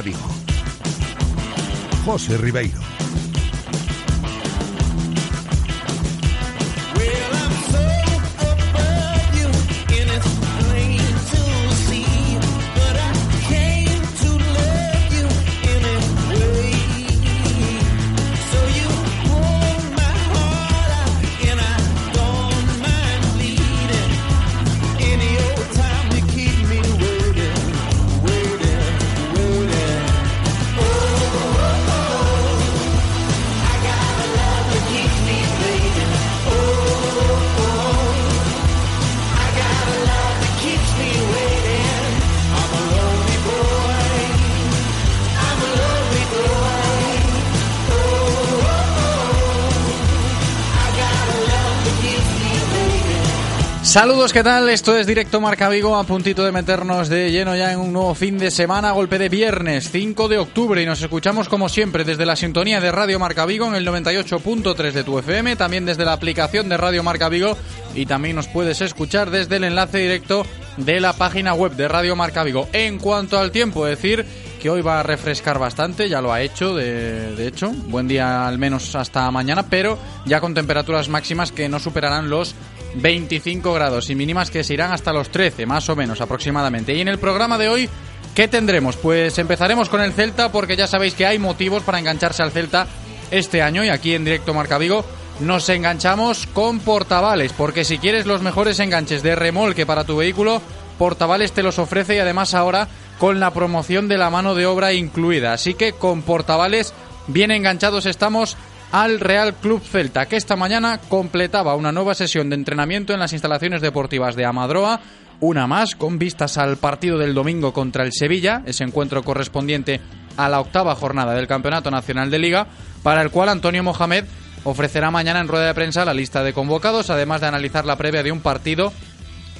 Marca Vigo. José Ribeiro. Saludos, ¿qué tal? Esto es Directo Marca Vigo, a puntito de meternos de lleno ya en un nuevo fin de semana, golpe de viernes, 5 de octubre, y nos escuchamos como siempre desde la sintonía de Radio Marca Vigo en el 98.3 de tu FM, también desde la aplicación de Radio Marca Vigo, y también nos puedes escuchar desde el enlace directo de la página web de Radio Marca Vigo. En cuanto al tiempo, decir que hoy va a refrescar bastante, ya lo ha hecho, de, de, hecho, buen día al menos hasta mañana, pero ya con temperaturas máximas que no superarán los 25 grados y mínimas que se irán hasta los 13, más o menos aproximadamente. Y en el programa de hoy, ¿qué tendremos? Pues empezaremos con el Celta, porque ya sabéis que hay motivos para engancharse al Celta este año, y aquí en directo Marca Vigo nos enganchamos con Portavales, porque si quieres los mejores enganches de remolque para tu vehículo, Portavales te los ofrece y además ahora con la promoción de la mano de obra incluida. Así que con Portavales bien enganchados estamos al Real Club Celta, que esta mañana completaba una nueva sesión de entrenamiento en las instalaciones deportivas de Amadroa, una más con vistas al partido del domingo contra el Sevilla, ese encuentro correspondiente a la octava jornada del Campeonato Nacional de Liga, para el cual Antonio Mohamed ofrecerá mañana en rueda de prensa la lista de convocados, además de analizar la previa de un partido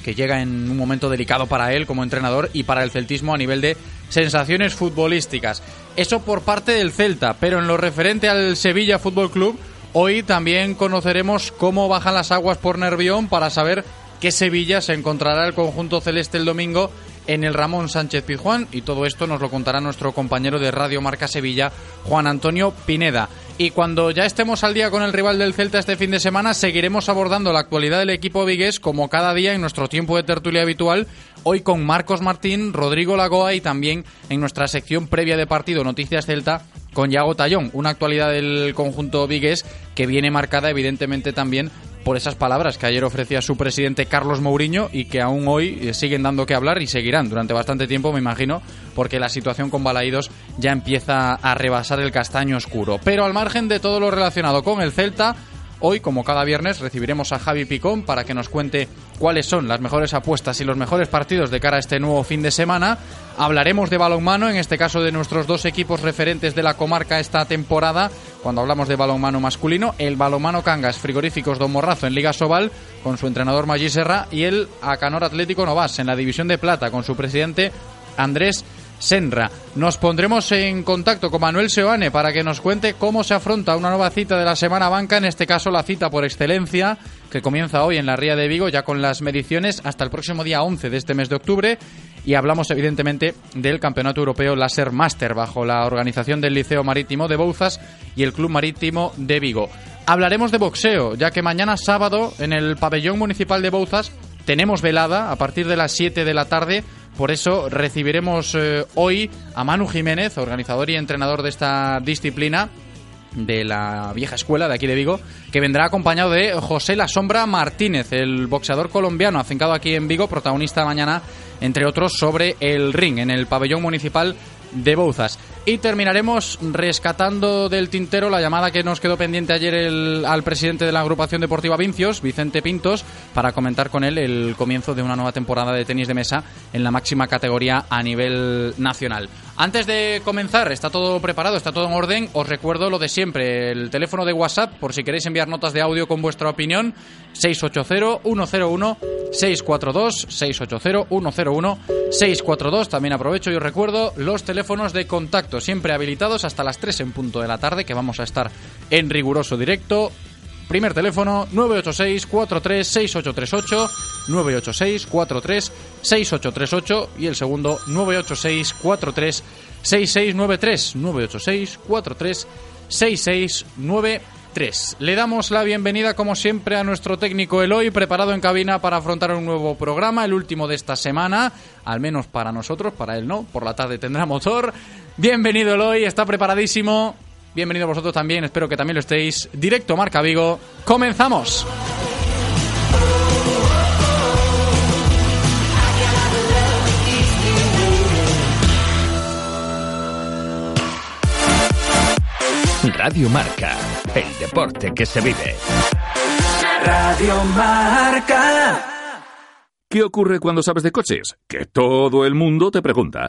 que llega en un momento delicado para él como entrenador y para el celtismo a nivel de sensaciones futbolísticas. Eso por parte del Celta, pero en lo referente al Sevilla Fútbol Club, hoy también conoceremos cómo bajan las aguas por Nervión para saber qué Sevilla se encontrará el conjunto celeste el domingo en el Ramón Sánchez Pizjuán y todo esto nos lo contará nuestro compañero de Radio Marca Sevilla, Juan Antonio Pineda. Y cuando ya estemos al día con el rival del Celta este fin de semana, seguiremos abordando la actualidad del equipo vigués como cada día en nuestro tiempo de tertulia habitual, hoy con Marcos Martín, Rodrigo Lagoa y también en nuestra sección previa de partido Noticias Celta con Yago Tallón, una actualidad del conjunto vigués que viene marcada evidentemente también por esas palabras que ayer ofrecía su presidente Carlos Mourinho y que aún hoy eh, siguen dando que hablar y seguirán durante bastante tiempo, me imagino, porque la situación con Balaídos ya empieza a rebasar el castaño oscuro. Pero al margen de todo lo relacionado con el Celta, Hoy, como cada viernes, recibiremos a Javi Picón para que nos cuente cuáles son las mejores apuestas y los mejores partidos de cara a este nuevo fin de semana. Hablaremos de balonmano, en este caso de nuestros dos equipos referentes de la comarca esta temporada, cuando hablamos de balonmano masculino, el balonmano Cangas Frigoríficos Don Morrazo en Liga Sobal con su entrenador Maggi Serra y el Acanor Atlético Novas en la División de Plata con su presidente Andrés Senra. Nos pondremos en contacto con Manuel Seoane para que nos cuente cómo se afronta una nueva cita de la Semana Banca, en este caso la cita por excelencia, que comienza hoy en la Ría de Vigo, ya con las mediciones hasta el próximo día 11 de este mes de octubre. Y hablamos evidentemente del Campeonato Europeo Laser Master bajo la organización del Liceo Marítimo de Bouzas y el Club Marítimo de Vigo. Hablaremos de boxeo, ya que mañana sábado en el pabellón municipal de Bouzas tenemos velada a partir de las 7 de la tarde por eso recibiremos eh, hoy a Manu Jiménez, organizador y entrenador de esta disciplina de la vieja escuela de aquí de Vigo, que vendrá acompañado de José La Sombra Martínez, el boxeador colombiano afincado aquí en Vigo, protagonista mañana, entre otros, sobre el ring en el pabellón municipal de Bouzas. Y terminaremos rescatando del tintero la llamada que nos quedó pendiente ayer el, al presidente de la agrupación deportiva Vincios, Vicente Pintos, para comentar con él el comienzo de una nueva temporada de tenis de mesa en la máxima categoría a nivel nacional. Antes de comenzar, está todo preparado, está todo en orden. Os recuerdo lo de siempre, el teléfono de WhatsApp, por si queréis enviar notas de audio con vuestra opinión, 680-101-642, 680-101-642. También aprovecho y os recuerdo los teléfonos de contacto, siempre habilitados hasta las 3 en punto de la tarde, que vamos a estar en riguroso directo. Primer teléfono 986 43 6838 986 43 6838 y el segundo 986 43 6693 986 43 6693. Le damos la bienvenida como siempre a nuestro técnico Eloy, preparado en cabina para afrontar un nuevo programa, el último de esta semana, al menos para nosotros, para él no, por la tarde tendrá motor. Bienvenido Eloy, está preparadísimo. Bienvenido vosotros también, espero que también lo estéis. Directo Marca Vigo, comenzamos. Radio Marca, el deporte que se vive. Radio Marca. ¿Qué ocurre cuando sabes de coches? Que todo el mundo te pregunta.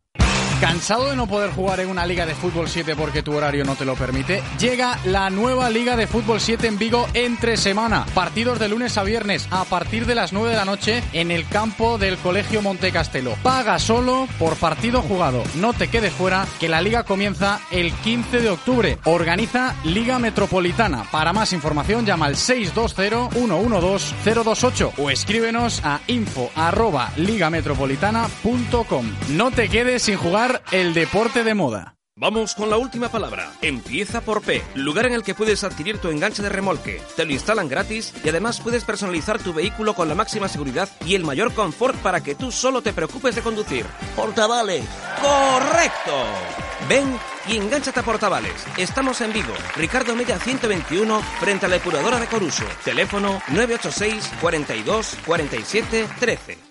¿Cansado de no poder jugar en una Liga de Fútbol 7 porque tu horario no te lo permite? Llega la nueva Liga de Fútbol 7 en Vigo entre semana. Partidos de lunes a viernes a partir de las 9 de la noche en el campo del Colegio Montecastelo. Paga solo por partido jugado. No te quedes fuera que la liga comienza el 15 de octubre. Organiza Liga Metropolitana. Para más información llama al 620-112-028 o escríbenos a info arroba ligametropolitana.com. No te quedes sin jugar el deporte de moda. Vamos con la última palabra. Empieza por P, lugar en el que puedes adquirir tu enganche de remolque. Te lo instalan gratis y además puedes personalizar tu vehículo con la máxima seguridad y el mayor confort para que tú solo te preocupes de conducir. Portavales. ¡Correcto! Ven y engánchate a Portavales. Estamos en Vigo, Ricardo Mella 121, frente a la depuradora de Coruso. Teléfono 986 42 47 13.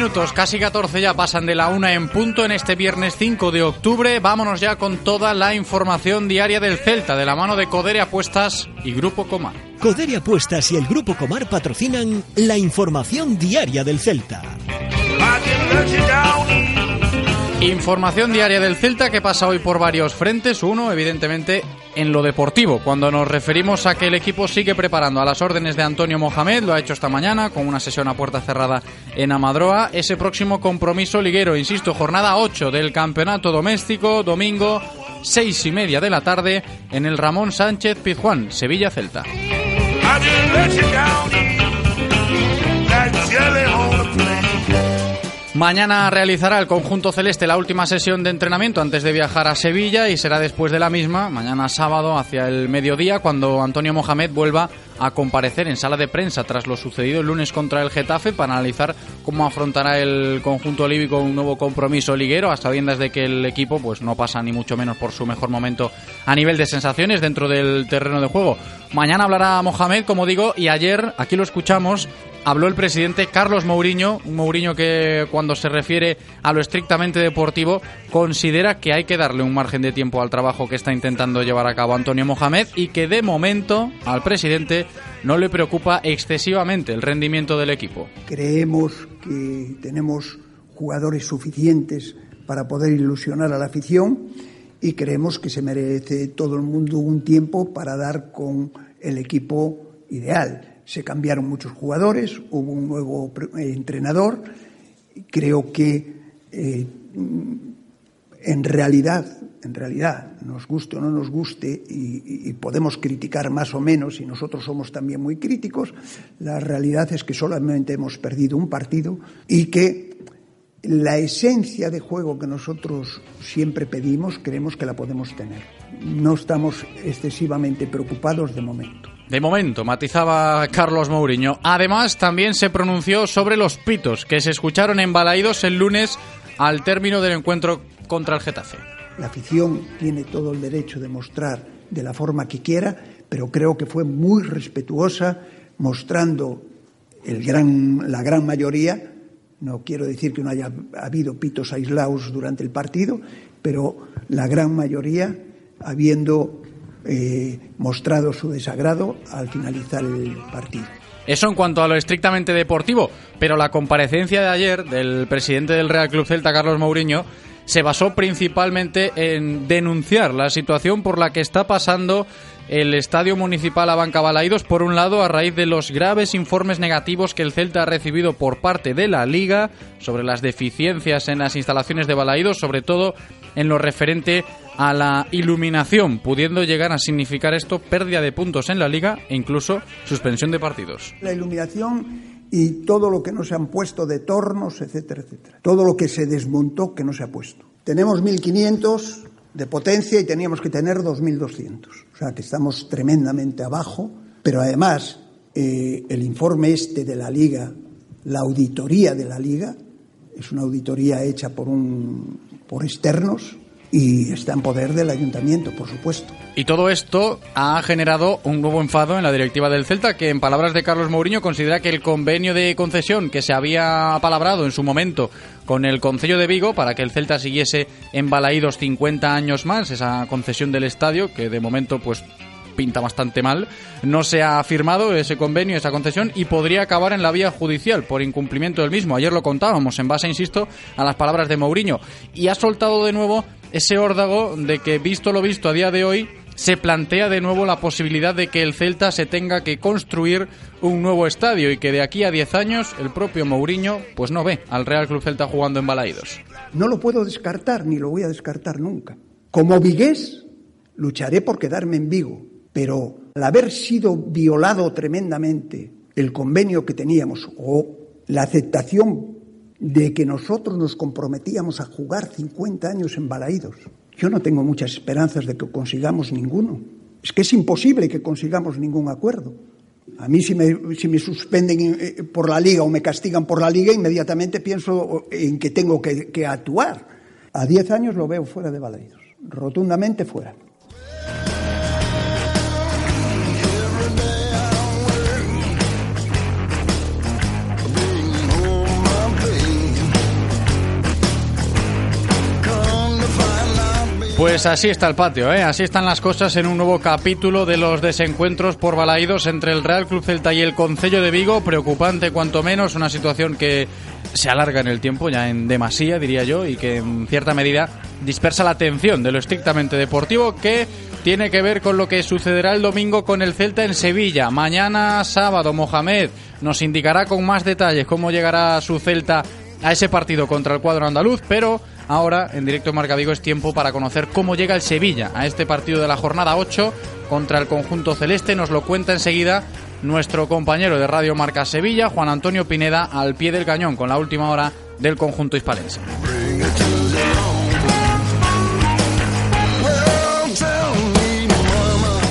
Minutos, casi 14 ya pasan de la una en punto en este viernes 5 de octubre. Vámonos ya con toda la información diaria del Celta de la mano de Codere Apuestas y Grupo Comar. Codere Apuestas y el Grupo Comar patrocinan la información diaria del Celta. Información diaria del Celta que pasa hoy por varios frentes. Uno, evidentemente, en lo deportivo, cuando nos referimos a que el equipo sigue preparando a las órdenes de Antonio Mohamed, lo ha hecho esta mañana con una sesión a puerta cerrada en Amadroa, ese próximo compromiso liguero, insisto, jornada 8 del campeonato doméstico, domingo, seis y media de la tarde, en el Ramón Sánchez Pizjuán, Sevilla Celta. Mañana realizará el conjunto celeste la última sesión de entrenamiento antes de viajar a Sevilla y será después de la misma, mañana sábado hacia el mediodía, cuando Antonio Mohamed vuelva a comparecer en sala de prensa tras lo sucedido el lunes contra el Getafe para analizar cómo afrontará el conjunto olívico un nuevo compromiso liguero, a sabiendas de que el equipo pues no pasa ni mucho menos por su mejor momento a nivel de sensaciones dentro del terreno de juego. Mañana hablará Mohamed, como digo, y ayer aquí lo escuchamos habló el presidente Carlos Mourinho, un Mourinho que cuando se refiere a lo estrictamente deportivo considera que hay que darle un margen de tiempo al trabajo que está intentando llevar a cabo Antonio Mohamed y que de momento al presidente no le preocupa excesivamente el rendimiento del equipo. Creemos que tenemos jugadores suficientes para poder ilusionar a la afición y creemos que se merece todo el mundo un tiempo para dar con el equipo ideal. Se cambiaron muchos jugadores, hubo un nuevo eh, entrenador. Creo que eh, en realidad, en realidad, nos guste o no nos guste, y, y, podemos criticar más o menos, y nosotros somos también muy críticos, la realidad es que solamente hemos perdido un partido y que la esencia de juego que nosotros siempre pedimos, creemos que la podemos tener. No estamos excesivamente preocupados de momento. De momento, matizaba Carlos Mourinho. Además, también se pronunció sobre los pitos que se escucharon en Balaídos el lunes al término del encuentro contra el Getafe. La afición tiene todo el derecho de mostrar de la forma que quiera, pero creo que fue muy respetuosa, mostrando el gran, la gran mayoría. No quiero decir que no haya habido pitos aislados durante el partido, pero la gran mayoría habiendo eh, mostrado su desagrado al finalizar el partido. Eso en cuanto a lo estrictamente deportivo, pero la comparecencia de ayer del presidente del Real Club Celta, Carlos Mourinho, se basó principalmente en denunciar la situación por la que está pasando el Estadio Municipal Abanca Balaidos, por un lado, a raíz de los graves informes negativos que el Celta ha recibido por parte de la Liga sobre las deficiencias en las instalaciones de Balaidos, sobre todo en lo referente a la iluminación, pudiendo llegar a significar esto pérdida de puntos en la Liga e incluso suspensión de partidos. La iluminación y todo lo que no se han puesto de tornos, etcétera, etcétera. Todo lo que se desmontó que no se ha puesto. Tenemos 1.500 de potencia y teníamos que tener 2.200. O sea que estamos tremendamente abajo, pero además eh, el informe este de la Liga, la auditoría de la Liga, es una auditoría hecha por, un, por externos, y está en poder del ayuntamiento, por supuesto. Y todo esto ha generado un nuevo enfado en la directiva del Celta, que en palabras de Carlos Mourinho considera que el convenio de concesión que se había palabrado en su momento con el Concello de Vigo para que el Celta siguiese en Balaídos 50 años más, esa concesión del estadio, que de momento pues pinta bastante mal. No se ha firmado ese convenio, esa concesión, y podría acabar en la vía judicial por incumplimiento del mismo. Ayer lo contábamos, en base, insisto, a las palabras de Mourinho. Y ha soltado de nuevo ese órdago de que, visto lo visto a día de hoy, se plantea de nuevo la posibilidad de que el Celta se tenga que construir un nuevo estadio y que de aquí a 10 años el propio Mourinho pues no ve al Real Club Celta jugando en Balaídos. No lo puedo descartar ni lo voy a descartar nunca. Como vigués lucharé por quedarme en Vigo, pero al haber sido violado tremendamente el convenio que teníamos o la aceptación de que nosotros nos comprometíamos a jugar 50 años en Balaídos. Yo no tengo muchas esperanzas de que consigamos ninguno. Es que es imposible que consigamos ningún acuerdo. A mí si me, si me suspenden eh, por la liga o me castigan por la liga, inmediatamente pienso en que tengo que, que actuar. A 10 años lo veo fuera de Balaídos, rotundamente fuera. Pues así está el patio, ¿eh? así están las cosas en un nuevo capítulo de los desencuentros por balaídos entre el Real Club Celta y el Concello de Vigo. Preocupante, cuanto menos, una situación que se alarga en el tiempo, ya en demasía, diría yo, y que en cierta medida dispersa la atención de lo estrictamente deportivo que tiene que ver con lo que sucederá el domingo con el Celta en Sevilla. Mañana sábado, Mohamed nos indicará con más detalles cómo llegará su Celta a ese partido contra el cuadro andaluz, pero Ahora, en directo Marca Vigo, es tiempo para conocer cómo llega el Sevilla a este partido de la jornada 8 contra el conjunto celeste. Nos lo cuenta enseguida nuestro compañero de Radio Marca Sevilla, Juan Antonio Pineda, al pie del cañón con la última hora del conjunto hispalense.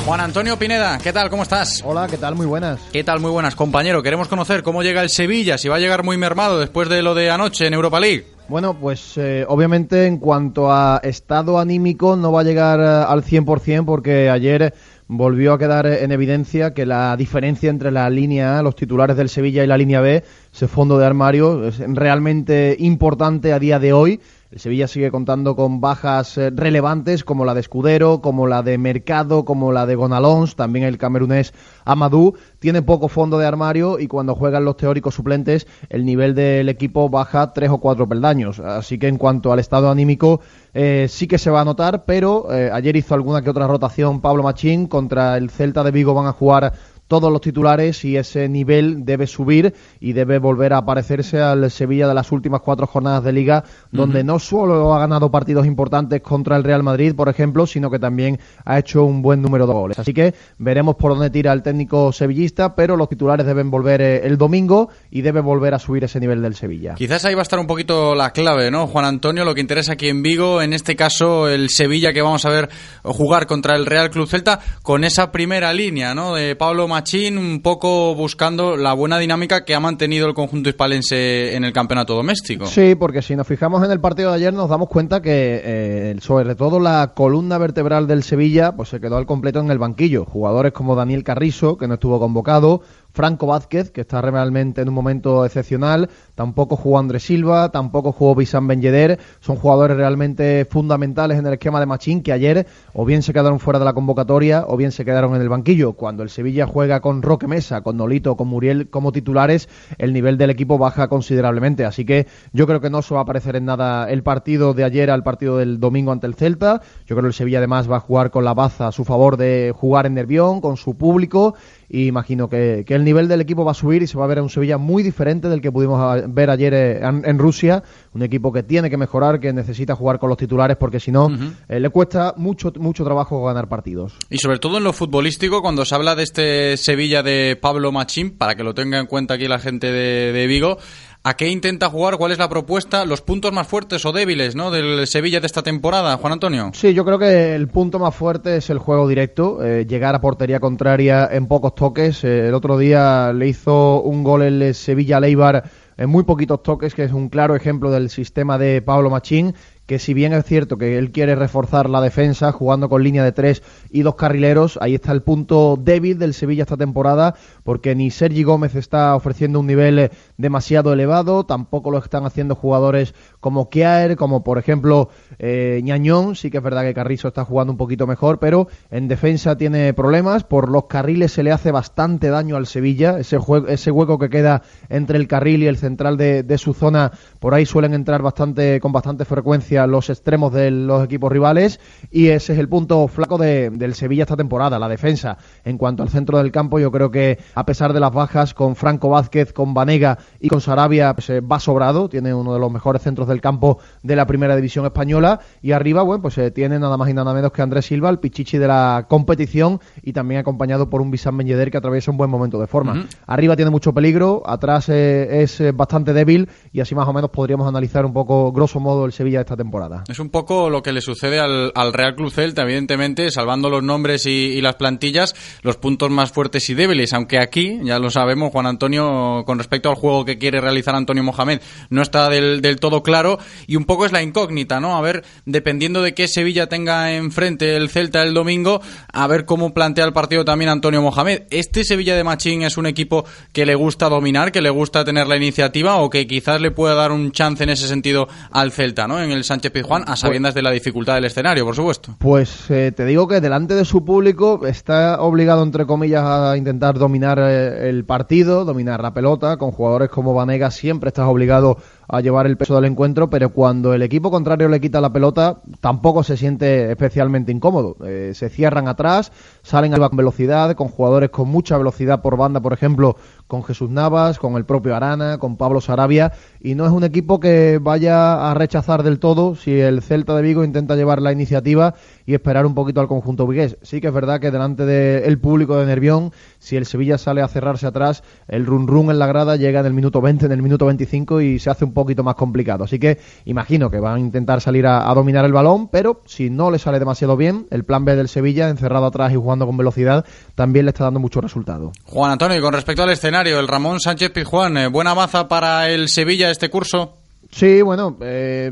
Juan Antonio Pineda, ¿qué tal? ¿Cómo estás? Hola, ¿qué tal? Muy buenas. ¿Qué tal? Muy buenas, compañero. Queremos conocer cómo llega el Sevilla, si va a llegar muy mermado después de lo de anoche en Europa League. Bueno, pues eh, obviamente en cuanto a estado anímico no va a llegar eh, al 100% porque ayer volvió a quedar en evidencia que la diferencia entre la línea A, los titulares del Sevilla y la línea B, ese fondo de armario, es realmente importante a día de hoy. El Sevilla sigue contando con bajas eh, relevantes como la de Escudero, como la de Mercado, como la de Gonalons, también el camerunés Amadou. Tiene poco fondo de armario y cuando juegan los teóricos suplentes el nivel del equipo baja tres o cuatro peldaños. Así que en cuanto al estado anímico eh, sí que se va a notar, pero eh, ayer hizo alguna que otra rotación Pablo Machín. Contra el Celta de Vigo van a jugar todos los titulares y ese nivel debe subir y debe volver a aparecerse al Sevilla de las últimas cuatro jornadas de liga, donde no solo ha ganado partidos importantes contra el Real Madrid, por ejemplo, sino que también ha hecho un buen número de goles. Así que veremos por dónde tira el técnico sevillista, pero los titulares deben volver eh, el domingo y debe volver a subir ese nivel del Sevilla. Quizás ahí va a estar un poquito la clave, ¿no, Juan Antonio? Lo que interesa aquí en Vigo, en este caso el Sevilla que vamos a ver jugar contra el Real Club Celta con esa primera línea, ¿no? De Pablo Machín, un poco buscando la buena dinámica que ha mantenido el conjunto hispalense en el campeonato doméstico. Sí, porque si nos fijamos en el partido de ayer nos damos cuenta que eh, sobre todo la columna vertebral del Sevilla pues se quedó al completo en el banquillo. Jugadores como Daniel Carrizo, que no estuvo convocado, Franco Vázquez, que está realmente en un momento excepcional, tampoco jugó Andrés Silva, tampoco jugó Bissan Ben Yedder, son jugadores realmente fundamentales en el esquema de Machín que ayer o bien se quedaron fuera de la convocatoria o bien se quedaron en el banquillo. Cuando el Sevilla juega con Roque Mesa, con Nolito, con Muriel como titulares, el nivel del equipo baja considerablemente. Así que yo creo que no se va a parecer en nada el partido de ayer al partido del domingo ante el Celta. Yo creo que el Sevilla además va a jugar con la baza a su favor de jugar en Nervión, con su público y imagino que, que, el nivel del equipo va a subir y se va a ver a un Sevilla muy diferente del que pudimos ver ayer eh, en, en Rusia, un equipo que tiene que mejorar, que necesita jugar con los titulares porque si no uh -huh. eh, le cuesta mucho mucho trabajo ganar partidos. Y sobre todo en lo futbolístico, cuando se habla de este Sevilla de Pablo Machín, para que lo tenga en cuenta aquí la gente de, de Vigo, ¿A qué intenta jugar? ¿Cuál es la propuesta? ¿Los puntos más fuertes o débiles ¿no? del Sevilla de esta temporada, Juan Antonio? Sí, yo creo que el punto más fuerte es el juego directo, eh, llegar a portería contraria en pocos toques. Eh, el otro día le hizo un gol el Sevilla Leibar en muy poquitos toques, que es un claro ejemplo del sistema de Pablo Machín que si bien es cierto que él quiere reforzar la defensa jugando con línea de tres y dos carrileros, ahí está el punto débil del Sevilla esta temporada, porque ni Sergi Gómez está ofreciendo un nivel demasiado elevado, tampoco lo están haciendo jugadores como Kiaer, como por ejemplo eh, Ñañón, sí que es verdad que Carrizo está jugando un poquito mejor, pero en defensa tiene problemas, por los carriles se le hace bastante daño al Sevilla, ese, ese hueco que queda entre el carril y el central de su zona, por ahí suelen entrar bastante con bastante frecuencia los extremos de los equipos rivales y ese es el punto flaco de, del Sevilla esta temporada, la defensa. En cuanto al centro del campo, yo creo que a pesar de las bajas con Franco Vázquez, con Vanega y con Sarabia, pues, eh, va sobrado, tiene uno de los mejores centros del campo de la primera división española y arriba, bueno, pues eh, tiene nada más y nada menos que Andrés Silva, el pichichi de la competición y también acompañado por un Bissan Ben Yedder que atraviesa un buen momento de forma. Uh -huh. Arriba tiene mucho peligro, atrás eh, es bastante débil y así más o menos podríamos analizar un poco, grosso modo, el Sevilla de esta temporada. Es un poco lo que le sucede al, al Real Club Celta, evidentemente, salvando los nombres y, las plantillas, los puntos más fuertes y débiles, aunque aquí, ya lo sabemos, Juan Antonio, con respecto al juego que quiere realizar Antonio Mohamed, no está del todo claro y un poco es la incógnita, ¿no? A ver, dependiendo de qué Sevilla tenga enfrente el Celta el domingo, a ver cómo plantea el partido también Antonio Mohamed. ¿Este Sevilla de Machín es un equipo que le gusta dominar, que le gusta tener la iniciativa o que quizás le pueda dar un chance en ese sentido al Celta, ¿no? En el Sánchez Pizjuán, a sabiendas de la dificultad del escenario, por supuesto. Pues eh, te digo que delante de su público está obligado, entre comillas, a intentar dominar eh, el partido, dominar la pelota. Con jugadores como Vanega siempre estás obligado a llevar el peso del encuentro, pero cuando el equipo contrario le quita la pelota, tampoco se siente especialmente incómodo. Eh, se cierran atrás, salen con velocidad, con jugadores con mucha velocidad por banda, por ejemplo, con Jesús Navas, con el propio Arana, con Pablo Sarabia, y no es un equipo que vaya a rechazar del todo si el Celta de Vigo intenta llevar la iniciativa y esperar un poquito al conjunto vigués. Sí que es verdad que delante del público de Nervión, si el Sevilla sale a cerrarse atrás, el run run en la grada llega en el minuto 20, en el minuto 25 y se hace un poquito más complicado. Así que imagino que van a intentar salir a, a, dominar el balón, pero si no le sale demasiado bien, el plan B del Sevilla, encerrado atrás y jugando con velocidad, también le está dando mucho resultado. Juan Antonio, y con respecto al escenario, el Ramón Sánchez Pizjuán, eh, ¿buena baza para el Sevilla este curso? Sí, bueno, eh,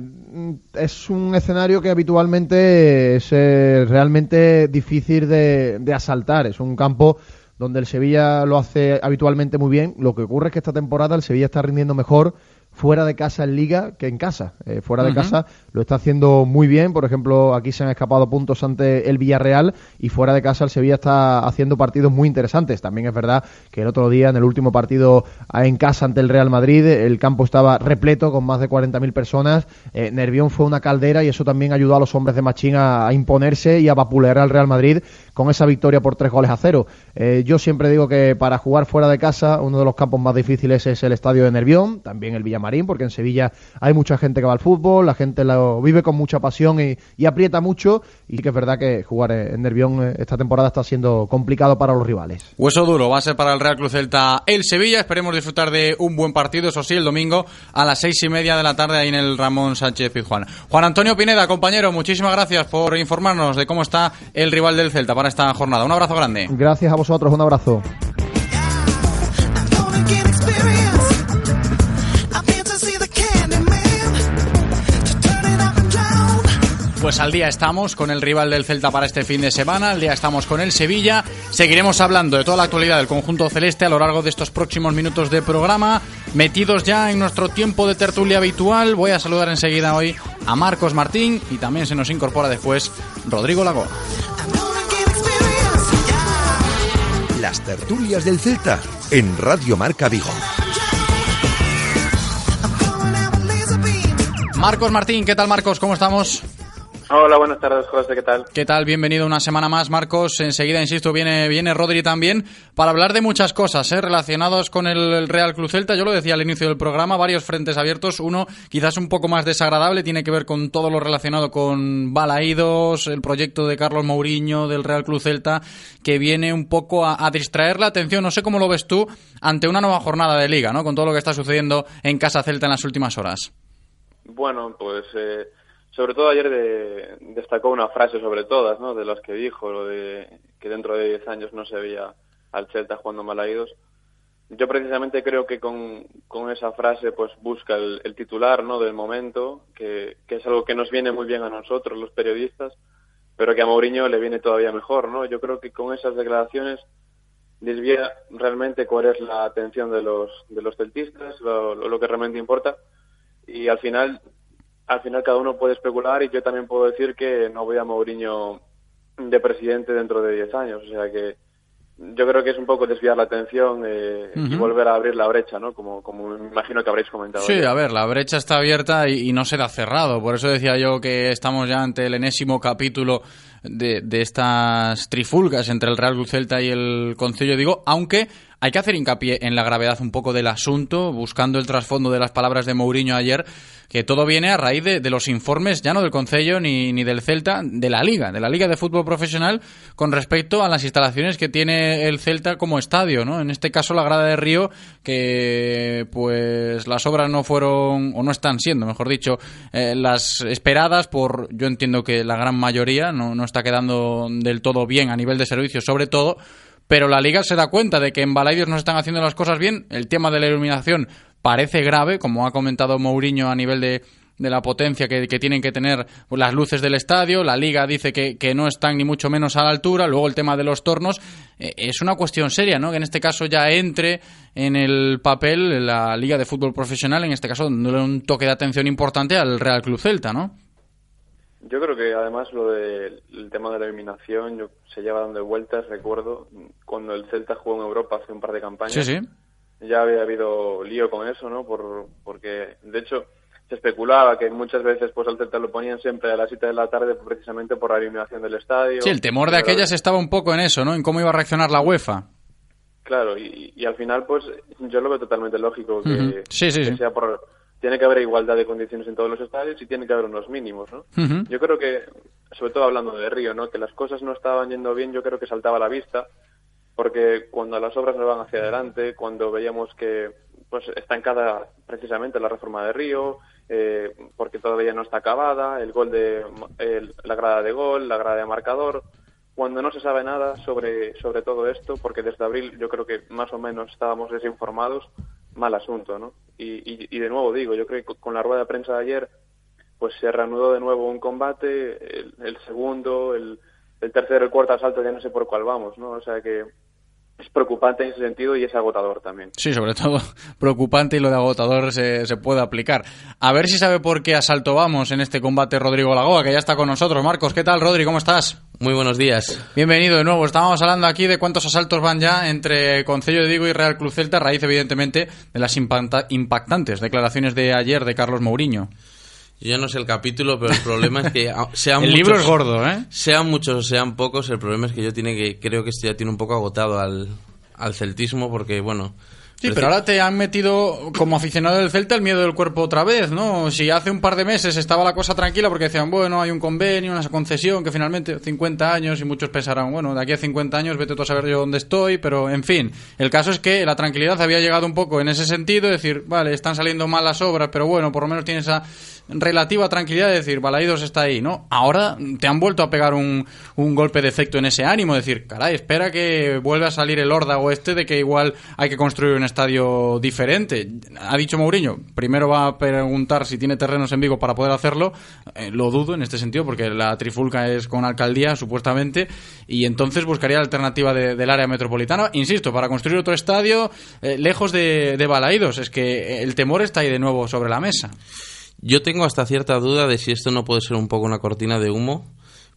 es un escenario que habitualmente es eh, realmente difícil de, de asaltar. Es un campo donde el Sevilla lo hace habitualmente muy bien. Lo que ocurre es que esta temporada el Sevilla está rindiendo mejor fuera de casa en liga que en casa. Eh, fuera de casa lo está haciendo muy bien. Por ejemplo, aquí se han escapado puntos ante el Villarreal y fuera de casa el Sevilla está haciendo partidos muy interesantes. También es verdad que el otro día en el último partido en casa ante el Real Madrid el campo estaba repleto con más de 40.000 personas. Eh, Nervión fue una caldera y eso también ayudó a los hombres de Machín a, imponerse y a vapulear al Real Madrid con esa victoria por tres goles a cero. Eh, yo siempre digo que para jugar fuera de casa uno de los campos más difíciles es el estadio de Nervión, también el Villamarín porque en Sevilla hay mucha gente que va al fútbol, la gente lo vive con mucha pasión y, aprieta mucho, y que es verdad que jugar en Nervión eh, esta temporada está siendo complicado para los rivales. Hueso duro va a ser para el Real Cruz Celta el Sevilla, esperemos disfrutar de un buen partido, eso sí, el domingo a las seis y media de la tarde ahí en el Ramón Sánchez Pizjuán. Juan Antonio Pineda, compañero, muchísimas gracias por informarnos de cómo está el rival del Celta para esta jornada. Un abrazo grande. Gracias a vosotros, un abrazo. Pues al día estamos con el rival del Celta para este fin de semana, al día estamos con el Sevilla. Seguiremos hablando de toda la actualidad del conjunto celeste a lo largo de estos próximos minutos de programa. Metidos ya en nuestro tiempo de tertulia habitual, voy a saludar enseguida hoy a Marcos Martín y también se nos incorpora después Rodrigo Lago. Las tertulias del Celta en Radio Marca Vigo. Marcos Martín, ¿qué tal Marcos? ¿Cómo estamos? Hola, buenas tardes, José, ¿qué tal? ¿Qué tal? Bienvenido una semana más, Marcos. Enseguida, insisto, viene, viene Rodri también para hablar de muchas cosas ¿eh? relacionadas con el Real Cruz Celta. Yo lo decía al inicio del programa, varios frentes abiertos. Uno, quizás un poco más desagradable, tiene que ver con todo lo relacionado con Balaídos, el proyecto de Carlos Mourinho del Real Cruz Celta, que viene un poco a, distraer la atención. No sé cómo lo ves tú ante una nueva jornada de liga, ¿no? Con todo lo que está sucediendo en Casa Celta en las últimas horas. Bueno, pues... Eh sobre todo ayer de, destacó una frase sobre todas, ¿no? De las que dijo, lo de que dentro de 10 años no se veía al Celta jugando malaídos. Yo precisamente creo que con, con esa frase pues busca el, titular, ¿no? Del momento, que, que, es algo que nos viene muy bien a nosotros, los periodistas, pero que a Mourinho le viene todavía mejor, ¿no? Yo creo que con esas declaraciones desvía realmente cuál es la atención de los, de los celtistas, lo, lo que realmente importa, y al final al final cada uno puede especular y yo también puedo decir que no voy a Mourinho de presidente dentro de 10 años. O sea que yo creo que es un poco desviar la atención eh, y volver a abrir la brecha, ¿no? Como, como me imagino que habréis comentado. Sí, a ver, la brecha está abierta y, no se da cerrado. Por eso decía yo que estamos ya ante el enésimo capítulo de, de estas trifulgas entre el Real Celta y el Concello, digo, aunque hay que hacer hincapié en la gravedad un poco del asunto, buscando el trasfondo de las palabras de Mourinho ayer, que todo viene a raíz de, los informes, ya no del Concello ni, ni, del Celta, de la Liga, de la Liga de Fútbol Profesional, con respecto a las instalaciones que tiene el Celta como estadio, ¿no? En este caso la grada de Río, que pues las obras no fueron, o no están siendo, mejor dicho, eh, las esperadas por, yo entiendo que la gran mayoría, no, no está quedando del todo bien a nivel de servicios, sobre todo, pero la liga se da cuenta de que en Balaidos no se están haciendo las cosas bien. El tema de la iluminación parece grave, como ha comentado Mourinho a nivel de, de la potencia que, tienen que tener las luces del estadio. La liga dice que, no están ni mucho menos a la altura. Luego el tema de los tornos eh, es una cuestión seria, ¿no? Que en este caso ya entre en el papel la liga de fútbol profesional, en este caso dándole un toque de atención importante al Real Club Celta, ¿no? Yo creo que además lo del tema de la eliminación yo, se lleva dando vueltas. Recuerdo cuando el Celta jugó en Europa hace un par de campañas. Ya había habido lío con eso, ¿no? Por, porque, de hecho, se especulaba que muchas veces pues al Celta lo ponían siempre a las 7 de la tarde precisamente por la eliminación del estadio. Sí, el temor de aquellas estaba un poco en eso, ¿no? En cómo iba a reaccionar la UEFA. Claro, y, al final pues yo lo veo totalmente lógico que, sí, sí, que sea por tiene que haber igualdad de condiciones en todos los estadios y tiene que haber unos mínimos, ¿no? Yo creo que, sobre todo hablando de Río, ¿no? Que las cosas no estaban yendo bien, yo creo que saltaba a la vista, porque cuando las obras no van hacia adelante, cuando veíamos que pues estancada precisamente la reforma de Río, eh, porque todavía no está acabada, el gol de la grada de gol, la grada de marcador, cuando no se sabe nada sobre sobre todo esto, porque desde abril yo creo que más o menos estábamos desinformados, mal asunto, ¿no? Y, y, de nuevo digo, yo creo que con la rueda de prensa de ayer, pues se reanudó de nuevo un combate, el, segundo, el, el tercero, el cuarto asalto, ya no sé por cuál vamos, ¿no? O sea que es preocupante en ese sentido y es agotador también. Sí, sobre todo preocupante y lo de agotador se, se, puede aplicar. A ver si sabe por qué asalto vamos en este combate Rodrigo Lagoa, que ya está con nosotros. Marcos, ¿qué tal, Rodri? ¿Cómo estás? Muy buenos días. Bienvenido de nuevo. Estábamos hablando aquí de cuántos asaltos van ya entre Concello de Digo y Real Cruz Celta, a raíz, evidentemente, de las impactantes declaraciones de ayer de Carlos Mourinho. Yo no sé el capítulo, pero el problema es que sean el libro es gordo, ¿eh? Sean muchos o sean pocos, el problema es que yo tiene que creo que esto ya tiene un poco agotado al, al celtismo porque bueno, Sí, pero ahora te han metido como aficionado del Celta el miedo del cuerpo otra vez, ¿no? Si hace un par de meses estaba la cosa tranquila porque decían, bueno, hay un convenio, una concesión, que finalmente 50 años y muchos pensarán, bueno, de aquí a 50 años vete tú a saber yo dónde estoy, pero en fin, el caso es que la tranquilidad había llegado un poco en ese sentido, decir, vale, están saliendo mal las obras, pero bueno, por lo menos tienes esa relativa tranquilidad de decir, Balaídos está ahí, ¿no? Ahora te han vuelto a pegar un, un golpe de efecto en ese ánimo, decir, caray, espera que vuelva a salir el órdago este de que igual hay que construir un estadio diferente. Ha dicho Mourinho, primero va a preguntar si tiene terrenos en Vigo para poder hacerlo, eh, lo dudo en este sentido, porque la trifulca es con alcaldía, supuestamente, y entonces buscaría la alternativa del área metropolitana, insisto, para construir otro estadio eh, lejos de, de Balaídos. Es que el temor está ahí de nuevo sobre la mesa. Yo tengo hasta cierta duda de si esto no puede ser un poco una cortina de humo,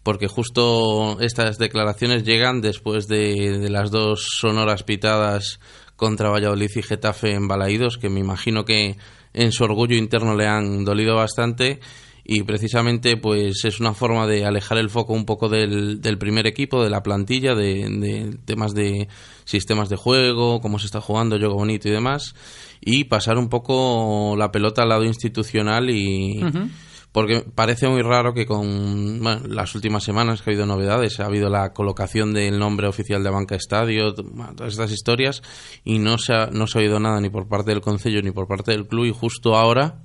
porque justo estas declaraciones llegan después de, las dos sonoras pitadas contra Valladolid y Getafe en Balaídos, que me imagino que en su orgullo interno le han dolido bastante. Y precisamente pues es una forma de alejar el foco un poco del, del primer equipo, de la plantilla, de, temas de sistemas de juego, cómo se está jugando, juego bonito y demás y pasar un poco la pelota al lado institucional y... Porque parece muy raro que con las últimas semanas que ha habido novedades, ha habido la colocación del nombre oficial de Banca Estadio, todas estas historias, y no se ha, no se ha oído nada ni por parte del Concello ni por parte del club, y justo ahora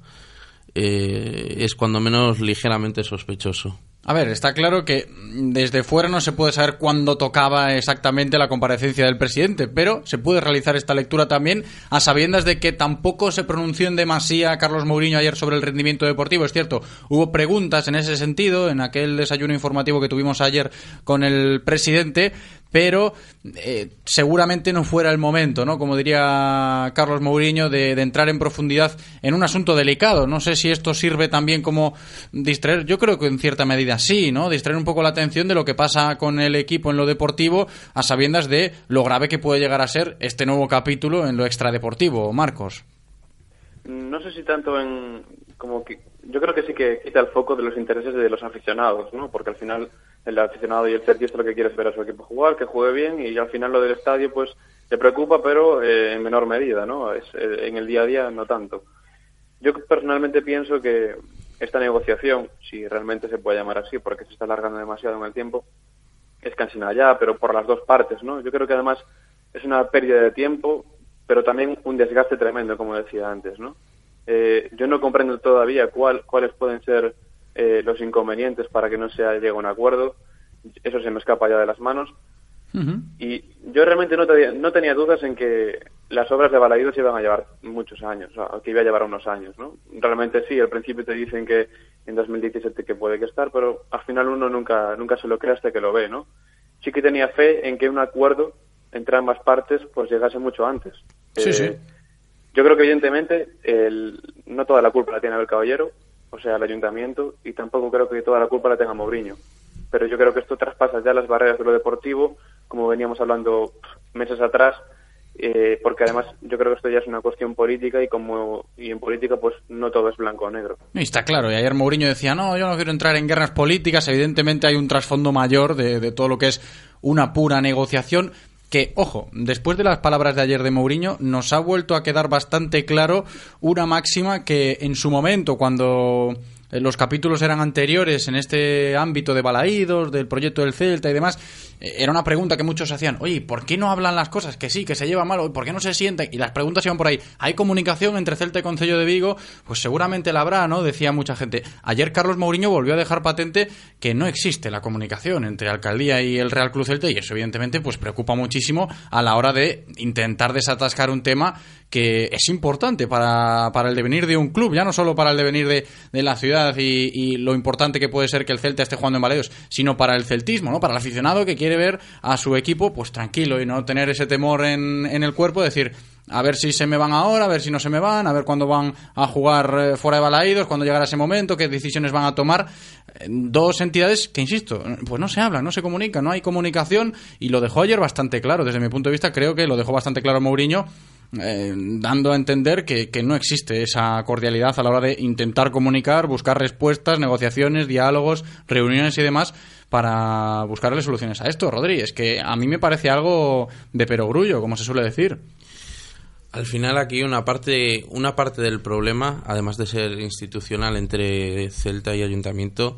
eh, es cuando menos ligeramente sospechoso. A ver, está claro que desde fuera no se puede saber cuándo tocaba exactamente la comparecencia del presidente, pero se puede realizar esta lectura también a sabiendas de que tampoco se pronunció en demasía Carlos Mourinho ayer sobre el rendimiento deportivo. Es cierto, hubo preguntas en ese sentido en aquel desayuno informativo que tuvimos ayer con el presidente, pero eh, seguramente no fuera el momento, ¿no? Como diría Carlos Mourinho, de, entrar en profundidad en un asunto delicado. No sé si esto sirve también como distraer, yo creo que en cierta medida sí, ¿no? Distraer un poco la atención de lo que pasa con el equipo en lo deportivo, a sabiendas de lo grave que puede llegar a ser este nuevo capítulo en lo extradeportivo, Marcos. No sé si tanto en como que yo creo que sí que quita el foco de los intereses de los aficionados, ¿no? Porque al final el aficionado y el es lo que quiere ver a su equipo jugar, que juegue bien y al final lo del estadio pues le preocupa pero eh, en menor medida, ¿no? Es, eh, en el día a día no tanto. Yo personalmente pienso que esta negociación, si realmente se puede llamar así, porque se está alargando demasiado en el tiempo, es cansina ya, pero por las dos partes, ¿no? Yo creo que además es una pérdida de tiempo, pero también un desgaste tremendo, como decía antes, ¿no? Eh, yo no comprendo todavía cuál, cuáles pueden ser eh, los inconvenientes para que no se llegue a un acuerdo. Eso se me escapa ya de las manos. Y yo realmente no, tenía, no tenía dudas en que las obras de Balaídos iban a llevar muchos años, o que iba a llevar unos años, ¿no? Realmente sí, al principio te dicen que en 2017 que puede que estar, pero al final uno nunca, nunca se lo cree hasta que lo ve, ¿no? Sí que tenía fe en que un acuerdo entre ambas partes pues llegase mucho antes. Sí, sí. Eh, yo creo que evidentemente el, no toda la culpa la tiene el caballero, o sea, el ayuntamiento, y tampoco creo que toda la culpa la tenga Mourinho. Pero yo creo que esto traspasa ya las barreras de lo deportivo, como veníamos hablando meses atrás, eh, porque además yo creo que esto ya es una cuestión política y como y en política pues no todo es blanco o negro. Y está claro, y ayer Mourinho decía, no, yo no quiero entrar en guerras políticas, evidentemente hay un trasfondo mayor de, de todo lo que es una pura negociación, que, ojo, después de las palabras de ayer de Mourinho, nos ha vuelto a quedar bastante claro una máxima que en su momento, cuando los capítulos eran anteriores en este ámbito de balaídos, del proyecto del Celta y demás, eh, era una pregunta que muchos hacían, oye, ¿por qué no hablan las cosas? Que sí, que se lleva mal, ¿por qué no se sienten? Y las preguntas iban por ahí. ¿Hay comunicación entre Celta y Concello de Vigo? Pues seguramente la habrá, ¿no? Decía mucha gente. Ayer Carlos Mourinho volvió a dejar patente que no existe la comunicación entre Alcaldía y el Real Cruz Celta y eso evidentemente pues preocupa muchísimo a la hora de intentar desatascar un tema que es importante para, para el devenir de un club, ya no solo para el devenir de, de la ciudad y, lo importante que puede ser que el Celta esté jugando en Balaídos, sino para el celtismo, ¿no? Para el aficionado que quiere ver a su equipo pues tranquilo y no tener ese temor en, en el cuerpo, decir, a ver si se me van ahora, a ver si no se me van, a ver cuándo van a jugar eh, fuera de Balaídos, cuándo llegará ese momento, qué decisiones van a tomar. Dos entidades que, insisto, pues no se hablan, no se comunican, no hay comunicación y lo dejó ayer bastante claro. Desde mi punto de vista, creo que lo dejó bastante claro Mourinho. Eh, dando a entender que, no existe esa cordialidad a la hora de intentar comunicar, buscar respuestas, negociaciones, diálogos, reuniones y demás para buscarle soluciones a esto, Rodri. Es que a mí me parece algo de perogrullo, como se suele decir. Al final aquí una parte, una parte del problema, además de ser institucional entre Celta y Ayuntamiento,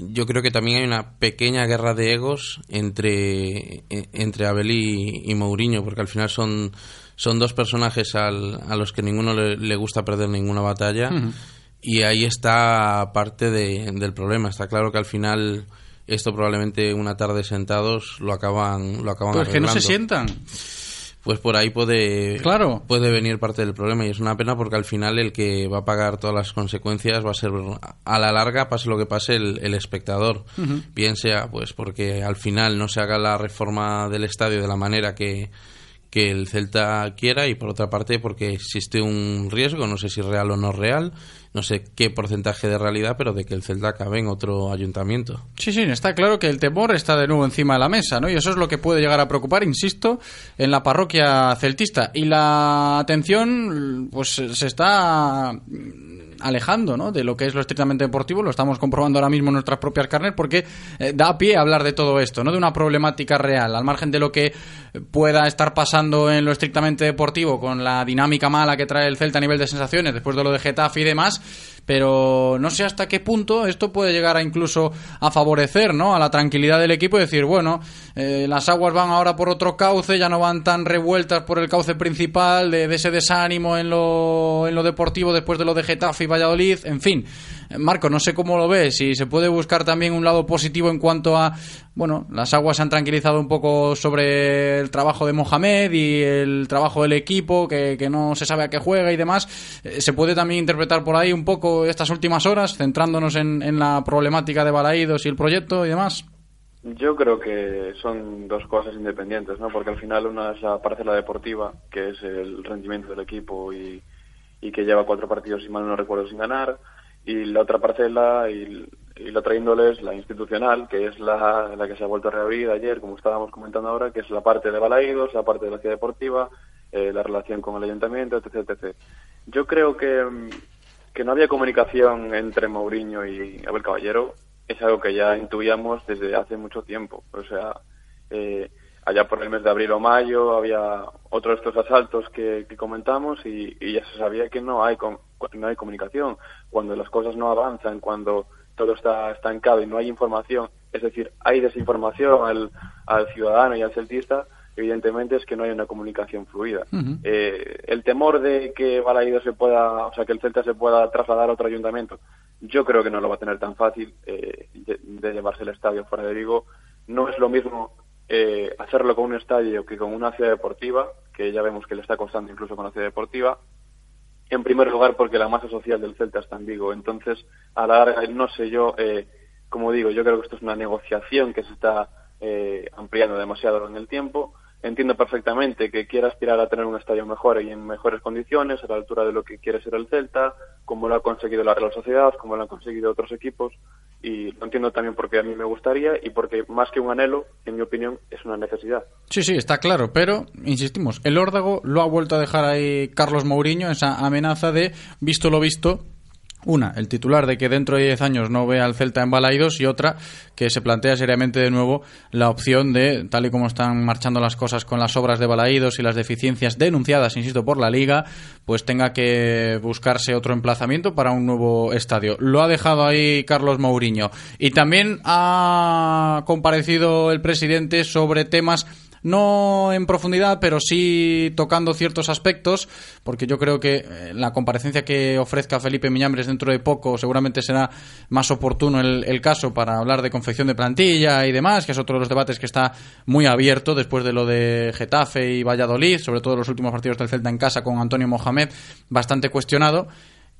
yo creo que también hay una pequeña guerra de egos entre, entre Abel y, y Mourinho, porque al final son, son dos personajes al, a los que ninguno le, le gusta perder ninguna batalla. Uh -huh. Y ahí está parte de, del problema. Está claro que al final esto probablemente una tarde sentados lo acaban lo acaban pues arreglando. que no se sientan pues por ahí puede claro. puede venir parte del problema y es una pena porque al final el que va a pagar todas las consecuencias va a ser a la larga pase lo que pase el, el espectador uh -huh. bien sea pues porque al final no se haga la reforma del estadio de la manera que que el Celta quiera y por otra parte porque existe un riesgo, no sé si real o no real, no sé qué porcentaje de realidad, pero de que el Celta acabe en otro ayuntamiento. Sí, sí, está claro que el temor está de nuevo encima de la mesa, ¿no? Y eso es lo que puede llegar a preocupar, insisto, en la parroquia celtista. Y la atención, pues se está alejando ¿no? de lo que es lo estrictamente deportivo, lo estamos comprobando ahora mismo en nuestras propias carnes, porque eh, da pie a hablar de todo esto, no de una problemática real, al margen de lo que pueda estar pasando en lo estrictamente deportivo, con la dinámica mala que trae el Celta a nivel de sensaciones, después de lo de Getafe y demás, pero no sé hasta qué punto esto puede llegar a incluso a favorecer ¿no? a la tranquilidad del equipo y decir, bueno, eh, las aguas van ahora por otro cauce, ya no van tan revueltas por el cauce principal de, de ese desánimo en lo, en lo deportivo después de lo de Getafe y Valladolid, en fin. Marco, no sé cómo lo ves, si se puede buscar también un lado positivo en cuanto a, bueno, las aguas se han tranquilizado un poco sobre el trabajo de Mohamed y el trabajo del equipo, que, que no se sabe a qué juega y demás. Eh, se puede también interpretar por ahí un poco estas últimas horas, centrándonos en, en la problemática de Balaídos y el proyecto y demás. Yo creo que son dos cosas independientes, ¿no? Porque al final una es la parcela deportiva, que es el rendimiento del equipo y, y que lleva cuatro partidos, si mal no recuerdo, sin ganar y la otra parcela y, y, la otra índole es la institucional, que es la, la que se ha vuelto a reabrir ayer, como estábamos comentando ahora, que es la parte de Balaídos, la parte de la ciudad deportiva, eh, la relación con el ayuntamiento, etc, etc. Yo creo que, que no había comunicación entre Mourinho y Abel Caballero, es algo que ya intuíamos desde hace mucho tiempo. O sea, eh, allá por el mes de abril o mayo había otro de estos asaltos que, que comentamos y, y, ya se sabía que no hay no hay comunicación cuando las cosas no avanzan cuando todo está estancado y no hay información es decir hay desinformación al, al ciudadano y al celtista evidentemente es que no hay una comunicación fluida uh -huh. eh, el temor de que Balaído se pueda o sea que el Celta se pueda trasladar a otro ayuntamiento yo creo que no lo va a tener tan fácil eh, de, de llevarse el estadio fuera de Vigo no es lo mismo eh, hacerlo con un estadio que con una ciudad deportiva, que ya vemos que le está costando incluso con la ciudad deportiva. En primer lugar, porque la masa social del Celta está en Vigo. Entonces, a la larga, no sé yo, eh, como digo, yo creo que esto es una negociación que se está eh, ampliando demasiado en el tiempo. Entiendo perfectamente que quiera aspirar a tener un estadio mejor y en mejores condiciones, a la altura de lo que quiere ser el Celta, como lo ha conseguido la Real Sociedad, como lo han conseguido otros equipos y lo entiendo también porque a mí me gustaría y porque más que un anhelo, en mi opinión, es una necesidad. Sí, sí, está claro, pero insistimos, el órdago lo ha vuelto a dejar ahí Carlos Mourinho, esa amenaza de visto lo visto, una, el titular de que dentro de 10 años no vea al Celta en Balaidos y otra, que se plantea seriamente de nuevo la opción de, tal y como están marchando las cosas con las obras de Balaidos y las deficiencias denunciadas, insisto, por la Liga, pues tenga que buscarse otro emplazamiento para un nuevo estadio. Lo ha dejado ahí Carlos Mourinho. Y también ha comparecido el presidente sobre temas no en profundidad, pero sí tocando ciertos aspectos, porque yo creo que eh, la comparecencia que ofrezca Felipe Miñambres dentro de poco seguramente será más oportuno el, el caso para hablar de confección de plantilla y demás, que es otro de los debates que está muy abierto después de lo de Getafe y Valladolid, sobre todo los últimos partidos del Celta en casa con Antonio Mohamed, bastante cuestionado.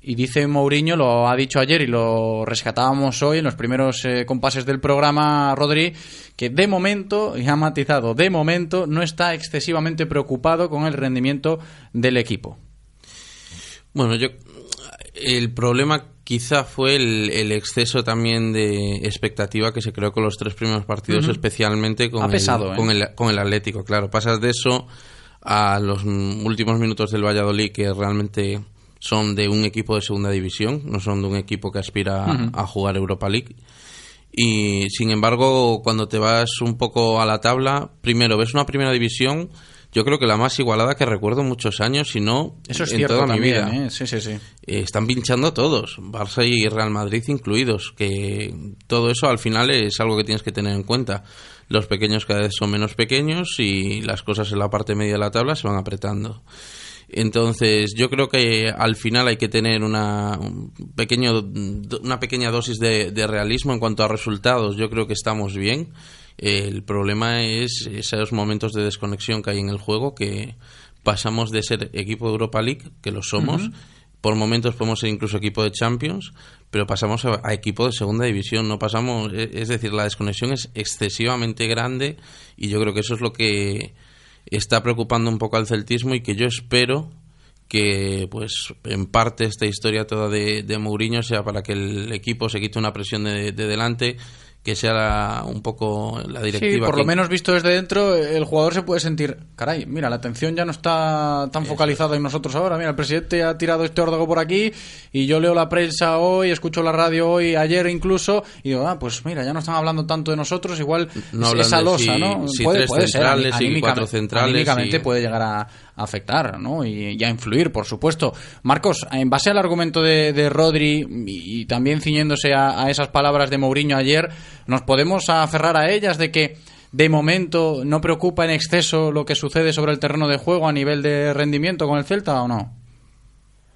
Y dice Mourinho, lo ha dicho ayer y lo rescatábamos hoy en los primeros eh, compases del programa, Rodri, que de momento, y ha matizado, de momento no está excesivamente preocupado con el rendimiento del equipo. Bueno, yo el problema quizá fue el, exceso también de expectativa que se creó con los tres primeros partidos, especialmente con, el, con, ¿eh? el, con el Atlético. Claro, pasas de eso a los últimos minutos del Valladolid, que realmente son de un equipo de segunda división, no son de un equipo que aspira a jugar Europa League. Y sin embargo, cuando te vas un poco a la tabla, primero ves una primera división, yo creo que la más igualada que recuerdo muchos años, si no Eso es en cierto toda mi vida. ¿eh? Sí, sí, sí. Eh, están pinchando todos, Barça y Real Madrid incluidos, que todo eso al final es algo que tienes que tener en cuenta. Los pequeños cada vez son menos pequeños y las cosas en la parte media de la tabla se van apretando. Entonces, yo creo que al final hay que tener una, un pequeño, una pequeña dosis de, de realismo en cuanto a resultados. Yo creo que estamos bien. El problema es esos momentos de desconexión que hay en el juego que pasamos de ser equipo de Europa League, que lo somos, por momentos podemos ser incluso equipo de Champions, pero pasamos a, a equipo de segunda división, no pasamos, e- es decir, la desconexión es excesivamente grande y yo creo que eso es lo que está preocupando un poco al celtismo y que yo espero que pues en parte esta historia toda de, de Mourinho sea para que el equipo se quite una presión de, de delante que sea la- un poco la directiva Sí, por que- lo menos visto desde dentro, el jugador se puede sentir, caray, mira, la atención ya no está tan focalizada en nosotros ahora. Mira, el presidente ha tirado este órdago por aquí y yo leo la prensa hoy, escucho la radio hoy, ayer incluso, y digo, ah, pues mira, ya no están hablando tanto de nosotros, igual No es- esa losa, si- ¿no? si puede, tres puede ser, centrales y cuatro centrales anímicamente y- puede llegar a afectar, ¿no? Y, y a influir, por supuesto. Marcos, en base al argumento de, de Rodri y, también ciñéndose a, a esas palabras de Mourinho ayer, ¿nos podemos aferrar a ellas de que de momento no preocupa en exceso lo que sucede sobre el terreno de juego a nivel de rendimiento con el Celta o no?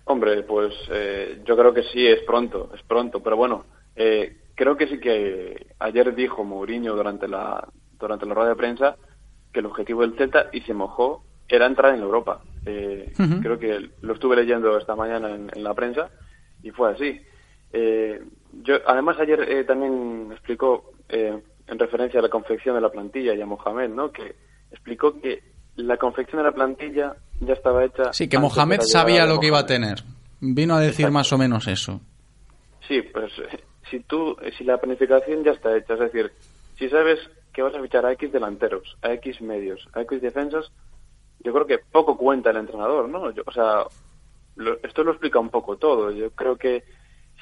Hombre, pues eh, yo creo que sí, es pronto, es pronto, pero bueno, eh, creo que sí que ayer dijo Mourinho durante la durante la rueda de prensa que el objetivo del Celta, y se mojó, era entrar en Europa. Eh. Creo que lo estuve leyendo esta mañana en, en la prensa y fue así. Eh, yo, además, ayer eh, también explicó, eh, en referencia a la confección de la plantilla y a Mohamed, ¿no? que explicó que la confección de la plantilla ya estaba hecha. Sí, que Mohamed sabía lo que iba a tener. Vino a decir más o menos eso. Sí, pues eh, si tú, si la planificación ya está hecha, es decir, si sabes que vas a fichar a X delanteros, a X medios, a X defensas, yo creo que poco cuenta el entrenador, ¿no? Yo- o sea, lo- esto lo explica un poco todo. Yo creo que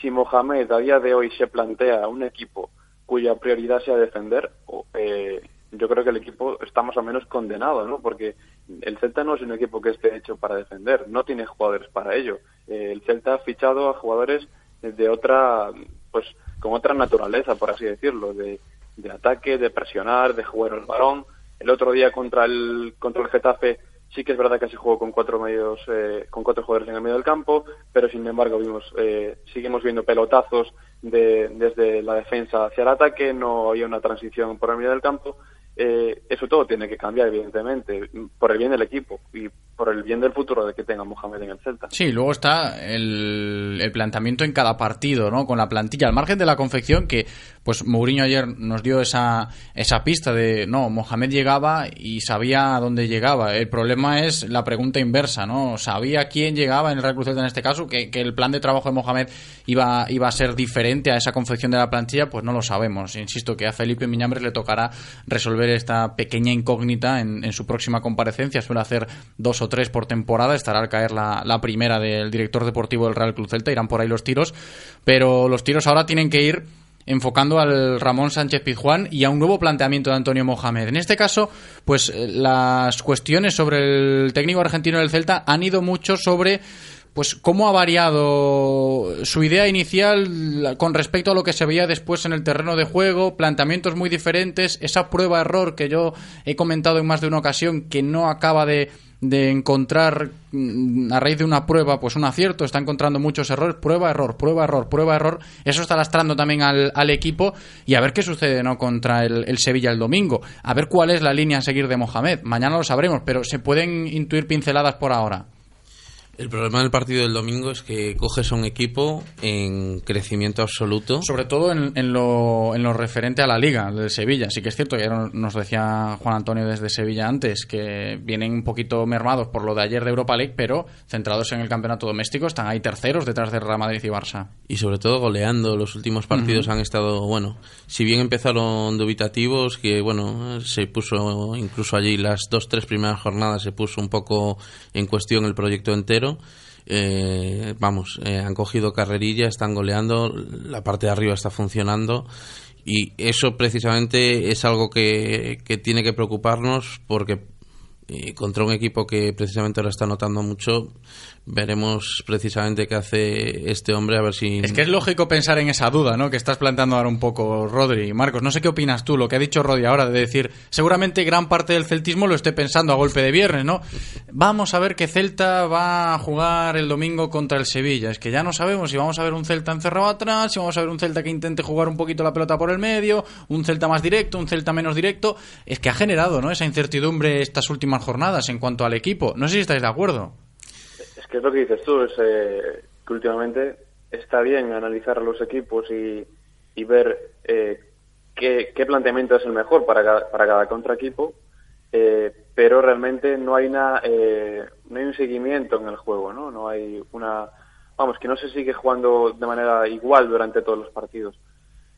si Mohamed a día de hoy se plantea un equipo cuya prioridad sea defender, eh, yo creo que el equipo está más o menos condenado, ¿no? Porque el Celta no es un equipo que esté hecho para defender, no tiene jugadores para ello. Eh, el Celta ha fichado a jugadores de otra, pues, con otra naturaleza, por así decirlo, de, de ataque, de presionar, de jugar el balón. El otro día contra el, contra el Getafe sí que es verdad que se jugó con cuatro medios, eh, con cuatro jugadores en el medio del campo, pero sin embargo vimos, eh, seguimos viendo pelotazos de, desde la defensa hacia el ataque, no había una transición por el medio del campo. Eh, eso todo tiene que cambiar, evidentemente, por el bien del equipo y por el bien del futuro de que tenga Mohamed en el Celta. Sí, luego está el, el planteamiento en cada partido, ¿no? Con la plantilla, al margen de la confección, que pues Mourinho ayer nos dio esa, esa pista de, no, Mohamed llegaba y sabía a dónde llegaba. El problema es la pregunta inversa, ¿no? Sabía quién llegaba en el Real en este caso, que, que el plan de trabajo de Mohamed iba, iba a ser diferente a esa confección de la plantilla, pues no lo sabemos. Insisto que a Felipe Miñambres le tocará resolver esta pequeña incógnita en, en su próxima comparecencia. Suele hacer dos o tres por temporada, estará al caer la, la primera del director deportivo del Real Club Celta, irán por ahí los tiros, pero los tiros ahora tienen que ir enfocando al Ramón Sánchez Pizjuán y a un nuevo planteamiento de Antonio Mohamed. En este caso, pues eh, las cuestiones sobre el técnico argentino del Celta han ido mucho sobre pues cómo ha variado su idea inicial con respecto a lo que se veía después en el terreno de juego, planteamientos muy diferentes, esa prueba error que yo he comentado en más de una ocasión que no acaba de de encontrar mm, a raíz de una prueba pues un acierto, está encontrando muchos errores, prueba, error, prueba, error, prueba, error, eso está lastrando también al, al equipo y a ver qué sucede no contra el, el, Sevilla el domingo, a ver cuál es la línea a seguir de Mohamed, mañana lo sabremos, pero se pueden intuir pinceladas por ahora. El problema del partido del domingo es que coges a un equipo en crecimiento absoluto. Sobre todo en, en, lo, en lo referente a la liga de Sevilla. Sí que es cierto que nos decía Juan Antonio desde Sevilla antes que vienen un poquito mermados por lo de ayer de Europa League, pero centrados en el campeonato doméstico están ahí terceros detrás de Real Madrid y Barça. Y sobre todo goleando. Los últimos partidos uh -huh. han estado, bueno, si bien empezaron dubitativos, que bueno, se puso incluso allí las dos, tres primeras jornadas se puso un poco en cuestión el proyecto entero eh, vamos, eh, han cogido carrerilla, están goleando, la parte de arriba está funcionando y eso precisamente es algo que, que tiene que preocuparnos porque eh, contra un equipo que precisamente lo está notando mucho, veremos precisamente qué hace este hombre a ver si es que es lógico pensar en esa duda no que estás planteando ahora un poco Rodri. Marcos no sé qué opinas tú lo que ha dicho Rodri ahora de decir seguramente gran parte del celtismo lo esté pensando a golpe de viernes no vamos a ver qué Celta va a jugar el domingo contra el Sevilla. Es que ya no sabemos si vamos a ver un Celta encerrado atrás si vamos a ver un Celta que intente jugar un poquito la pelota por el medio un Celta más directo un Celta menos directo. Es que ha generado no esa incertidumbre estas últimas jornadas en cuanto al equipo no sé si estáis de acuerdo que es lo que dices tú, es eh, que últimamente está bien analizar a los equipos y, y ver eh, qué, planteamiento es el mejor para cada, para cada contraequipo, eh, pero realmente no hay, una, no hay un seguimiento en el juego, ¿no? No hay una... Vamos, que no se sigue jugando de manera igual durante todos los partidos.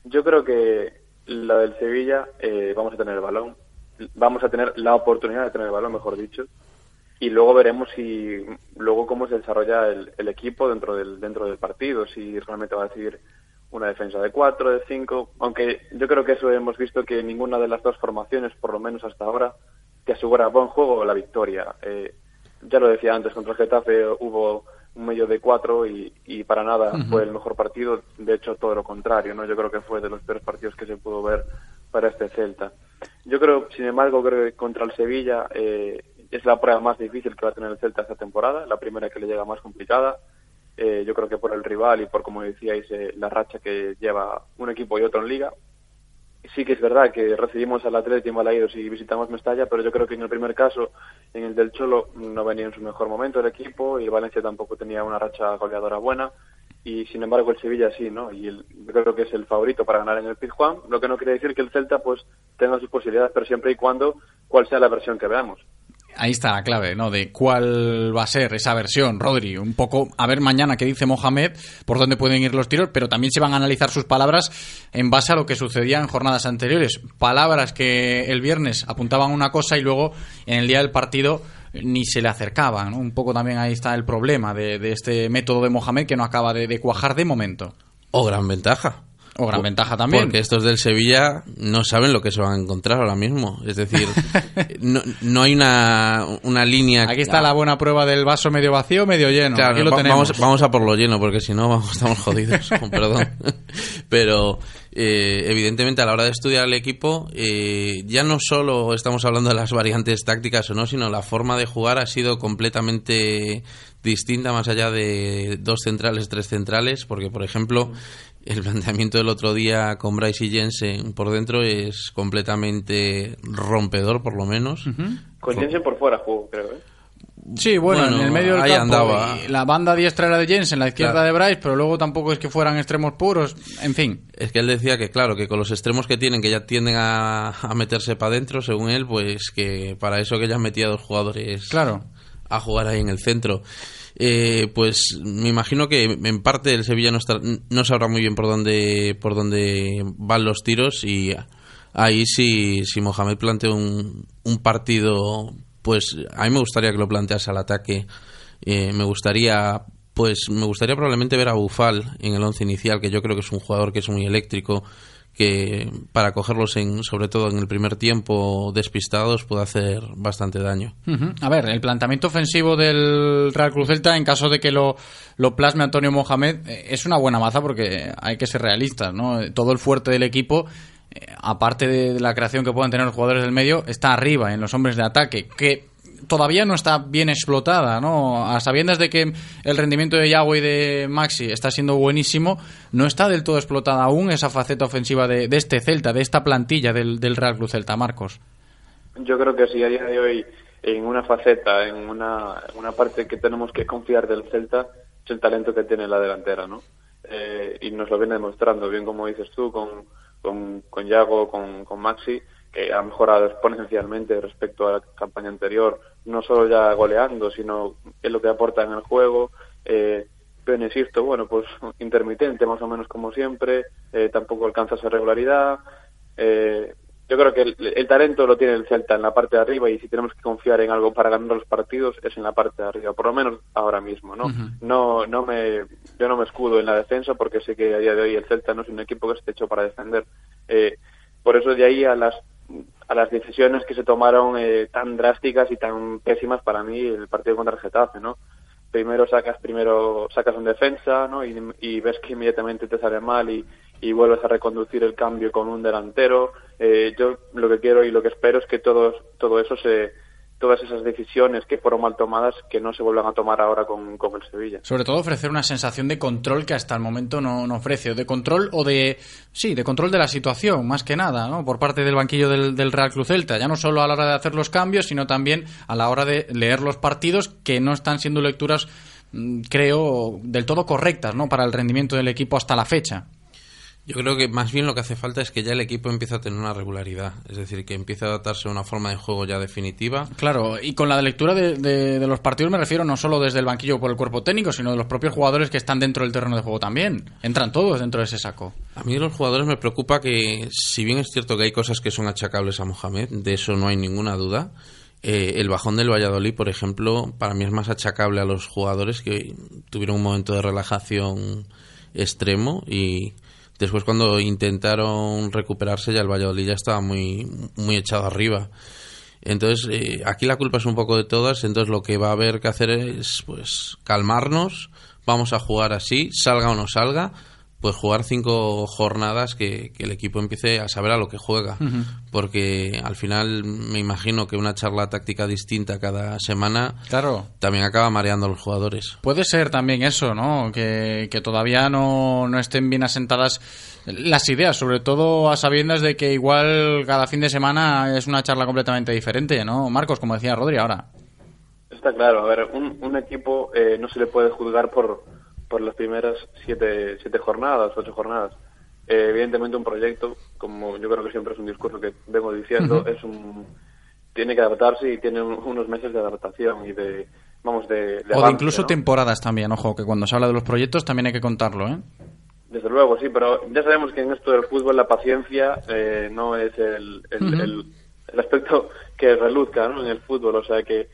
Yo creo que la del Sevilla vamos a tener el balón, vamos a tener la oportunidad de tener el balón, mejor dicho, y luego veremos si luego cómo se desarrolla el, el, equipo dentro del dentro del partido si realmente va a decir una defensa de cuatro de cinco aunque yo creo que eso hemos visto que ninguna de las dos formaciones por lo menos hasta ahora te asegura buen juego o la victoria eh, ya lo decía antes contra el Getafe hubo un medio de cuatro y, y para nada uh -huh. fue el mejor partido de hecho todo lo contrario no yo creo que fue de los peores partidos que se pudo ver para este Celta yo creo sin embargo creo que contra el Sevilla eh, es la prueba más difícil que va a tener el Celta esta temporada, la primera que le llega más complicada. Eh, yo creo que por el rival y por, como decíais, eh, la racha que lleva un equipo y otro en liga. Sí que es verdad que recibimos al Atlético en Balaídos y visitamos Mestalla, pero yo creo que en el primer caso, en el del Cholo, no venía en su mejor momento el equipo y Valencia tampoco tenía una racha goleadora buena. Y sin embargo el Sevilla sí, ¿no? Y el, creo que es el favorito para ganar en el Pizjuán, lo que no quiere decir que el Celta pues tenga sus posibilidades, pero siempre y cuando cuál sea la versión que veamos ahí está la clave, ¿no? De cuál va a ser esa versión, Rodri. Un poco, a ver mañana qué dice Mohamed, por dónde pueden ir los tiros, pero también se van a analizar sus palabras en base a lo que sucedía en jornadas anteriores. Palabras que el viernes apuntaban una cosa y luego en el día del partido ni se le acercaban, ¿no? Un poco también ahí está el problema de, de este método de Mohamed que no acaba de, de cuajar de momento. O gran ventaja. O gran ventaja también. Porque estos del Sevilla no saben lo que se van a encontrar ahora mismo. Es decir, no, no, hay una, una línea. Aquí está la buena prueba del vaso medio vacío, medio lleno. Claro, Aquí lo va, tenemos. Vamos, vamos, a por lo lleno, porque si no vamos, estamos jodidos. con perdón. Pero eh, evidentemente a la hora de estudiar el equipo, eh, ya no solo estamos hablando de las variantes tácticas o no, sino la forma de jugar ha sido completamente distinta más allá de dos centrales, tres centrales, porque por ejemplo el planteamiento del otro día con Bryce y Jensen por dentro es completamente rompedor, por lo menos. Uh -huh. Con Jensen por fuera jugó, creo, ¿eh? Sí, bueno, bueno, en el medio del ahí campo andaba. la banda diestra era de Jensen, la izquierda Claro. de Bryce, pero luego tampoco es que fueran extremos puros, en fin. Es que él decía que, claro, que con los extremos que tienen, que ya tienden a, a meterse para adentro, según él, pues que para eso que ya metía a dos jugadores Claro. a jugar ahí en el centro. Eh, pues me imagino que en parte el Sevilla no, está, no sabrá muy bien por dónde, por dónde van los tiros y ahí si, si Mohamed plantea un, un partido, pues a mí me gustaría que lo plantease al ataque. Eh, me gustaría pues me gustaría probablemente ver a Bufal en el once inicial, que yo creo que es un jugador que es muy eléctrico, que para cogerlos en, sobre todo en el primer tiempo despistados puede hacer bastante daño. A ver, el planteamiento ofensivo del Real Cruz Celta, en caso de que lo, lo plasme Antonio Mohamed, eh, es una buena maza porque hay que ser realistas, ¿no? Todo el fuerte del equipo, aparte de la creación que puedan tener los jugadores del medio, está arriba en los hombres de ataque, que todavía no está bien explotada, ¿no? A sabiendas de que el rendimiento de Yagüe y de Maxi está siendo buenísimo, no está del todo explotada aún esa faceta ofensiva de, este Celta, de esta plantilla del, Real Cruz Celta, Marcos. Yo creo que sí, a día de hoy, en una faceta, en una, una parte que tenemos que confiar del Celta, es el talento que tiene la delantera, ¿no? Eh, y nos lo viene demostrando, bien como dices tú, con, con, con Yago, con, con Maxi, que ha mejorado exponencialmente respecto a la campaña anterior, no solo ya goleando, sino en lo que aporta en el juego. Eh, insisto, bueno, pues intermitente más o menos como siempre, eh, tampoco alcanza esa regularidad. Eh, yo creo que el, talento lo tiene el Celta en la parte de arriba y si tenemos que confiar en algo para ganar los partidos es en la parte de arriba, por lo menos ahora mismo, ¿no? No, no me, yo no me escudo en la defensa porque sé que a día de hoy el Celta no es un equipo que esté hecho para defender. Eh, por eso de ahí a las a las decisiones que se tomaron eh, tan drásticas y tan pésimas para mí el partido contra el Getafe, ¿no? Primero sacas primero sacas en defensa, ¿no? Y, ves que inmediatamente te sale mal y, y, vuelves a reconducir el cambio con un delantero. Eh, yo lo que quiero y lo que espero es que todo, todo eso se, todas esas decisiones que fueron mal tomadas que no se vuelvan a tomar ahora con, con, el Sevilla. Sobre todo ofrecer una sensación de control que hasta el momento no, no, ofrece, de control o de, sí, de control de la situación, más que nada, ¿no? por parte del banquillo del, Real Cruz Celta, ya no solo a la hora de hacer los cambios, sino también a la hora de leer los partidos que no están siendo lecturas, mm, creo, del todo correctas ¿no? para el rendimiento del equipo hasta la fecha. Yo creo que más bien lo que hace falta es que ya el equipo empiece a tener una regularidad, es decir, que empiece a adaptarse a una forma de juego ya definitiva. Claro, y con la lectura de, de, los partidos me refiero no solo desde el banquillo por el cuerpo técnico, sino de los propios jugadores que están dentro del terreno de juego también. Entran todos dentro de ese saco. A mí de los jugadores me preocupa que, si bien es cierto que hay cosas que son achacables a Mohamed, de eso no hay ninguna duda, eh, el bajón del Valladolid, por ejemplo, para mí es más achacable a los jugadores que tuvieron un momento de relajación extremo y Después cuando intentaron recuperarse ya el Valladolid ya estaba muy, muy echado arriba. Entonces, eh, aquí la culpa es un poco de todas, entonces lo que va a haber que hacer es pues calmarnos, vamos a jugar así, salga o no salga, pues jugar cinco jornadas que, el equipo empiece a saber a lo que juega. Porque al final me imagino que una charla táctica distinta cada semana claro. también acaba mareando a los jugadores. Puede ser también eso, ¿no? Que, todavía no, no estén bien asentadas las ideas, sobre todo a sabiendas de que igual cada fin de semana es una charla completamente diferente, ¿no? Marcos, como decía Rodri ahora. Está claro, a ver, un, equipo eh, no se le puede juzgar por por las primeras siete, siete jornadas, ocho jornadas. Eh, evidentemente un proyecto, como yo creo que siempre es un discurso que vengo diciendo, es un tiene que adaptarse y tiene unos meses de adaptación y de vamos de, o de incluso temporadas también, ojo, que cuando se habla de los proyectos también hay que contarlo, ¿eh? Desde luego, sí, pero ya sabemos que en esto del fútbol la paciencia eh, no es el, el, el, aspecto que reluzca ¿no? en el fútbol, o sea que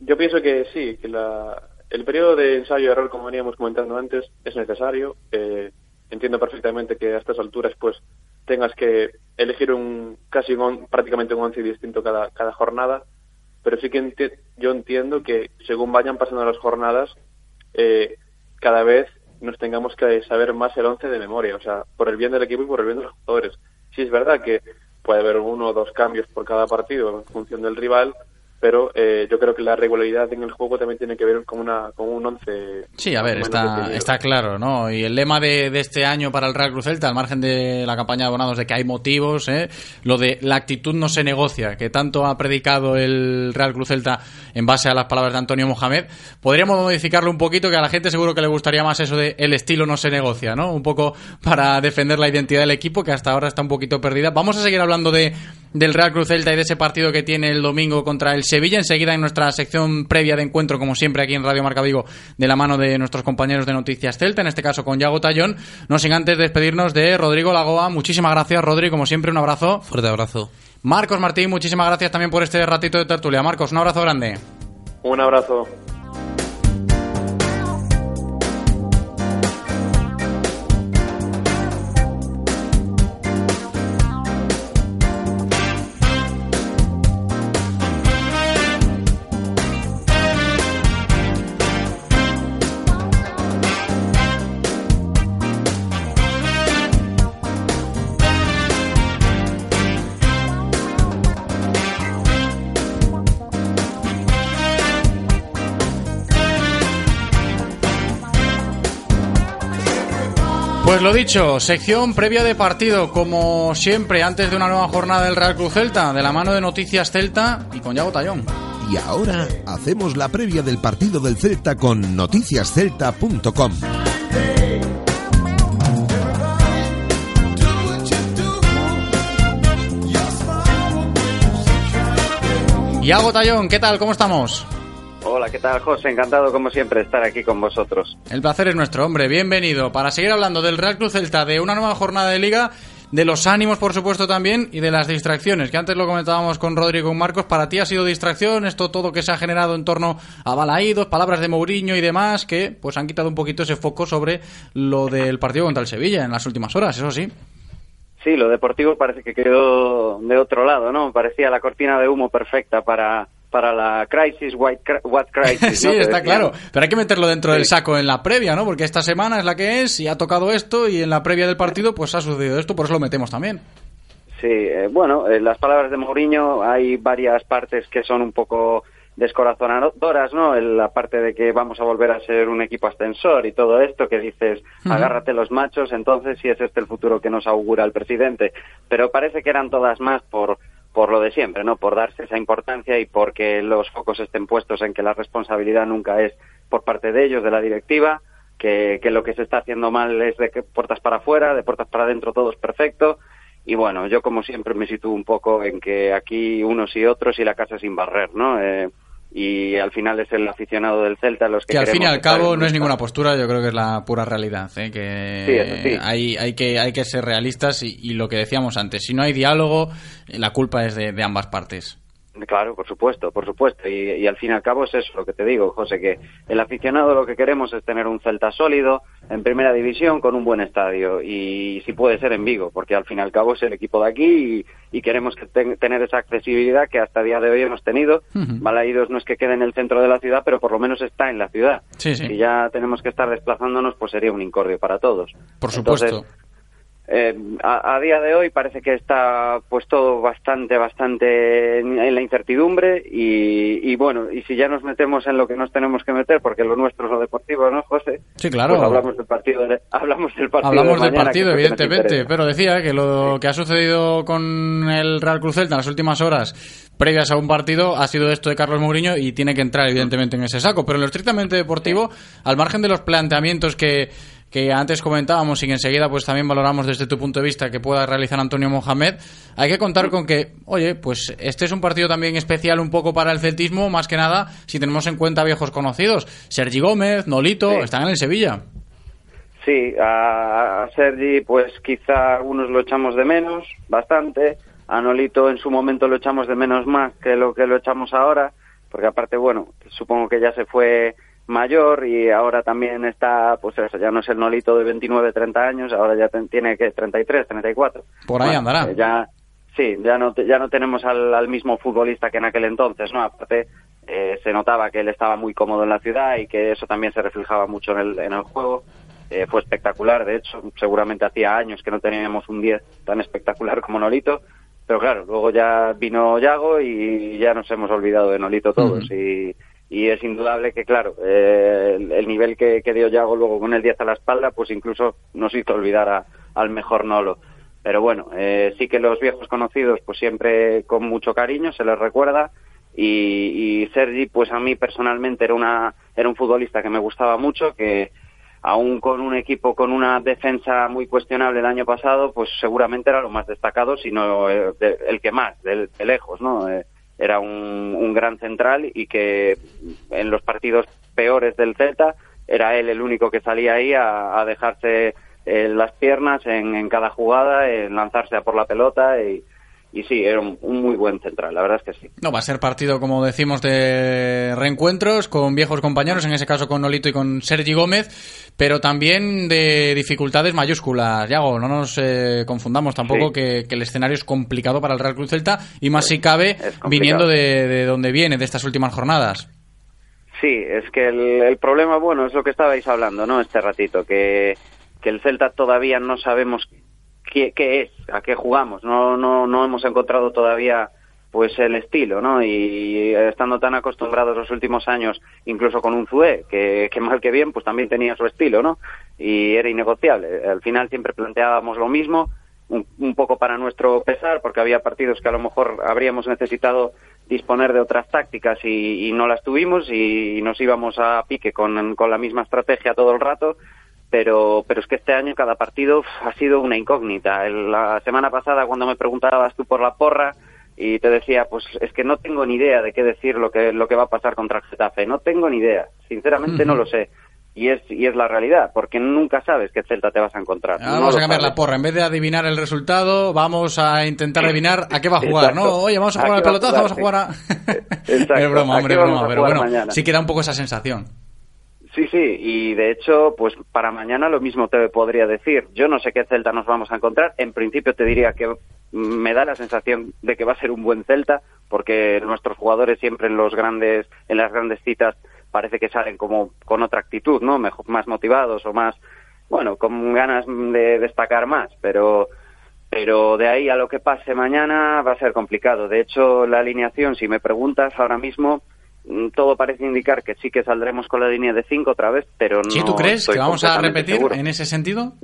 yo pienso que sí, que la, el periodo de ensayo-error, como veníamos comentando antes, es necesario. Eh, entiendo perfectamente que a estas alturas pues tengas que elegir un casi prácticamente un once distinto cada, cada jornada, pero sí que yo entiendo que según vayan pasando las jornadas, eh, cada vez nos tengamos que saber más el once de memoria, o sea, por el bien del equipo y por el bien de los jugadores. Sí es verdad que puede haber uno o dos cambios por cada partido en función del rival, pero eh, yo creo que la regularidad en el juego también tiene que ver con una con un once sí a ver está está claro no y el lema de, de, este año para el Real Cruz Celta al margen de la campaña de abonados de que hay motivos ¿eh? lo de la actitud no se negocia que tanto ha predicado el Real Cruz Celta en base a las palabras de Antonio Mohamed podríamos modificarlo un poquito que a la gente seguro que le gustaría más eso de el estilo no se negocia no un poco para defender la identidad del equipo que hasta ahora está un poquito perdida. Vamos a seguir hablando de del Real Cruz Celta y de ese partido que tiene el domingo contra el Sevilla. Enseguida en nuestra sección previa de encuentro, como siempre aquí en Radio Marca Vigo, de la mano de nuestros compañeros de Noticias Celta, en este caso con Yago Tallón. No sin antes despedirnos de Rodrigo Lagoa. Muchísimas gracias, Rodrigo. Como siempre, un abrazo. Fuerte abrazo. Marcos Martín, muchísimas gracias también por este ratito de tertulia. Marcos, un abrazo grande. Un abrazo. Pues lo dicho, sección previa de partido, como siempre, antes de una nueva jornada del Real Cruz Celta, de la mano de Noticias Celta y con Yago Tallón. Y ahora hacemos la previa del partido del Celta con noticiascelta.com. Yago Tallón, ¿qué tal? ¿Cómo estamos? Hola, ¿qué tal, José? Encantado, como siempre, estar aquí con vosotros. El placer es nuestro, hombre. Bienvenido. Para seguir hablando del Real Cruz Celta, de una nueva jornada de liga, de los ánimos, por supuesto, también, y de las distracciones, que antes lo comentábamos con Rodrigo y con Marcos. Para ti ha sido distracción esto todo que se ha generado en torno a Balaídos, palabras de Mourinho y demás, que pues han quitado un poquito ese foco sobre lo del partido contra el Sevilla en las últimas horas, eso sí. Sí, lo deportivo parece que quedó de otro lado, ¿no? Parecía la cortina de humo perfecta para, para la crisis, what, what crisis. sí, está claro. Pero hay que meterlo dentro Sí. del saco en la previa, ¿no? Porque esta semana es la que es y ha tocado esto y en la previa del partido pues ha sucedido esto, por eso lo metemos también. Sí, eh, bueno, en las palabras de Mourinho hay varias partes que son un poco descorazonadoras, ¿no? La parte de que vamos a volver a ser un equipo ascensor y todo esto, que dices, Ujú. agárrate los machos, entonces si es este el futuro que nos augura el presidente. Pero parece que eran todas más por por lo de siempre, ¿no? Por darse esa importancia y porque los focos estén puestos en que la responsabilidad nunca es por parte de ellos, de la directiva, que, que lo que se está haciendo mal es de puertas para afuera, de puertas para adentro todo es perfecto. Y bueno, yo como siempre me sitúo un poco en que aquí unos y otros y la casa sin barrer, ¿no? Eh, y al final es el aficionado del Celta los que Que al fin y al cabo no es ninguna postura, yo creo que es la pura realidad. ¿eh? Que Sí, eso sí. Hay, hay, que, hay que ser realistas y, y lo que decíamos antes, si no hay diálogo, la culpa es de, de ambas partes. Claro, por supuesto, por supuesto. Y, y al fin y al cabo es eso lo que te digo, José, que el aficionado lo que queremos es tener un Celta sólido en primera división con un buen estadio y si puede ser en Vigo, porque al fin y al cabo es el equipo de aquí y, y queremos que ten- tener esa accesibilidad que hasta el día de hoy hemos tenido. Balaídos no es que quede en el centro de la ciudad, pero por lo menos está en la ciudad. Sí, sí. Si ya tenemos que estar desplazándonos, pues sería un incordio para todos. Por supuesto. Entonces, eh, a, a día de hoy parece que está pues todo bastante, bastante en, en la incertidumbre y, y bueno, y si ya nos metemos en lo que nos tenemos que meter, porque lo nuestro es lo deportivo, ¿no, José? Sí, claro. Pues hablamos del partido, de- hablamos del partido. Hablamos de del partido, evidentemente, pero decía que lo que ha sucedido con el Real Cruz Celta en las últimas horas previas a un partido ha sido esto de Carlos Mourinho y tiene que entrar evidentemente en ese saco, pero en lo estrictamente deportivo, al margen de los planteamientos que que antes comentábamos y que enseguida pues también valoramos desde tu punto de vista que pueda realizar Antonio Mohamed, hay que contar con que, oye, pues este es un partido también especial un poco para el celtismo, más que nada si tenemos en cuenta viejos conocidos, Sergi Gómez, Nolito, están en el Sevilla. Sí, a, a Sergi, pues quizá algunos lo echamos de menos, bastante. A Nolito en su momento lo echamos de menos más que lo que lo echamos ahora, porque aparte, bueno, supongo que ya se fue mayor y ahora también está, pues eso, ya no es el Nolito de 29, 30 años, ahora ya ten- tiene que 33, 34. Por ahí Bueno, andará. eh, Ya, sí, ya no, ya no tenemos al, al mismo futbolista que en aquel entonces, ¿no? Aparte, eh, se notaba que él estaba muy cómodo en la ciudad y que eso también se reflejaba mucho en el, en el juego. Eh, fue espectacular, de hecho, seguramente hacía años que no teníamos un 10 tan espectacular como Nolito, pero claro, luego ya vino Yago y ya nos hemos olvidado de Nolito todos y, y es indudable que, claro, eh, el, el nivel que, dio Yago luego con el 10 a la espalda, pues incluso nos hizo olvidar a- al mejor Nolo. Pero bueno, eh, sí que los viejos conocidos, pues siempre con mucho cariño, se les recuerda. Y, y Sergi, pues a mí personalmente era, una, era un futbolista que me gustaba mucho, que aún con un equipo con una defensa muy cuestionable el año pasado, pues seguramente era lo más destacado, sino eh, de- el que más, de, de lejos, ¿no? Eh, era un, un gran central y que en los partidos peores del Celta era él el único que salía ahí a, dejarse eh, las piernas en, en cada jugada, en lanzarse a por la pelota y, y sí, era un, un muy buen central, la verdad es que sí. No, va a ser partido, como decimos, de reencuentros con viejos compañeros, en ese caso con Nolito y con Sergi Gómez, pero también de dificultades mayúsculas. Yago, no nos eh, confundamos tampoco Sí. que, que el escenario es complicado para el Real Cruz Celta y más si cabe viniendo de, de donde viene, de estas últimas jornadas. Sí, es que el, el problema, bueno, es lo que estabais hablando, ¿no? Este ratito, que, que el Celta todavía no sabemos qué, es, a qué jugamos. No, no, no hemos encontrado todavía pues el estilo, ¿no? Y estando tan acostumbrados los últimos años, incluso con un Zue, que, que mal que bien, pues también tenía su estilo, ¿no? Y era innegociable. Al final siempre planteábamos lo mismo, un, un poco para nuestro pesar, porque había partidos que a lo mejor habríamos necesitado disponer de otras tácticas y, y no las tuvimos y, nos íbamos a pique con, con la misma estrategia todo el rato pero, pero es que este año cada partido ha sido una incógnita. La semana pasada, cuando me preguntabas tú por la porra, y te decía, pues es que no tengo ni idea de qué decir lo que, lo que va a pasar contra el Getafe. No tengo ni idea. Sinceramente no lo sé. Y es, y es la realidad, porque nunca sabes qué Celta te vas a encontrar. Ah, No vamos a cambiar sabes. la porra. En vez de adivinar el resultado, vamos a intentar adivinar a qué va a jugar, ¿no? Oye, vamos a ¿A jugar al pelotazo, vamos a jugar a... Es broma, ¿A hombre, broma. Pero bueno, mañana? sí que da un poco esa sensación. Sí, sí, y de hecho, pues para mañana lo mismo te podría decir. Yo no sé qué Celta nos vamos a encontrar. En principio te diría que me da la sensación de que va a ser un buen Celta, porque nuestros jugadores siempre en los grandes, en las grandes citas parece que salen como con otra actitud, ¿no? Mejor, más motivados o más, bueno, con ganas de destacar más, pero pero de ahí a lo que pase mañana va a ser complicado. De hecho, la alineación, si me preguntas ahora mismo, todo parece indicar que sí que saldremos con la línea de 5 otra vez, pero no ¿Sí tú crees estoy que vamos a repetir seguro. en ese sentido?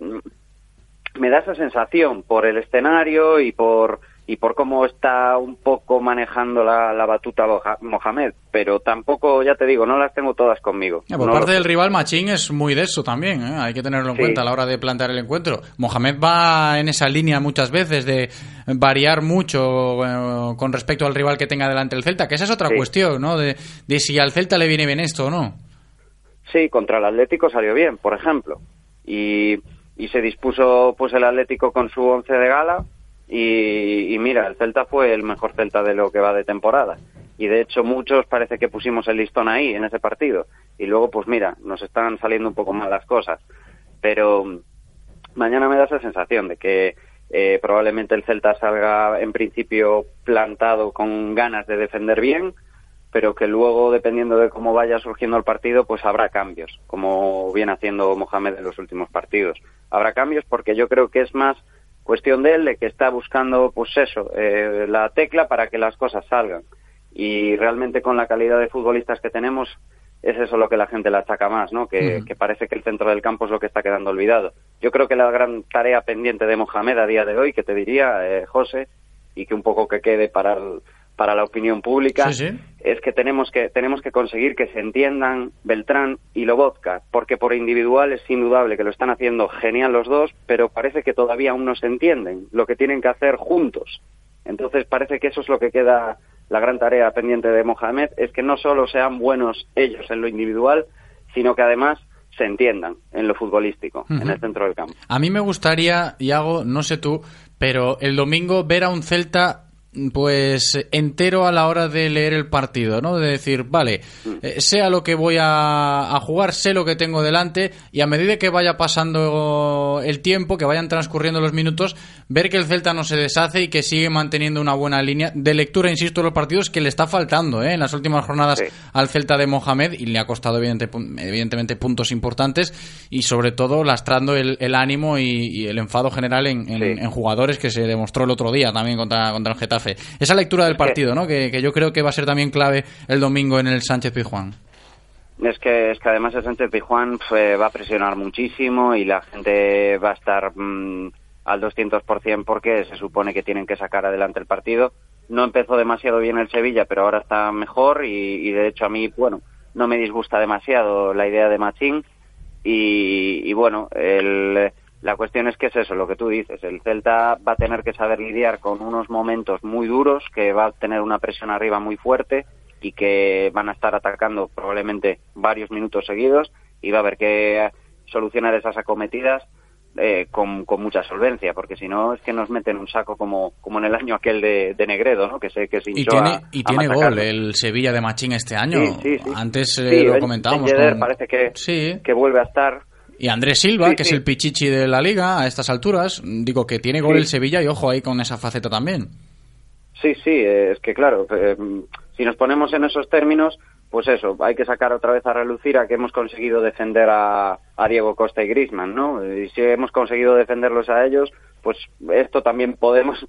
Me da esa sensación por el escenario y por y por cómo está un poco manejando la, la batuta Mohamed, pero tampoco, ya te digo, no las tengo todas conmigo. Ya, por No parte lo del rival, Machín es muy de eso también, ¿eh? hay que tenerlo en Sí. cuenta a la hora de plantear el encuentro. Mohamed va en esa línea muchas veces de variar mucho eh, con respecto al rival que tenga delante el Celta, que esa es otra Sí. cuestión, ¿no? De, de si al Celta le viene bien esto o no. Sí, contra el Atlético salió bien, por ejemplo. Y, y se dispuso pues el Atlético con su once de gala y, y mira, el Celta fue el mejor Celta de lo que va de temporada. Y de hecho muchos parece que pusimos el listón ahí, en ese partido. Y luego pues mira, nos están saliendo un poco mal las cosas. Pero mm, mañana me da esa sensación de que eh, probablemente el Celta salga en principio plantado con ganas de defender bien, pero que luego, dependiendo de cómo vaya surgiendo el partido, pues habrá cambios, como viene haciendo Mohamed en los últimos partidos. Habrá cambios porque yo creo que es más cuestión de él, de que está buscando, pues eso, eh, la tecla para que las cosas salgan. Y realmente con la calidad de futbolistas que tenemos, es eso lo que la gente le achaca más, ¿no? Que, que parece que el centro del campo es lo que está quedando olvidado. Yo creo que la gran tarea pendiente de Mohamed a día de hoy, que te diría, eh, José, y que un poco que quede para, el- para la opinión pública, Sí, sí. es que tenemos que tenemos que conseguir que se entiendan Beltrán y Lobotka, porque por individual es indudable que lo están haciendo genial los dos, pero parece que todavía aún no se entienden lo que tienen que hacer juntos. Entonces parece que eso es lo que queda la gran tarea pendiente de Mohamed, es que no solo sean buenos ellos en lo individual, sino que además se entiendan en lo futbolístico, en el centro del campo. A mí me gustaría, Iago, no sé tú, pero el domingo ver a un Celta pues entero a la hora de leer el partido, ¿no? De decir, vale, eh, sea lo que voy a, a jugar, sé lo que tengo delante y a medida que vaya pasando el tiempo, que vayan transcurriendo los minutos, ver que el Celta no se deshace y que sigue manteniendo una buena línea de lectura, insisto, de los partidos que le está faltando, ¿eh? En las últimas jornadas al Celta de Mohamed y le ha costado evidente- evidentemente puntos importantes y sobre todo lastrando el, el ánimo y, y el enfado general en, en- en jugadores que se demostró el otro día también contra, contra el Getafe. Esa lectura del partido, ¿no? Que, que yo creo que va a ser también clave el domingo en el Sánchez Pizjuán. Es que, es que además el Sánchez Pijuán fue- va a presionar muchísimo y la gente va a estar mm, al 200% porque se supone que tienen que sacar adelante el partido. No empezó demasiado bien el Sevilla, pero ahora está mejor y, y de hecho a mí, bueno, no me disgusta demasiado la idea de Machín y, y bueno, el, la cuestión es que es eso, lo que tú dices, el Celta va a tener que saber lidiar con unos momentos muy duros, que va a tener una presión arriba muy fuerte y que van a estar atacando probablemente varios minutos seguidos y va a haber que solucionar esas acometidas eh, con, con mucha solvencia, porque si no es que nos meten un saco como, como en el año aquel de, de Negredo, ¿no? que sé que se Y tiene, a- y a tiene machacarnos. gol el Sevilla de Machín este año. Sí, sí, sí. Antes eh, lo Ben- comentábamos. Ben Yedder con- parece que, Sí. que vuelve a estar Y Andrés Silva, Sí, que sí. es el pichichi de la liga a estas alturas, digo que tiene gol Sí. el Sevilla y ojo ahí con esa faceta también. Sí, sí, eh, es que claro, eh, si nos ponemos en esos términos, pues eso, hay que sacar otra vez a relucir a que hemos conseguido defender a, a Diego Costa y Grisman, ¿no? Y si hemos conseguido defenderlos a ellos, pues esto también podemos,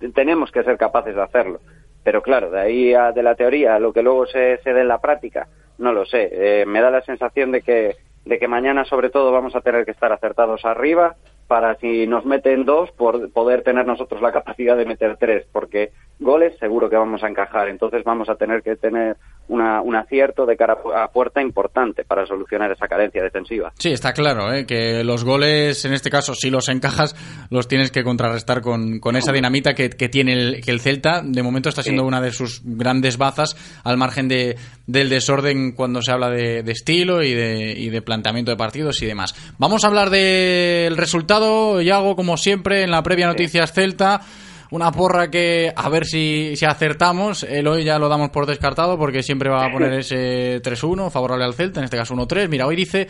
tenemos que ser capaces de hacerlo. pero claro, de ahí a, de la teoría a lo que luego se, se dé en la práctica, no lo sé. Eh, me da la sensación de que, de que mañana sobre todo vamos a tener que estar acertados arriba para si nos meten dos, por poder tener nosotros la capacidad de meter tres, porque goles seguro que vamos a encajar, entonces vamos a tener que tener una, un acierto de cara a puerta importante para solucionar esa carencia defensiva. Sí, está claro, ¿eh? que los goles, en este caso, si los encajas, los tienes que contrarrestar con, con esa dinamita que, que tiene el, que el Celta. De momento está siendo una de sus grandes bazas, al margen de, del desorden cuando se habla de, de estilo y de, y de planteamiento de partidos y demás. Vamos a hablar del resultado, Yago, como siempre, en la previa Noticias Celta una porra que a ver si, si acertamos. El hoy ya lo damos por descartado porque siempre va a poner ese 3-1 favorable al Celta, en este caso 1-3. Mira, hoy dice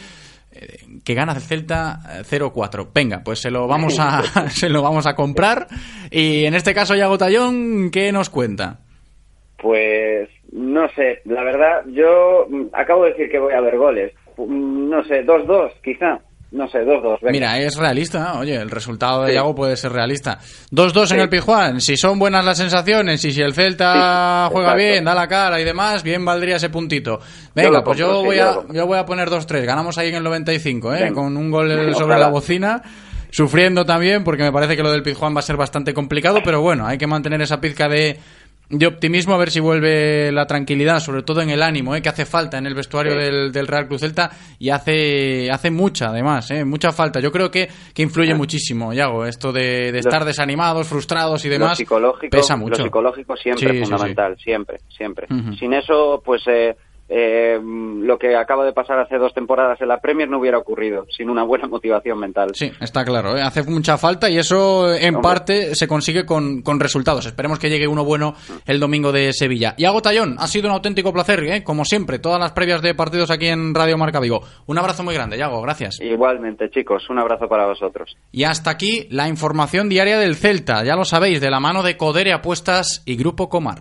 eh, que gana el Celta 0-4. Venga, pues se lo vamos a se lo vamos a comprar y en este caso Yago Tallón, ¿qué nos cuenta? Pues no sé, la verdad yo mm, acabo de decir que voy a ver goles. No sé, 2-2 quizá. No sé, 2-2. venga. Mira, es realista, oye, el resultado de Sí. Yago puede ser realista. 2-2 en el Pijuán, si son buenas las sensaciones y si el Celta Sí, juega exacto. bien, da la cara y demás, bien valdría ese puntito. Venga, pues yo compro, voy a yo voy a poner 2-3, ganamos ahí en el 95, ¿eh? Con un gol sobre Ojalá. la bocina. Sufriendo también, porque me parece que lo del Pizjuán va a ser bastante complicado, pero bueno, hay que mantener esa pizca de, de optimismo a ver si vuelve la tranquilidad, sobre todo en el ánimo, ¿eh? que hace falta en el vestuario Sí. del, del Real Cruz Celta y hace, hace mucha además, ¿eh? mucha falta. Yo creo que, que influye muchísimo, Yago, esto de, de estar desanimados, frustrados y lo demás. psicológico, pesa mucho. Lo psicológico siempre Sí, es sí. fundamental, siempre, siempre. Sin eso, pues eh, eh, lo que acaba de pasar hace dos temporadas en la Premier no hubiera ocurrido, sin una buena motivación mental. Sí, está claro, ¿eh? hace mucha falta y eso en Hombre. parte se consigue con, con resultados. Esperemos que llegue uno bueno el domingo de Sevilla. Y Yago Tallón, ha sido un auténtico placer, ¿eh? como siempre, todas las previas de partidos aquí en Radio Marca Vigo. Un abrazo muy grande, Yago, gracias. Igualmente, chicos, un abrazo para vosotros. Y hasta aquí la información diaria del Celta, ya lo sabéis, de la mano de Codere Apuestas y Grupo Comar.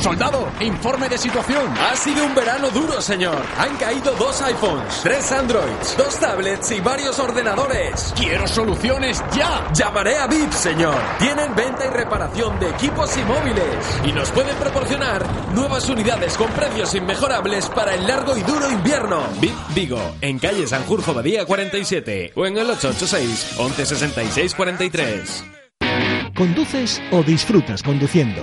Soldado, informe de situación. Ha sido un verano duro, señor. Han caído dos iPhones, tres Androids, dos tablets y varios ordenadores. Quiero soluciones ya. Llamaré a VIP, señor. Tienen venta y reparación de equipos y móviles. Y nos pueden proporcionar nuevas unidades con precios inmejorables para el largo y duro invierno. VIP Vigo, en calle Sanjurjo Badía 47 o en el 886 1166 43. ¿Conduces o disfrutas conduciendo?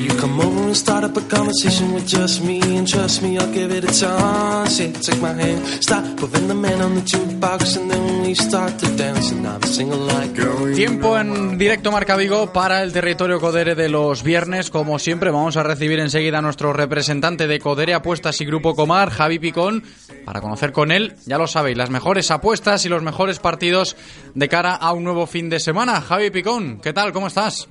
You come over and start up a conversation with just me, and trust me, I'll give it a chance. Take my hand, stop the man on the and then start to dance, and I'm like. Tiempo en directo Marca Vigo para el territorio Codere de los viernes. Como siempre, vamos a recibir enseguida a nuestro representante de Codere Apuestas y Grupo Comar, Javi Picón, para conocer con él, ya lo sabéis, las mejores apuestas y los mejores partidos de cara a un nuevo fin de semana. Javi Picón, ¿qué tal? ¿Cómo estás?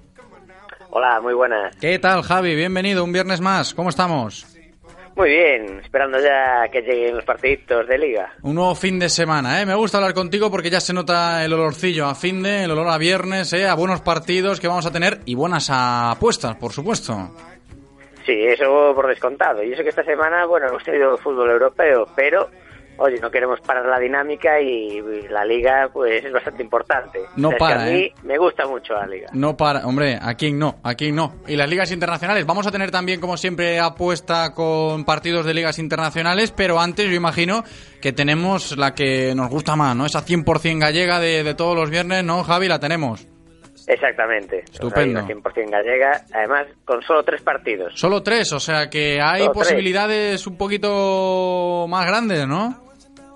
Hola, muy buenas. ¿Qué tal, Javi? Bienvenido un viernes más. ¿Cómo estamos? Muy bien, esperando ya que lleguen los partiditos de liga. Un nuevo fin de semana, ¿eh? Me gusta hablar contigo porque ya se nota el olorcillo a fin de, el olor a viernes, ¿eh? A buenos partidos que vamos a tener y buenas apuestas, por supuesto. Sí, eso por descontado. Y eso que esta semana, bueno, hemos tenido fútbol europeo, pero oye, no queremos parar la dinámica y la liga pues es bastante importante. No O sea, es que para, a mí ¿eh? me gusta mucho la liga. No para, hombre, aquí no, aquí no. Y las ligas internacionales, vamos a tener también, como siempre, apuesta con partidos de ligas internacionales, pero antes yo imagino que tenemos la que nos gusta más, ¿no? Esa 100% gallega de, de todos los viernes, ¿no, Javi? La tenemos. Exactamente. Estupendo. O sea, hay una 100% gallega, además con solo tres partidos. Solo tres, o sea que hay Solo tres. posibilidades un poquito más grandes, ¿no?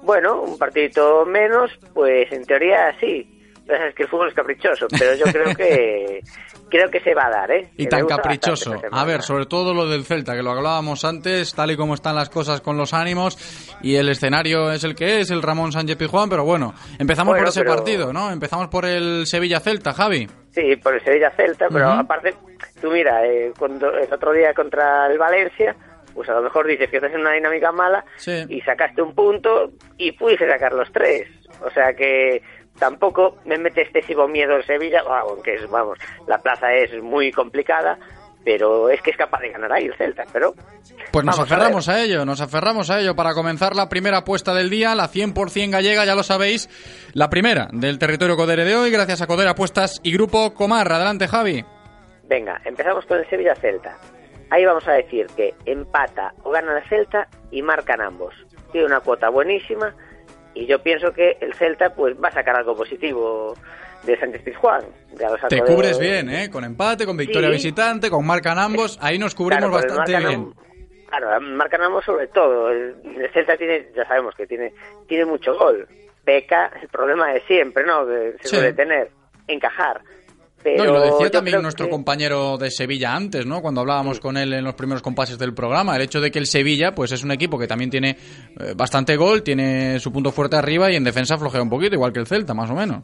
Bueno, un partidito menos, pues en teoría sí. Sabes que el fútbol es caprichoso, pero yo creo que creo que se va a dar, ¿eh? Y Que tan caprichoso. A ver, sobre todo lo del Celta, que lo hablábamos antes, tal y como están las cosas con los ánimos, y el escenario es el que es, el Ramón Sánchez Pizjuán, pero bueno, empezamos Bueno, por ese pero- partido, ¿no? Empezamos por el Sevilla-Celta, Javi. Sí, por el Sevilla Celta, pero aparte, tú mira, eh, cuando el otro día contra el Valencia, pues a lo mejor dices que estás en una dinámica mala Sí. y sacaste un punto y pudiste sacar los tres. O sea que tampoco me mete excesivo miedo el Sevilla, aunque es, vamos, la plaza es muy complicada, pero es que es capaz de ganar ahí el Celta, pero Pues nos Vamos a aferramos a, ello, nos aferramos a ello para comenzar la primera apuesta del día, la 100% gallega, ya lo sabéis, la primera del territorio Codere de hoy, gracias a Codere Apuestas y Grupo Comar. Adelante, Javi. Venga, empezamos con el Sevilla Celta. Ahí vamos a decir que empata o gana el Celta y marcan ambos. Tiene una cuota buenísima y yo pienso que el Celta pues va a sacar algo positivo de Sánchez Pizjuán. Te de- cubres bien, ¿eh? Con empate, con victoria Sí. visitante, con marcan ambos, ahí nos cubrimos Claro, bastante bien. Claro, marcan ambos sobre todo. El, el Celta tiene, ya sabemos que tiene, tiene mucho gol. Peca, el problema de siempre, ¿no? Que se Sí. suele tener, encajar. Pero No, y lo decía también nuestro que- compañero de Sevilla antes, ¿no? Cuando hablábamos con él en los primeros compases del programa, el hecho de que el Sevilla, pues es un equipo que también tiene eh, bastante gol, tiene su punto fuerte arriba y en defensa flojea un poquito, igual que el Celta, más o menos.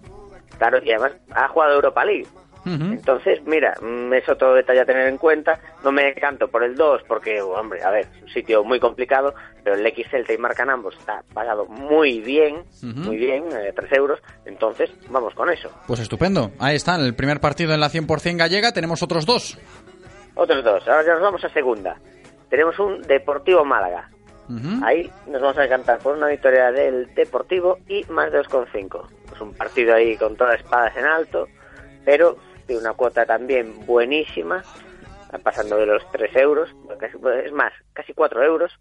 Claro, y además ha jugado Europa League. Entonces, mira, mm, es otro detalle a tener en cuenta. No me canto por el 2 porque, hombre, a ver, es un sitio muy complicado, pero el X Celta y marcan ambos está pagado muy bien, muy bien, eh, 3 euros. Entonces, vamos con eso. Pues estupendo. Ahí está, el primer partido en la 100% gallega, tenemos otros dos. Otros dos. Ahora ya nos vamos a segunda. Tenemos un Deportivo Málaga. Ahí nos vamos a decantar por una victoria del Deportivo y más de 2,5. Es un partido ahí con todas las espadas en alto, pero tiene una cuota también buenísima, pasando de los 3 euros, casi- es más, casi 4 euros.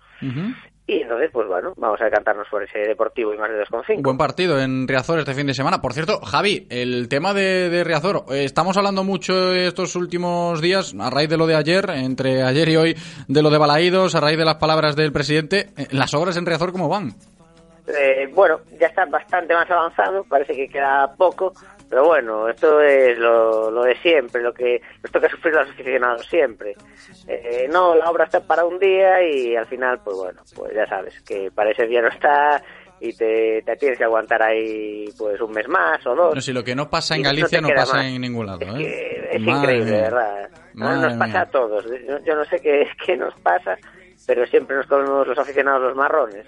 Y entonces, pues bueno, vamos a decantarnos por ese Deportivo y más de 2,5. Buen partido en Riazor este fin de semana. Por cierto, Javi, el tema de, de Riazor, eh, estamos hablando mucho estos últimos días, a raíz de lo de ayer, entre ayer y hoy, de lo de Balaídos, a raíz de las palabras del presidente. Eh, ¿Las obras en Riazor cómo van? Eh, bueno, ya está bastante más avanzado, parece que queda poco, pero bueno, esto es lo, lo de siempre, lo que nos toca sufrir los aficionados siempre. Eh, no, la obra está para un día y al final, pues bueno, pues ya sabes, que para ese día no está y te, te tienes que aguantar ahí pues un mes más o dos. No, si lo que no pasa en no Galicia no queda pasa más. en ningún lado. ¿eh? Es Madre increíble. ¿verdad? Madre nos pasa mía. a todos. Yo, yo no sé qué, qué nos pasa, pero siempre nos comemos los aficionados los marrones.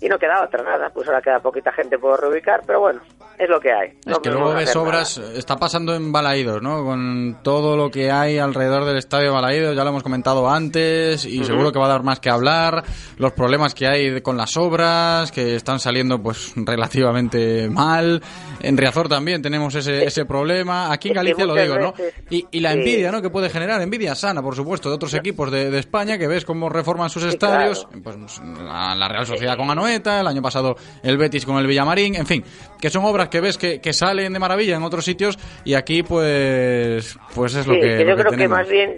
Y no queda otra nada, pues ahora queda poquita gente por reubicar, pero bueno, es lo que hay. Es que luego ves obras, está pasando en Balaídos, ¿no? Con todo lo que hay alrededor del estadio Balaídos, ya lo hemos comentado antes y seguro que va a dar más que hablar, los problemas que hay con las obras, que están saliendo pues relativamente mal. En Riazor también tenemos ese, ese problema, aquí en Galicia lo digo, ¿no? Y, y la sí. envidia, ¿no? Que puede generar, envidia sana, por supuesto, de otros equipos de, de España que ves cómo reforman sus Sí, estadios, claro. pues la, la Real Sociedad con Anoeta, el año pasado el Betis con el Villamarín, en fin, que son obras que ves que, que salen de maravilla en otros sitios y aquí pues pues es lo Sí, que, que lo yo creo que más bien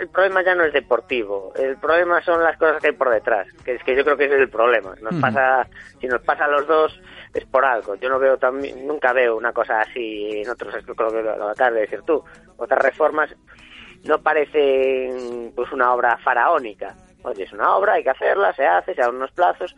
el problema ya no es deportivo, el problema son las cosas que hay por detrás, que es que yo creo que ese es el problema. Nos pasa, si nos pasa a los dos es por algo. Yo no veo también, nunca veo una cosa así en otros, lo que lo, lo acabas de decir tú. Otras reformas no parecen pues una obra faraónica. Oye, es una obra, hay que hacerla, se hace, se dan unos plazos,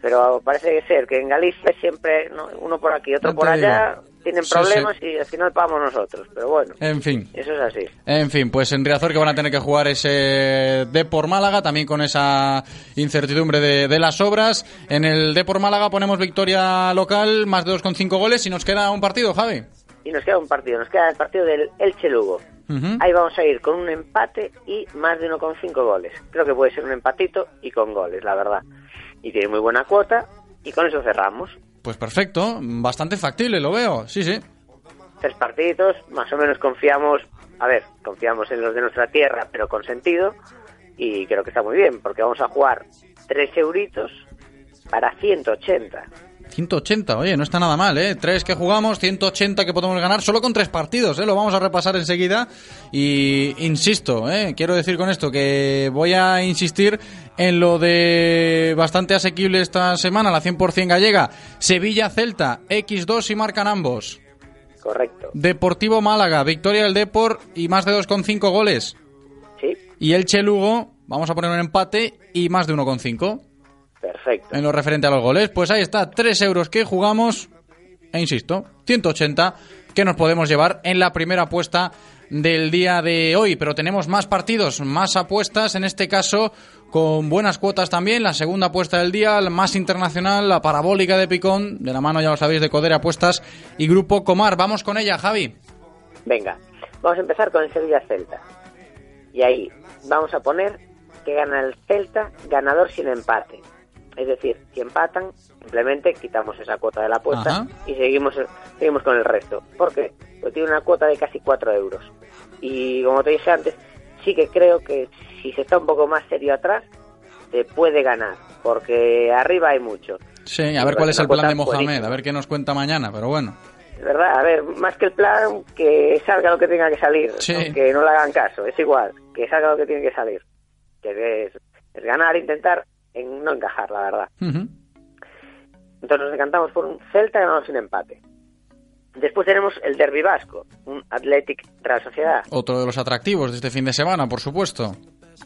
pero parece ser que en Galicia siempre ¿no? uno por aquí, otro por allá, digo. tienen Sí, problemas y al final pagamos nosotros. Pero bueno, En fin. eso es así. En fin, pues en Riazor que van a tener que jugar ese Depor Málaga, también con esa incertidumbre de, de las obras. En el Depor Málaga ponemos victoria local, más de 2,5 goles y nos queda un partido, Javi. Y nos queda un partido, nos queda el partido del Elche Lugo. Ahí vamos a ir con un empate y más de 1,5 goles. Creo que puede ser un empatito y con goles, la verdad. Y tiene muy buena cuota y con eso cerramos. Pues perfecto, bastante factible, lo veo. Sí, sí. Tres partidos, más o menos confiamos, a ver, confiamos en los de nuestra tierra, pero con sentido. Y creo que está muy bien, porque vamos a jugar tres euritos para 180. 180, oye, no está nada mal, ¿eh? Tres que jugamos, 180 que podemos ganar solo con tres partidos, ¿eh? Lo vamos a repasar enseguida. Y insisto, ¿eh? Quiero decir con esto que voy a insistir en lo de bastante asequible esta semana, la 100% gallega. Sevilla-Celta, X2 y marcan ambos. Correcto. Deportivo Málaga, victoria del Depor y más de 2,5 goles. Sí. Y Elche Lugo, vamos a poner un empate y más de 1,5 Perfecto. en lo referente a los goles. Pues ahí está, 3 euros que jugamos, e insisto, 180 que nos podemos llevar en la primera apuesta del día de hoy. Pero tenemos más partidos, más apuestas, en este caso con buenas cuotas también. La segunda apuesta del día, la más internacional, la parabólica de Picón, de la mano ya lo sabéis de Codere Apuestas y Grupo Comar. Vamos con ella, Javi. Venga, vamos a empezar con el Sevilla-Celta. Y ahí vamos a poner que gana el Celta ganador sin empate. Es decir, si empatan, simplemente quitamos esa cuota de la apuesta Ajá. y seguimos, seguimos con el resto. ¿Por qué? Porque tiene una cuota de casi 4 euros. Y como te dije antes, sí que creo que si se está un poco más serio atrás, se puede ganar. Porque arriba hay mucho. Sí, a ver cuál es el plan de Mohamed, a ver qué nos cuenta mañana, pero bueno. Es verdad, a ver, más que el plan, que salga lo que tenga que salir, Sí. que no le hagan caso, es igual, que salga lo que tiene que salir, que es, es ganar, intentar en no encajar, la verdad. Entonces nos decantamos por un Celta ganado sin empate. Después tenemos el Derby Vasco, un Athletic Real Sociedad, Otro de los atractivos de este fin de semana, por supuesto.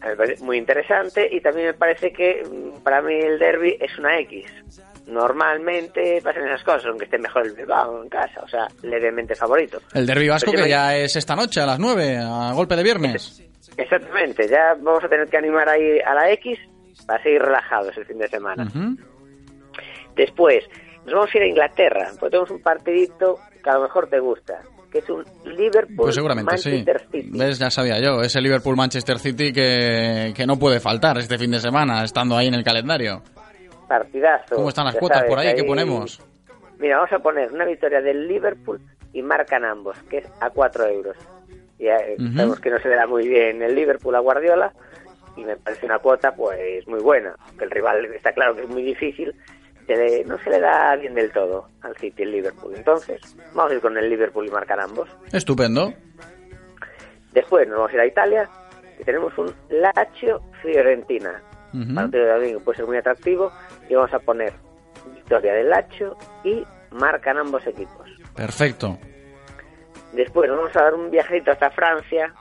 Me parece muy interesante y también me parece que mm, para mí el derby es una X. Normalmente pasan esas cosas, aunque esté mejor el Bilbao en casa, o sea, levemente favorito. El derbi vasco Pero que ya es esta noche a las 9, a golpe de viernes. Exactamente, ya vamos a tener que animar ahí a la X para seguir relajados el fin de semana. Después, nos vamos a ir a Inglaterra, porque tenemos un partidito que a lo mejor te gusta, que es un Liverpool Pues seguramente sí. Manchester City. ¿Ves? Ya sabía yo. Ese Liverpool-Manchester City que, que no puede faltar este fin de semana, estando ahí en el calendario. Partidazo. ¿Cómo están las cuotas sabes, por ahí? ¿Qué ponemos? Mira, vamos a poner una victoria del Liverpool y marcan ambos, que es a 4 euros. Ya Ujú. sabemos que no se da muy bien el Liverpool a Guardiola y me parece una cuota pues muy buena, que el rival está claro que es muy difícil, se le- no se le da bien del todo al City el Liverpool. Entonces, vamos a ir con el Liverpool y marcar ambos. Estupendo. Después nos vamos a ir a Italia y tenemos un Lazio Fiorentina. Ujú. Partido también que puede ser muy atractivo y vamos a poner victoria del Lazio y marcan ambos equipos. Perfecto. Después nos vamos a dar un viajito hasta Francia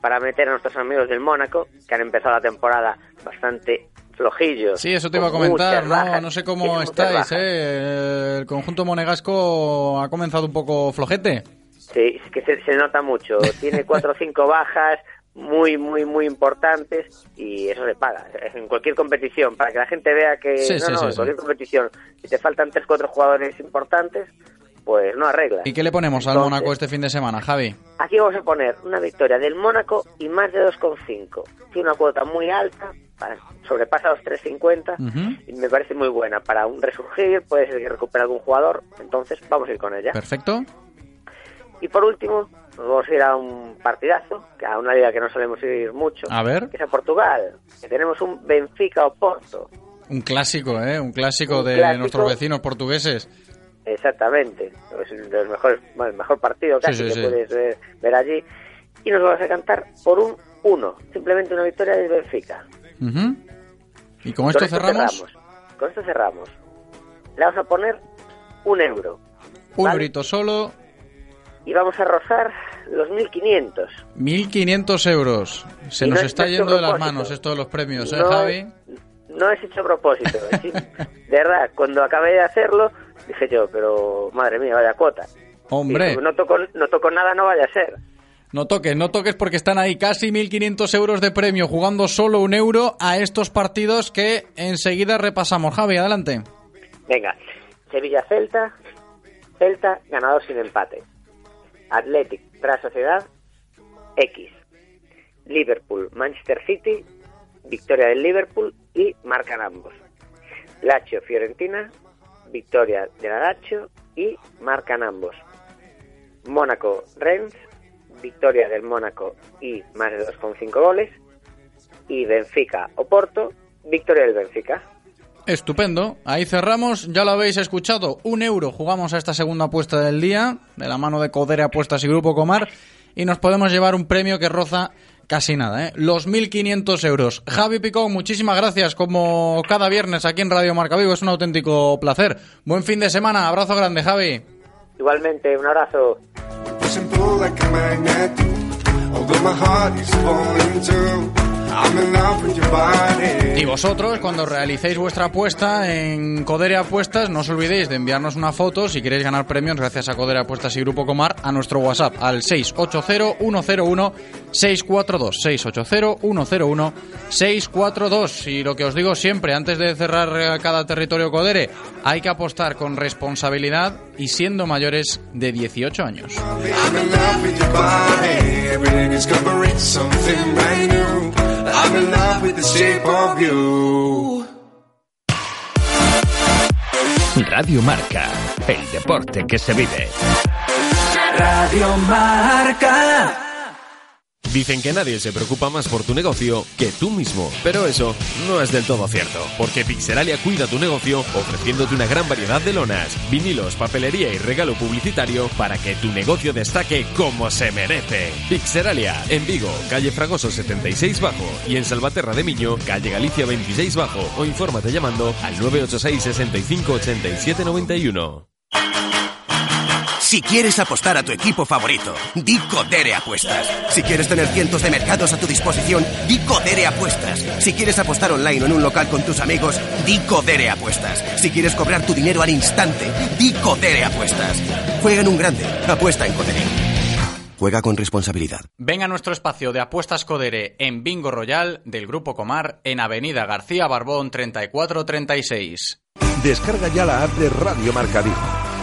para meter a nuestros amigos del Mónaco, que han empezado la temporada bastante flojillos. Sí, eso te iba a comentar, ¿no? bajas. No sé cómo estáis. ¿eh? El conjunto monegasco ha comenzado un poco flojete. Sí, es que se, se nota mucho. Tiene cuatro o cinco bajas muy, muy, muy importantes y eso se paga. En cualquier competición, para que la gente vea que Sí, no, sí, no, sí, en cualquier competición, si te faltan tres, cuatro jugadores importantes, pues no arregla. ¿Y qué le ponemos al Entonces, Mónaco este fin de semana, Javi? Aquí vamos a poner una victoria del Mónaco y más de 2,5. Tiene una cuota muy alta, sobrepasa los 3,50 Ujú. y me parece muy buena para un resurgir, puede ser que recupere algún jugador, entonces vamos a ir con ella. Perfecto. Y por último, nos vamos a ir a un partidazo, que a una liga que no solemos ir mucho, A ver. que es a Portugal, que tenemos un Benfica Oporto. Un clásico, ¿eh? Un clásico Un de clásico. nuestros vecinos portugueses. Exactamente, es de los mejores, bueno, el mejor partido casi sí, que sí. puedes ver, ver allí. Y nos vamos a cantar por un 1, simplemente una victoria del Benfica. Ujú. ¿Y con esto cerramos? Con esto cerramos. Le vamos a poner un euro Un Vale. eurito solo, y vamos a rozar los 1500. 1.500 euros. Se Y nos no- está es yendo de las manos esto de los premios, ¿eh, No Javi? No es hecho a propósito, es sim- De verdad, cuando acabé de hacerlo, dije yo, pero madre mía, vaya cuota. Hombre. No toco, no toco nada, no vaya a ser. No toques, no toques porque están ahí casi 1.500 euros de premio jugando solo un euro a estos partidos que enseguida repasamos. Javi, adelante. Venga, Sevilla-Celta, Celta ganador sin empate. Athletic, Real Sociedad, X. Liverpool-Manchester City, victoria del Liverpool y marcan ambos. Lazio-Fiorentina, victoria de la Lazio y marcan ambos. Mónaco-Rennes, victoria del Mónaco y más de 2,5 goles. Y Benfica-Oporto, victoria del Benfica. Estupendo. Ahí cerramos. Ya lo habéis escuchado. Un euro jugamos a esta segunda apuesta del día, de la mano de Codere Apuestas y Grupo Comar. Y nos podemos llevar un premio que roza casi nada, ¿eh? Los 1.500 euros. Javi Picón, muchísimas gracias. Como cada viernes aquí en Radio Marca Vigo, es un auténtico placer. Buen fin de semana. Abrazo grande, Javi. Igualmente, un abrazo. Y vosotros, cuando realicéis vuestra apuesta en Codere Apuestas, no os olvidéis de enviarnos una foto si queréis ganar premios gracias a Codere Apuestas y Grupo Comar a nuestro WhatsApp al 680-101-642. 680-101-642. Y lo que os digo siempre, antes de cerrar cada territorio Codere, hay que apostar con responsabilidad y siendo mayores de 18 años. I'm in love with the shape of you. Radio Marca, el deporte que se vive. Radio Marca. Dicen que nadie se preocupa más por tu negocio que tú mismo, pero eso no es del todo cierto, porque Pixelalia cuida tu negocio ofreciéndote una gran variedad de lonas, vinilos, papelería y regalo publicitario para que tu negocio destaque como se merece. Pixelalia, en Vigo, calle Fragoso 76 Bajo y en Salvaterra de Miño, calle Galicia 26 Bajo o infórmate llamando al 986 65 87 91. Si quieres apostar a tu equipo favorito, di Codere Apuestas. Si quieres tener cientos de mercados a tu disposición, di Codere Apuestas. Si quieres apostar online o en un local con tus amigos, di Codere Apuestas. Si quieres cobrar tu dinero al instante, di Codere Apuestas. Juega en un grande, apuesta en Codere. Juega con responsabilidad. Venga a nuestro espacio de apuestas Codere en Bingo Royal del Grupo Comar en Avenida García Barbón 3436. Descarga ya la app de Radio Marca Vigo.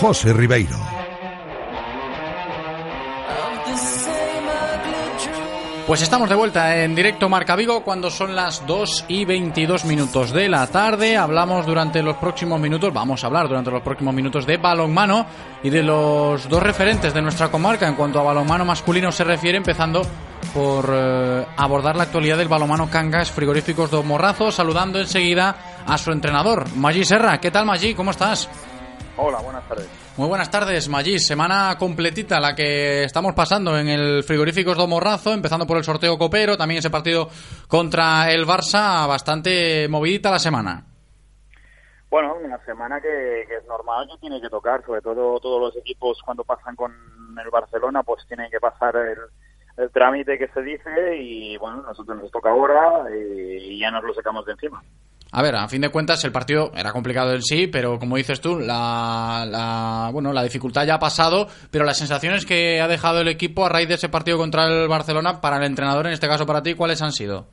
José Ribeiro. Pues estamos de vuelta en directo Marca Vigo cuando son las 2 y 22 minutos de la tarde. Hablamos durante los próximos minutos, vamos a hablar durante los próximos minutos de balonmano y de los dos referentes de nuestra comarca en cuanto a balonmano masculino se refiere, empezando por eh, abordar la actualidad del balonmano Cangas Frigoríficos Dos Morrazos, saludando enseguida a su entrenador, Maggi Serra. ¿Qué tal, Maggi? ¿Cómo estás? Hola, buenas tardes. Muy buenas tardes, Maggi. Semana completita la que estamos pasando en el Frigoríficos do Morrazo, empezando por el sorteo copero, también ese partido contra el Barça, bastante movidita la semana. Bueno, una semana que, que, es normal que tiene que tocar, sobre todo todos los equipos cuando pasan con el Barcelona, pues tienen que pasar el, el trámite que se dice y bueno, nosotros nos toca ahora y, y ya nos lo sacamos de encima. A ver, a fin de cuentas el partido era complicado en sí, pero como dices tú, la, bueno, la dificultad ya ha pasado, pero las sensaciones que ha dejado el equipo a raíz de ese partido contra el Barcelona para el entrenador, en este caso para ti, ¿cuáles han sido?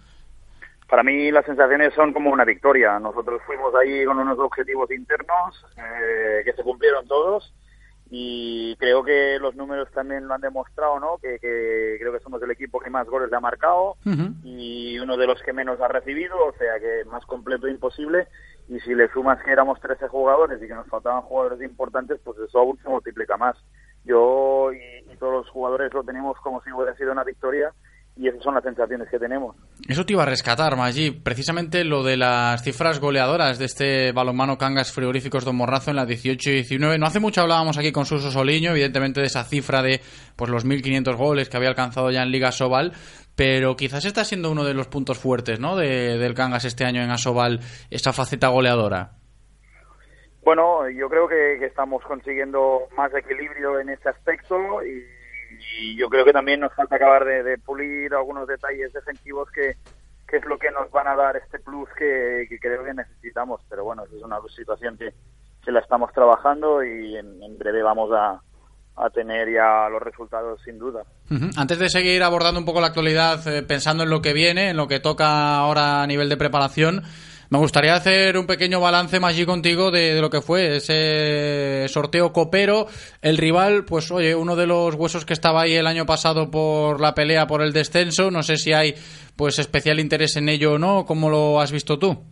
Para mí las sensaciones son como una victoria. Nosotros fuimos ahí con unos objetivos internos eh, que se cumplieron todos y creo que los números también lo han demostrado, ¿no? Que, que creo que somos el equipo que más goles le ha marcado uh -huh. y uno de los que menos ha recibido, o sea que más completo imposible. Y si le sumas que éramos 13 jugadores y que nos faltaban jugadores importantes, pues eso aún se multiplica más. Yo y, y todos los jugadores lo tenemos como si hubiera sido una victoria y esas son las sensaciones que tenemos. Eso te iba a rescatar, Maggi, precisamente lo de las cifras goleadoras de este balonmano Cangas Frigoríficos Don Morrazo en la 18 y 19. No hace mucho hablábamos aquí con Suso Soliño, evidentemente de esa cifra de pues los 1.500 goles que había alcanzado ya en Liga Sobal, pero quizás está siendo uno de los puntos fuertes ¿no? de, del Cangas este año en Asobal, esa faceta goleadora. Bueno, yo creo que, que estamos consiguiendo más equilibrio en ese aspecto y y yo creo que también nos falta acabar de, pulir algunos detalles defensivos que, es lo que nos van a dar este plus que, creo que necesitamos. Pero bueno, es una situación que, que la estamos trabajando y en, breve vamos a, a tener ya los resultados sin duda. Antes de seguir abordando un poco la actualidad, eh, pensando en lo que viene, en lo que toca ahora a nivel de preparación, me gustaría hacer un pequeño balance allí contigo de, lo que fue ese sorteo copero. El rival, pues oye, uno de los huesos que estaba ahí el año pasado por la pelea por el descenso. No sé si hay pues especial interés en ello o no. ¿Cómo lo has visto tú?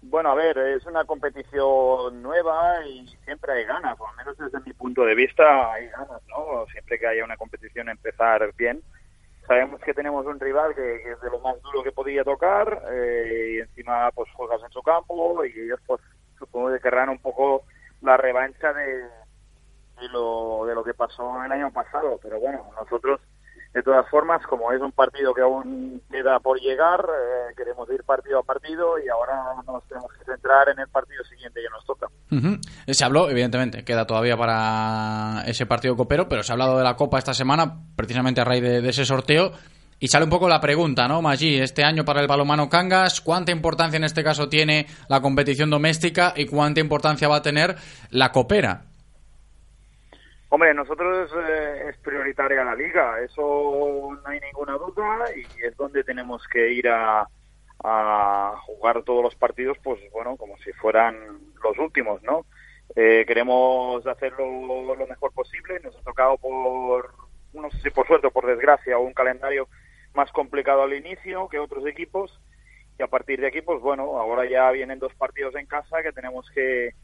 Bueno, a ver, es una competición nueva y siempre hay ganas, por lo menos desde mi punto de vista hay ganas, ¿no? Siempre que haya una competición empezar bien sabemos que tenemos un rival que, es de lo más duro que podía tocar eh, y encima pues juegas en su campo y ellos pues supongo que querrán un poco la revancha de, de lo de lo que pasó el año pasado. Pero bueno nosotros de todas formas, como es un partido que aún queda por llegar, eh, queremos ir partido a partido y ahora nos tenemos que centrar en el partido siguiente que nos toca. Se habló, evidentemente, queda todavía para ese partido copero, pero se ha hablado de la Copa esta semana, precisamente a raíz de, ese sorteo. Y sale un poco la pregunta, ¿no, Maggi? Este año para el balomano Cangas, ¿cuánta importancia en este caso tiene la competición doméstica y cuánta importancia va a tener la copera? Hombre, nosotros eh, es prioritaria la liga, eso no hay ninguna duda y es donde tenemos que ir a, jugar todos los partidos, pues bueno, como si fueran los últimos, ¿no? Eh, queremos hacerlo lo mejor posible, nos ha tocado por, no sé si por suerte por desgracia, un calendario más complicado al inicio que otros equipos y a partir de aquí, pues bueno, ahora ya vienen dos partidos en casa que tenemos que,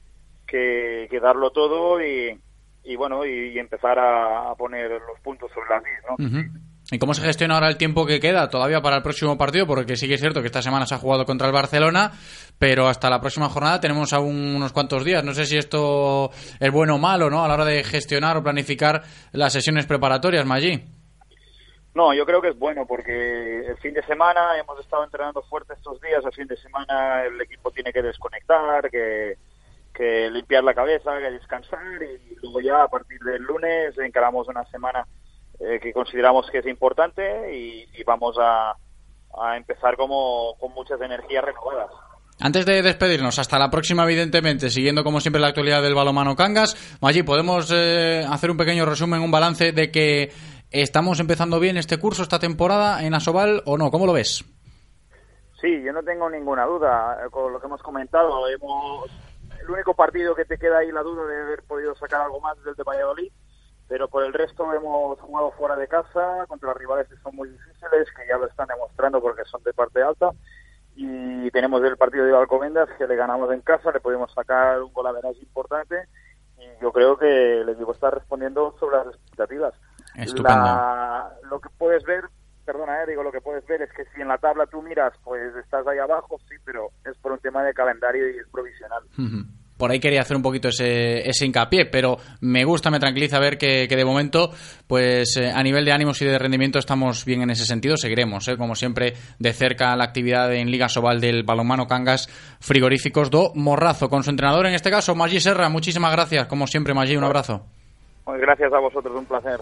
que, que darlo todo y y bueno, y, empezar a, poner los puntos sobre las ¿no? ¿Y cómo se gestiona ahora el tiempo que queda todavía para el próximo partido? Porque sí que es cierto que esta semana se ha jugado contra el Barcelona, pero hasta la próxima jornada tenemos aún unos cuantos días. No sé si esto es bueno o malo, ¿no? A la hora de gestionar o planificar las sesiones preparatorias, Maggi. No, yo creo que es bueno porque el fin de semana hemos estado entrenando fuerte estos días. El fin de semana el equipo tiene que desconectar, que que limpiar la cabeza, que descansar y luego ya a partir del lunes encaramos una semana eh, que consideramos que es importante y, vamos a, a, empezar como con muchas energías renovadas. Antes de despedirnos, hasta la próxima, evidentemente, siguiendo como siempre la actualidad del balomano Cangas. Allí podemos eh, hacer un pequeño resumen, un balance de que estamos empezando bien este curso, esta temporada en Asobal o no. ¿Cómo lo ves? Sí, yo no tengo ninguna duda. Con lo que hemos comentado, hemos el único partido que te queda ahí la duda de haber podido sacar algo más es el de Valladolid, pero por el resto hemos jugado fuera de casa contra rivales que son muy difíciles, que ya lo están demostrando porque son de parte alta. Y tenemos el partido de Alcobendas que le ganamos en casa, le pudimos sacar un gol a importante y yo creo que el equipo está respondiendo sobre las expectativas. lo que puedes ver perdona, eh, digo, lo que puedes ver es que si en la tabla tú miras, pues estás ahí abajo, sí, pero es por un tema de calendario y es provisional. Por ahí quería hacer un poquito ese, ese hincapié, pero me gusta, me tranquiliza ver que, de momento, pues eh, a nivel de ánimos y de rendimiento estamos bien en ese sentido. Seguiremos, eh, como siempre, de cerca la actividad en Liga Sobal del balonmano Cangas Frigoríficos do Morrazo, con su entrenador, en este caso, Maggi Serra. Muchísimas gracias, como siempre, Maggi, un abrazo. Pues gracias a vosotros, un placer.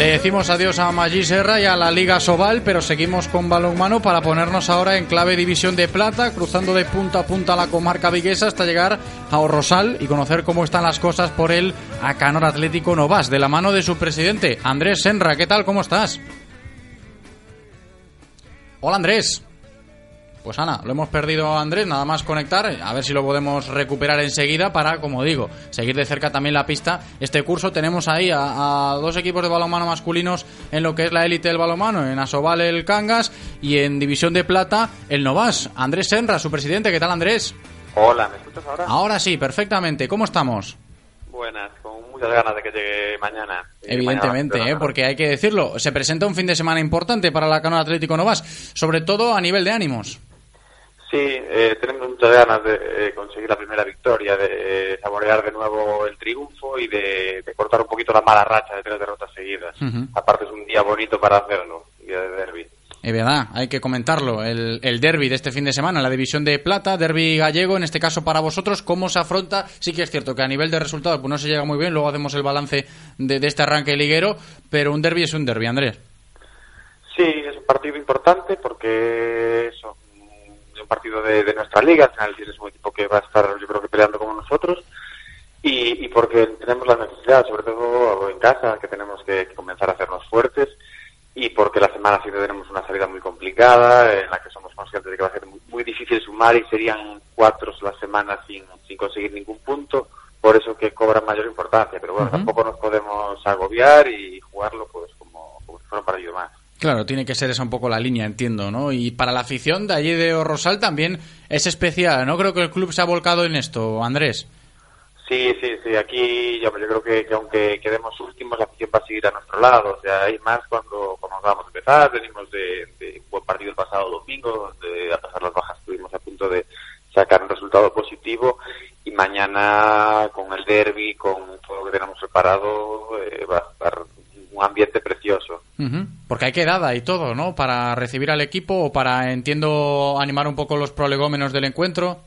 Le decimos adiós a Maggi Serra y a la Liga Sobal, pero seguimos con balonmano para ponernos ahora en clave División de Plata, cruzando de punta a punta la comarca viguesa hasta llegar a Orrosal y conocer cómo están las cosas por el Acanor Atlético Novas, de la mano de su presidente, Andrés Senra. ¿Qué tal? ¿Cómo estás? Hola Andrés. Pues Ana, lo hemos perdido a Andrés, nada más conectar, a ver si lo podemos recuperar enseguida para, como digo, seguir de cerca también la pista. Este curso tenemos ahí a, dos equipos de balonmano masculinos en lo que es la élite del balonmano, en Asobal el Cangas y en División de Plata el Novas. Andrés Senra, su presidente, ¿qué tal Andrés? Hola, ¿me escuchas ahora? Ahora sí, perfectamente. ¿Cómo estamos? Buenas, con muchas ganas de que llegue mañana. Evidentemente, mañana, ¿eh? porque hay que decirlo, se presenta un fin de semana importante para la Canoa Atlético Novas, sobre todo a nivel de ánimos. Sí, eh, tenemos muchas ganas de eh, conseguir la primera victoria, de eh, saborear de nuevo el triunfo y de, de cortar un poquito la mala racha de tres derrotas seguidas. Aparte es un día bonito para hacerlo, día de derby. Es verdad, hay que comentarlo. El, el derby de este fin de semana, la división de plata, derby gallego, en este caso para vosotros, ¿cómo se afronta? Sí que es cierto que a nivel de resultados pues no se llega muy bien, luego hacemos el balance de, de este arranque liguero, pero un derby es un derby, Andrés. Sí, es un partido importante porque eso, partido de, de nuestra liga, al final tienes un equipo que va a estar yo creo que peleando como nosotros y, y porque tenemos la necesidad, sobre todo en casa, que tenemos que, que comenzar a hacernos fuertes y porque la semana siguiente tenemos una salida muy complicada en la que somos conscientes de que va a ser muy, muy difícil sumar y serían cuatro las semanas sin, sin conseguir ningún punto, por eso que cobra mayor importancia, pero bueno, tampoco nos podemos agobiar y jugarlo pues como, como si fuera un partido más. Claro, tiene que ser esa un poco la línea, entiendo, ¿no? Y para la afición de allí de Rosal también es especial, ¿no? Creo que el club se ha volcado en esto, Andrés. Sí, sí, sí. Aquí yo, creo que, que aunque quedemos últimos, la afición va a seguir a nuestro lado. O sea, hay más cuando, cuando vamos a empezar. Venimos de, de un buen partido el pasado domingo, donde a pasar las bajas estuvimos a punto de sacar un resultado positivo. Y mañana, con el derby, con todo lo que tenemos preparado, eh, va a estar un ambiente precioso. Ujú. Porque hay quedada y todo, ¿no? Para recibir al equipo o para, entiendo, animar un poco los prolegómenos del encuentro.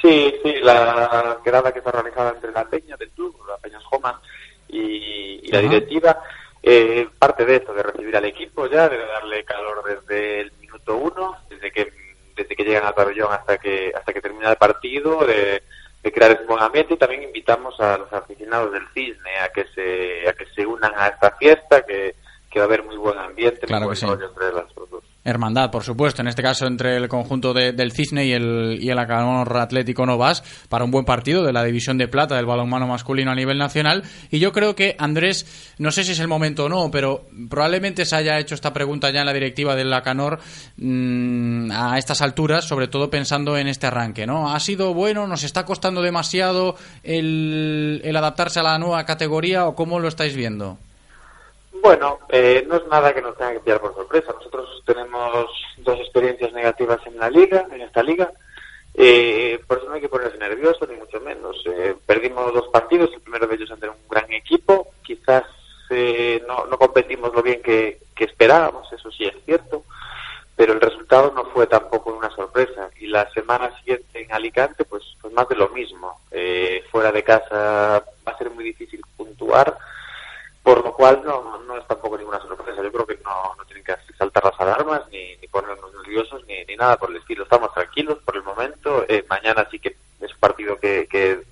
Sí, sí, la quedada que está realizada entre la Peña del club, la Peña Joma y, y la directiva, eh, parte de esto, de recibir al equipo ya, de darle calor desde el minuto uno, desde que desde que llegan al pabellón hasta que hasta que termina el partido, de, de crear ese buen ambiente y también invitamos a los aficionados del Cisne a que se a que se unan a esta fiesta, que, que va a haber muy buen ambiente, Claro muy que buen sí. entre las dos. Hermandad, por supuesto, en este caso entre el conjunto de- del Cisne y el, y el Acanor Atlético Novas, para un buen partido de la división de plata del balonmano masculino a nivel nacional. Y yo creo que, Andrés, no sé si es el momento o no, pero probablemente se haya hecho esta pregunta ya en la directiva del Acanor mm, a estas alturas, sobre todo pensando en este arranque, ¿no? ¿Ha sido bueno? ¿Nos está costando demasiado el, el adaptarse a la nueva categoría o cómo lo estáis viendo? Bueno, eh, no es nada que nos tenga que pillar por sorpresa. Nosotros tenemos dos experiencias negativas en la liga, en esta liga. Eh, por eso no hay que ponerse nervioso, ni mucho menos. Eh, perdimos dos partidos, el primero de ellos ante un gran equipo. Quizás eh, no, no competimos lo bien que, que esperábamos, eso sí es cierto. Pero el resultado no fue tampoco una sorpresa. Y la semana siguiente en Alicante, pues, pues más de lo mismo. Eh, fuera de casa va a ser muy difícil puntuar por lo cual no, no es tampoco ninguna sorpresa. Yo creo que no, no tienen que saltar las alarmas ni, ni ponernos nerviosos ni, ni nada por el estilo. Estamos tranquilos por el momento. Eh, mañana sí que es un partido que, que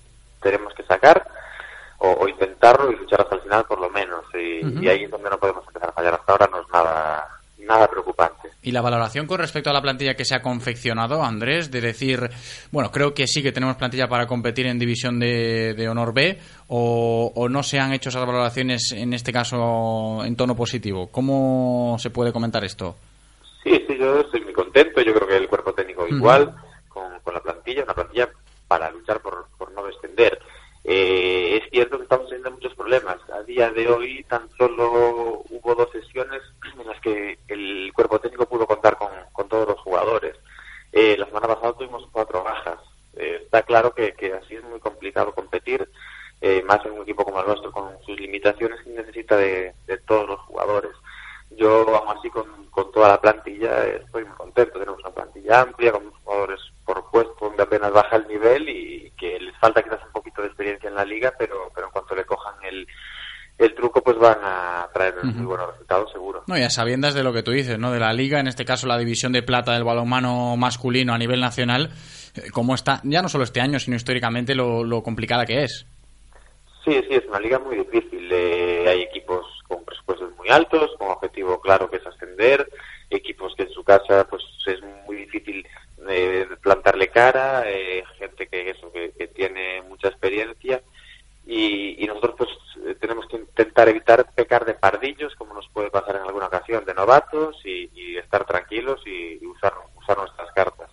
tenemos que sacar o, o intentarlo y luchar hasta el final por lo menos. Y, y ahí es donde no podemos empezar a fallar. Hasta ahora no es nada, nada preocupante. Y la valoración con respecto a la plantilla que se ha confeccionado, Andrés, de decir, bueno, creo que sí que tenemos plantilla para competir en división de, de honor B, o, o no se han hecho esas valoraciones, en este caso, en tono positivo. ¿Cómo se puede comentar esto? Sí, sí, yo estoy muy contento. Yo creo que el cuerpo técnico igual, con, con la plantilla, una plantilla para luchar por, por no descender. Eh, es cierto que estamos teniendo muchos problemas. A día de hoy tan solo hubo dos sesiones que el cuerpo técnico pudo contar con, todos los jugadores. Eh, la semana pasada tuvimos cuatro bajas. Eh, está claro que, que así es muy complicado competir, eh, más en un equipo como el nuestro, con sus limitaciones que necesita de, de todos los jugadores. Yo, aún así, con, con toda la plantilla eh, estoy muy contento. Tenemos una plantilla amplia, con jugadores por puesto donde apenas baja el nivel y que les falta quizás un poquito de experiencia en la liga, pero, pero en cuanto le cojan el, el truco, pues van a traer muy buenos resultados, seguro. No, y a sabiendas de lo que tú dices, ¿no? De la liga, en este caso la división de plata del balonmano masculino a nivel nacional, eh, cómo está, ya no solo este año, sino históricamente lo, lo complicada que es. Sí, sí, es una liga muy difícil. Eh, hay equipos con presupuestos muy altos, con objetivo claro que es ascender, equipos que en su casa pues es muy difícil eh, plantarle cara, eh, gente que eso que, que tiene mucha experiencia y, y nosotros pues eh, tenemos que intentar evitar pecar de pardillos como nos puede pasar en alguna ocasión de novatos y, estar tranquilos y, usar usar nuestras cartas.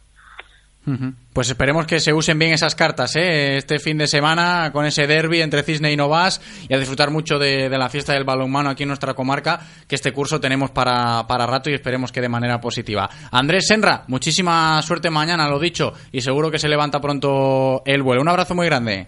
Pues esperemos que se usen bien esas cartas ¿eh? este fin de semana con ese derby entre Cisne y Novas y a disfrutar mucho de, la fiesta del balonmano aquí en nuestra comarca, que este curso tenemos para, para rato y esperemos que de manera positiva. Andrés Senra, muchísima suerte mañana, lo dicho, y seguro que se levanta pronto el vuelo. Un abrazo muy grande.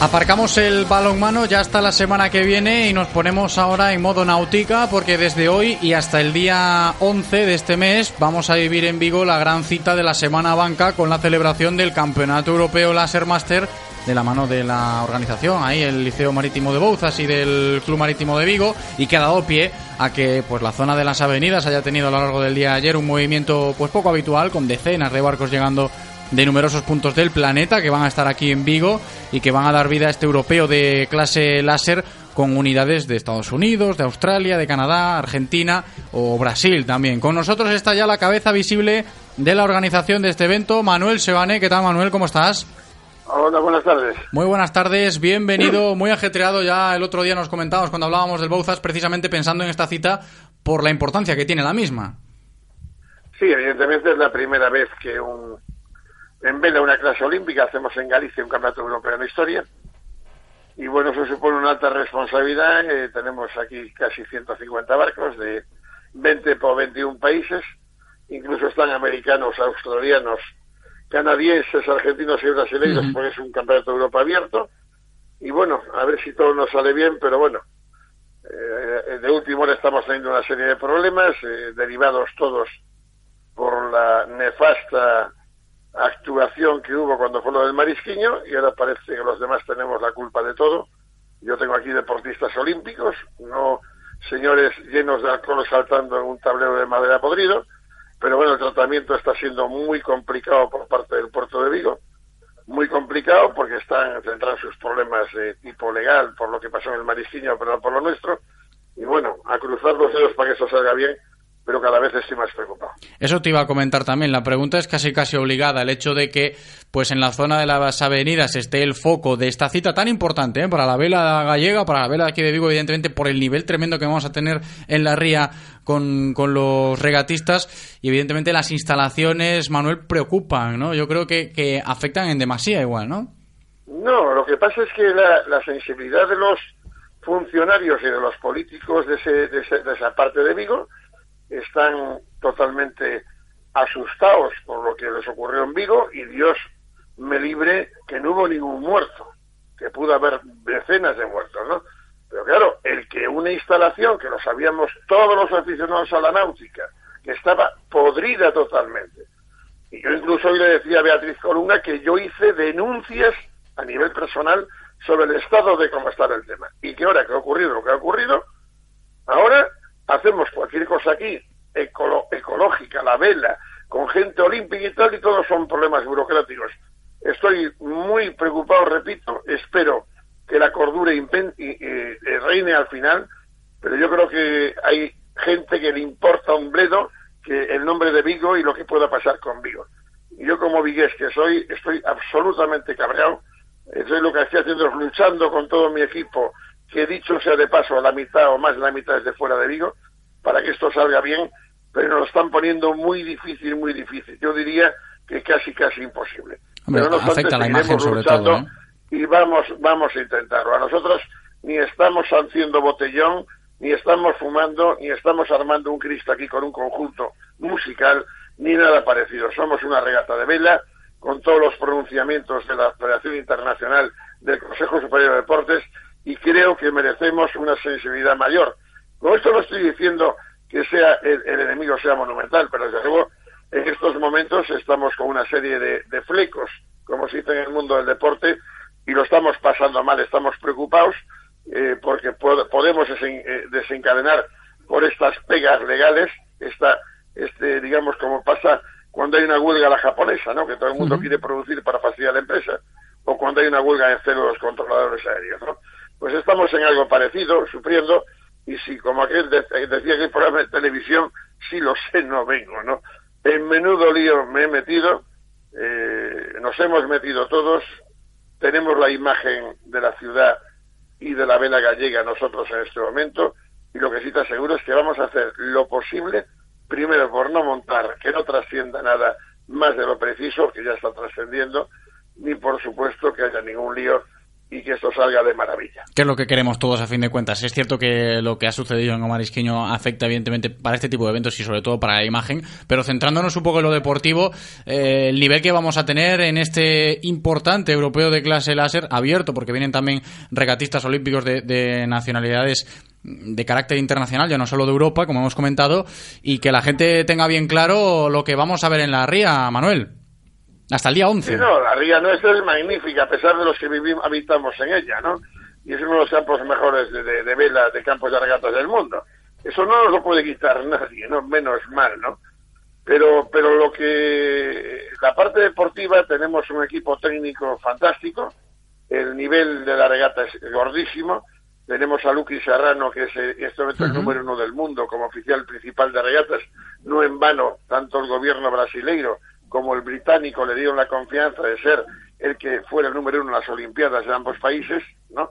Aparcamos el balonmano ya hasta la semana que viene y nos ponemos ahora en modo náutica porque desde hoy y hasta el día 11 de este mes vamos a vivir en Vigo la gran cita de la Semana Banca con la celebración del Campeonato Europeo Laser Master de la mano de la organización, ahí el Liceo Marítimo de Bouzas y del Club Marítimo de Vigo y que ha dado pie a que pues la zona de las avenidas haya tenido a lo largo del día de ayer un movimiento pues poco habitual con decenas de barcos llegando de numerosos puntos del planeta que van a estar aquí en Vigo y que van a dar vida a este europeo de clase láser con unidades de Estados Unidos, de Australia, de Canadá, Argentina o Brasil también. Con nosotros está ya la cabeza visible de la organización de este evento, Manuel Sebane. ¿Qué tal, Manuel? ¿Cómo estás? Hola, buenas tardes. Muy buenas tardes, bienvenido, muy ajetreado. Ya el otro día nos comentábamos cuando hablábamos del Bouzas, precisamente pensando en esta cita por la importancia que tiene la misma. Sí, evidentemente es la primera vez que un, en vez de una clase olímpica hacemos en Galicia un campeonato europeo en la historia. Y bueno, eso supone una alta responsabilidad. Eh, tenemos aquí casi 150 barcos de 20 por 21 países. Incluso están americanos, australianos, canadienses, argentinos y brasileños, porque es un campeonato de Europa abierto. Y bueno, a ver si todo nos sale bien, pero bueno, eh, de último hora estamos teniendo una serie de problemas, eh, derivados todos por la nefasta actuación que hubo cuando fue lo del marisquiño y ahora parece que los demás tenemos la culpa de todo. Yo tengo aquí deportistas olímpicos, no señores llenos de alcohol saltando en un tablero de madera podrido, pero bueno, el tratamiento está siendo muy complicado por parte del puerto de Vigo, muy complicado porque están centrados sus problemas de tipo legal por lo que pasó en el marisquiño, pero no por lo nuestro, y bueno, a cruzar los dedos para que eso salga bien pero cada vez estoy más preocupado. Eso te iba a comentar también. La pregunta es casi casi obligada. El hecho de que, pues en la zona de las avenidas esté el foco de esta cita tan importante ¿eh? para la vela gallega, para la vela aquí de Vigo, evidentemente por el nivel tremendo que vamos a tener en la ría con, los regatistas y evidentemente las instalaciones, Manuel, preocupan, ¿no? Yo creo que, que afectan en demasía igual, ¿no? No, lo que pasa es que la, la sensibilidad de los funcionarios y de los políticos de, ese, de esa parte de Vigo están totalmente asustados por lo que les ocurrió en Vigo y Dios me libre que no hubo ningún muerto, que pudo haber decenas de muertos, ¿no? Pero claro, el que una instalación, que lo sabíamos todos los aficionados a la náutica, que estaba podrida totalmente. Y yo incluso hoy le decía a Beatriz Columna que yo hice denuncias a nivel personal sobre el estado de cómo estaba el tema. Y que ahora que ha ocurrido lo que ha ocurrido, ahora hacemos cualquier cosa aquí, ecológica, la vela, con gente olímpica y tal, y todos son problemas burocráticos. Estoy muy preocupado, repito, espero que la cordura reine al final, pero yo creo que hay gente que le importa un bledo que el nombre de Vigo y lo que pueda pasar con Vigo. Yo como vigués que soy, estoy absolutamente cabreado. Estoy lo que estoy haciendo es luchando con todo mi equipo que dicho sea de paso, la mitad o más de la mitad es de fuera de Vigo, para que esto salga bien, pero nos lo están poniendo muy difícil, muy difícil. Yo diría que casi, casi imposible. pero no afecta la imagen sobre todo, ¿eh? Y vamos, vamos a intentarlo. A nosotros ni estamos haciendo botellón, ni estamos fumando, ni estamos armando un Cristo aquí con un conjunto musical, ni nada parecido. Somos una regata de vela con todos los pronunciamientos de la Federación Internacional del Consejo Superior de Deportes y creo que merecemos una sensibilidad mayor. Con esto no estoy diciendo que sea el, enemigo sea monumental, pero desde luego en estos momentos estamos con una serie de, flecos, como se dice en el mundo del deporte, y lo estamos pasando mal, estamos preocupados eh, porque podemos eh, desencadenar por estas pegas legales, esta, este, digamos, como pasa cuando hay una huelga la japonesa, ¿no? que todo el mundo quiere producir para facilitar la empresa, o cuando hay una huelga en cero los controladores aéreos. ¿no? Pues estamos en algo parecido, sufriendo, y si como aquel decía que el programa de televisión, si lo sé, no vengo, ¿no? en menudo lío me he metido, eh, nos hemos metido todos, tenemos la imagen de la ciudad y de la vela gallega nosotros en este momento, y lo que sí te aseguro es que vamos a hacer lo posible, primero por no montar, que no trascienda nada más de lo preciso, que ya está trascendiendo, ni por supuesto que haya ningún lío y que esto salga de maravilla. Que es lo que queremos todos a fin de cuentas. Es cierto que lo que ha sucedido en Omar Isquiño afecta evidentemente para este tipo de eventos y sobre todo para la imagen, pero centrándonos un poco en lo deportivo, eh, el nivel que vamos a tener en este importante europeo de clase láser abierto, porque vienen también regatistas olímpicos de, de nacionalidades de carácter internacional, ya no solo de Europa, como hemos comentado, y que la gente tenga bien claro lo que vamos a ver en la ría, Manuel. Hasta el día 11. Sí, no, la ría nuestra es magnífica, a pesar de los que vivimos, habitamos en ella, ¿no? Y es uno de los campos mejores de, de, de vela, de campos de regatas del mundo. Eso no nos lo puede quitar nadie, ¿no? Menos mal, ¿no? Pero, pero lo que... La parte deportiva tenemos un equipo técnico fantástico, el nivel de la regata es gordísimo, tenemos a Luqui Serrano, que es en este momento el número uno del mundo como oficial principal de regatas, no en vano, tanto el gobierno brasileiro como el británico le dieron la confianza de ser el que fuera el número uno en las Olimpiadas de ambos países, ¿no?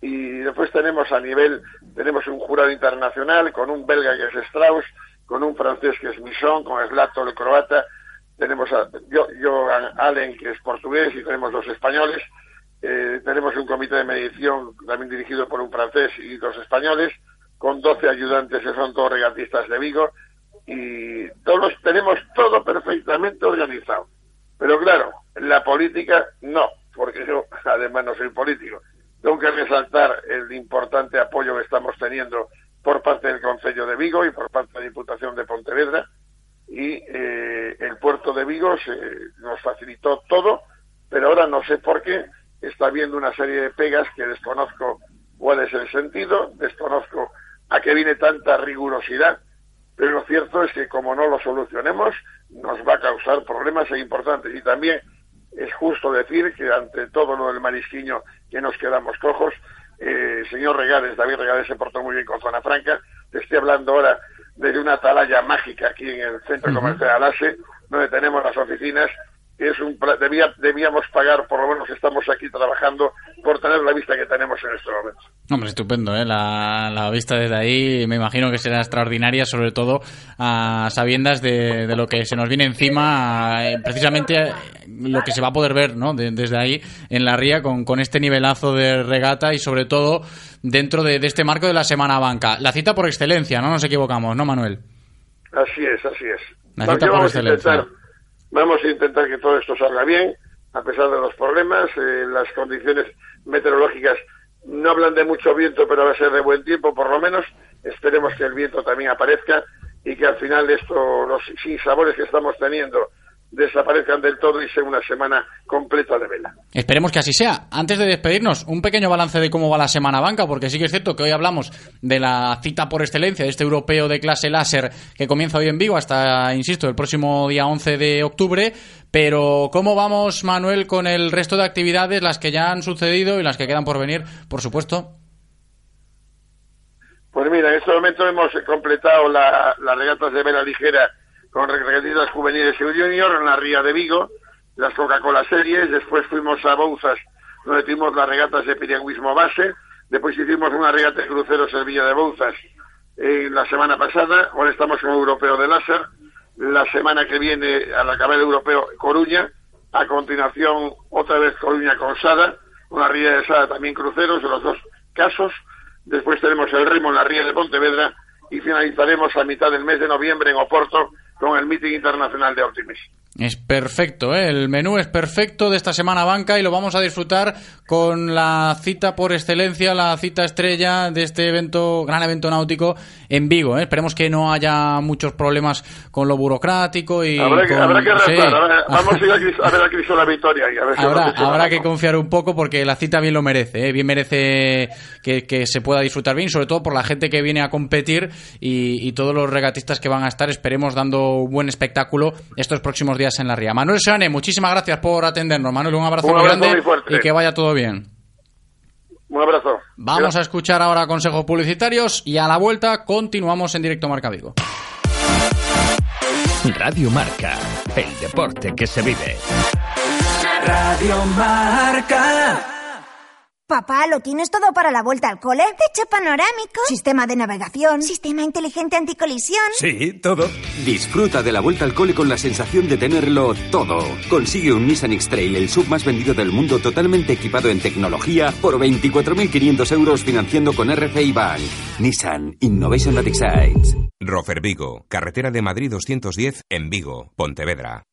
Y después tenemos a nivel, tenemos un jurado internacional con un belga que es Strauss, con un francés que es Misson, con Slato el croata, tenemos a Johan Allen que es portugués y tenemos dos españoles, eh, tenemos un comité de medición también dirigido por un francés y dos españoles, con 12 ayudantes que son todos regatistas de Vigo, y todos tenemos todo perfectamente organizado. Pero claro, la política no, porque yo además no soy político. Tengo que resaltar el importante apoyo que estamos teniendo por parte del Consejo de Vigo y por parte de la Diputación de Pontevedra y eh, el puerto de Vigo se, nos facilitó todo, pero ahora no sé por qué está habiendo una serie de pegas que desconozco cuál es el sentido, desconozco a qué viene tanta rigurosidad pero lo cierto es que como no lo solucionemos, nos va a causar problemas importantes. Y también es justo decir que ante todo lo del marisquiño que nos quedamos cojos, eh, señor Regales, David Regales se portó muy bien con Zona Franca. Te estoy hablando ahora de una atalaya mágica aquí en el centro comercial Alase, donde tenemos las oficinas es un debía, debíamos pagar por lo menos que estamos aquí trabajando por tener la vista que tenemos en este momento. Hombre, estupendo, ¿eh? la, la vista desde ahí me imagino que será extraordinaria, sobre todo a sabiendas de, de lo que se nos viene encima, eh, precisamente lo que se va a poder ver ¿no? De, desde ahí en la ría con, con este nivelazo de regata y sobre todo dentro de, de este marco de la Semana Banca. La cita por excelencia, no nos equivocamos, ¿no, Manuel? Así es, así es. La cita por excelencia. Vamos a intentar que todo esto salga bien, a pesar de los problemas. Eh, las condiciones meteorológicas no hablan de mucho viento, pero va a ser de buen tiempo, por lo menos. Esperemos que el viento también aparezca y que al final esto, los sinsabores que estamos teniendo desaparezcan del todo y sea una semana completa de vela. Esperemos que así sea. Antes de despedirnos, un pequeño balance de cómo va la semana banca, porque sí que es cierto que hoy hablamos de la cita por excelencia de este europeo de clase láser que comienza hoy en Vigo hasta, insisto, el próximo día 11 de octubre. Pero, ¿cómo vamos, Manuel, con el resto de actividades, las que ya han sucedido y las que quedan por venir, por supuesto? Pues mira, en este momento hemos completado la, las regatas de vela ligera con regatistas juveniles y junior en la Ría de Vigo, las Coca-Cola Series, después fuimos a Bouzas, donde tuvimos las regatas de piragüismo base, después hicimos una regata de cruceros en Villa de Bouzas eh, la semana pasada, ahora estamos con Europeo de Láser, la semana que viene al acabar el Europeo Coruña, a continuación otra vez Coruña con Sada, una ría de Sada también cruceros en los dos casos, después tenemos el ritmo en la ría de Pontevedra y finalizaremos a mitad del mes de noviembre en Oporto con el meeting internacional de Optimis. Es perfecto, ¿eh? el menú es perfecto de esta semana banca y lo vamos a disfrutar con la cita por excelencia, la cita estrella de este evento, gran evento náutico en Vigo. ¿eh? Esperemos que no haya muchos problemas con lo burocrático y habrá que, con... habrá que sí. vamos a ir a, a ver a Cristo la victoria y a ver si Habrá, que confiar un poco porque la cita bien lo merece, ¿eh? bien merece que, que se pueda disfrutar bien, sobre todo por la gente que viene a competir y, y todos los regatistas que van a estar, esperemos dando un buen espectáculo estos próximos días en la ría. Manuel Sane, muchísimas gracias por atendernos. Manuel, un abrazo Un muy abrazo grande muy y que vaya todo bien. Un abrazo. Vamos a escuchar ahora consejos publicitarios y a la vuelta continuamos en directo Marca Vigo. Radio Marca, el deporte que se vive. Radio Marca. Papá, ¿lo tienes todo para la vuelta al cole? Techo panorámico, sistema de navegación, sistema inteligente anticolisión. Sí, todo. Disfruta de la vuelta al cole con la sensación de tenerlo todo. Consigue un Nissan X-Trail, el sub más vendido del mundo, totalmente equipado en tecnología, por 24.500 euros financiando con RCI Bank. Nissan Innovation that excites. Rofer Vigo, carretera de Madrid 210 en Vigo, Pontevedra.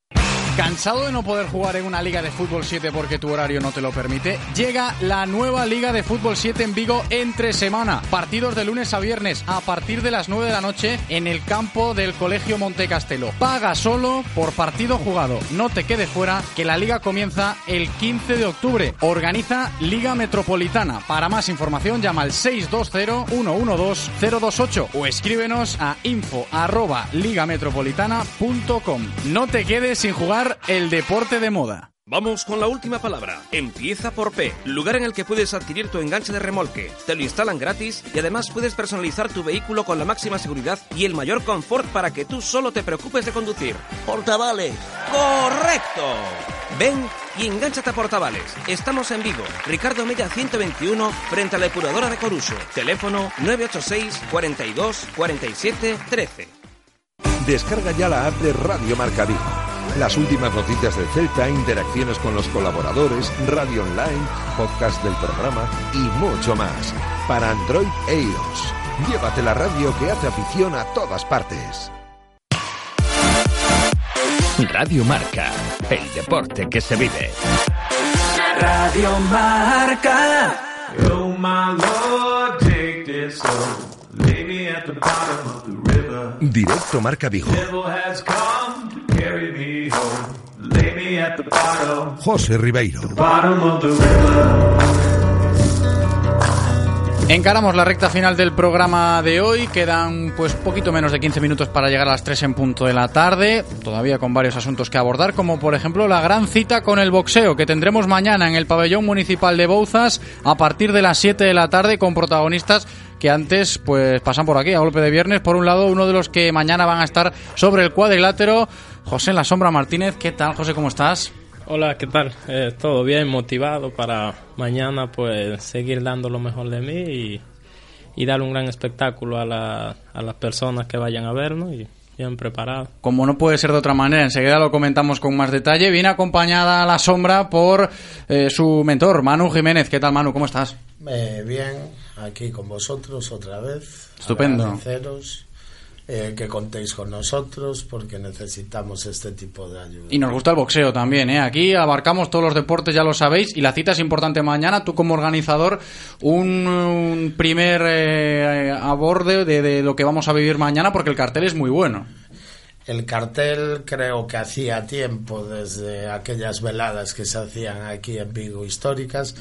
¿Cansado de no poder jugar en una liga de fútbol 7 porque tu horario no te lo permite? Llega la nueva liga de fútbol 7 en Vigo entre semana. Partidos de lunes a viernes a partir de las 9 de la noche en el campo del Colegio Montecastelo. Paga solo por partido jugado. No te quede fuera que la liga comienza el 15 de octubre. Organiza Liga Metropolitana. Para más información llama al 620-112-028 o escríbenos a info arroba ligametropolitana.com. No te quedes sin jugar el deporte de moda. Vamos con la última palabra. Empieza por P, lugar en el que puedes adquirir tu enganche de remolque. Te lo instalan gratis y además puedes personalizar tu vehículo con la máxima seguridad y el mayor confort para que tú solo te preocupes de conducir. Portavales. Correcto. Ven y engánchate a Portavales. Estamos en Vigo, Ricardo Mella 121, frente a la depuradora de Coruso. Teléfono 986 42 47 13. Descarga ya la app de Radio Marca Vigo. Las últimas noticias del Celta, interacciones con los colaboradores, radio online, podcast del programa y mucho más. Para Android e iOS. Llévate la radio que hace afición a todas partes. Radio Marca, el deporte que se vive. Radio Marca. Oh my lord, take this soul. Lay me at the bottom of the river. Directo Marca Vigo. Devil has come to carry me home. Lay me at the bottom, José Ribeiro. bottom of the river. Encaramos la recta final del programa de hoy. Quedan pues poquito menos de 15 minutos para llegar a las 3 en punto de la tarde. Todavía con varios asuntos que abordar, como por ejemplo la gran cita con el boxeo que tendremos mañana en el pabellón municipal de Bouzas a partir de las 7 de la tarde con protagonistas que antes pues pasan por aquí a golpe de viernes. Por un lado, uno de los que mañana van a estar sobre el cuadrilátero, José en la Sombra Martínez. ¿Qué tal, José? ¿Cómo estás? Hola, ¿qué tal? Eh, todo bien, motivado para mañana pues seguir dando lo mejor de mí y, y dar un gran espectáculo a, la- a las personas que vayan a vernos y bien preparado. Como no puede ser de otra manera, enseguida lo comentamos con más detalle. Viene acompañada a la sombra por eh, su mentor, Manu Jiménez. ¿Qué tal, Manu? ¿Cómo estás? Eh, bien, aquí con vosotros otra vez. Estupendo. Eh, que contéis con nosotros porque necesitamos este tipo de ayuda. Y nos gusta el boxeo también, ¿eh? Aquí abarcamos todos los deportes, ya lo sabéis, y la cita es importante mañana. Tú como organizador, un, un primer eh, aborde de, de lo que vamos a vivir mañana, porque el cartel es muy bueno. El cartel creo que hacía tiempo, desde aquellas veladas que se hacían aquí en Vigo históricas,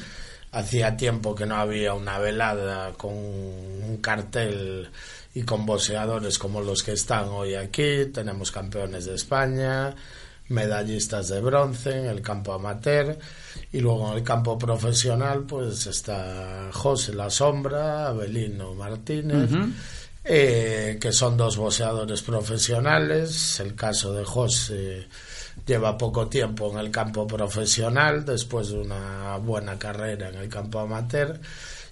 hacía tiempo que no había una velada con un cartel y con boxeadores como los que están hoy aquí. Tenemos campeones de España, medallistas de bronce en el campo amateur y luego en el campo profesional pues está José La Sombra, Abelino Martínez. Eh, que son dos boxeadores profesionales. El caso de José lleva poco tiempo en el campo profesional después de una buena carrera en el campo amateur.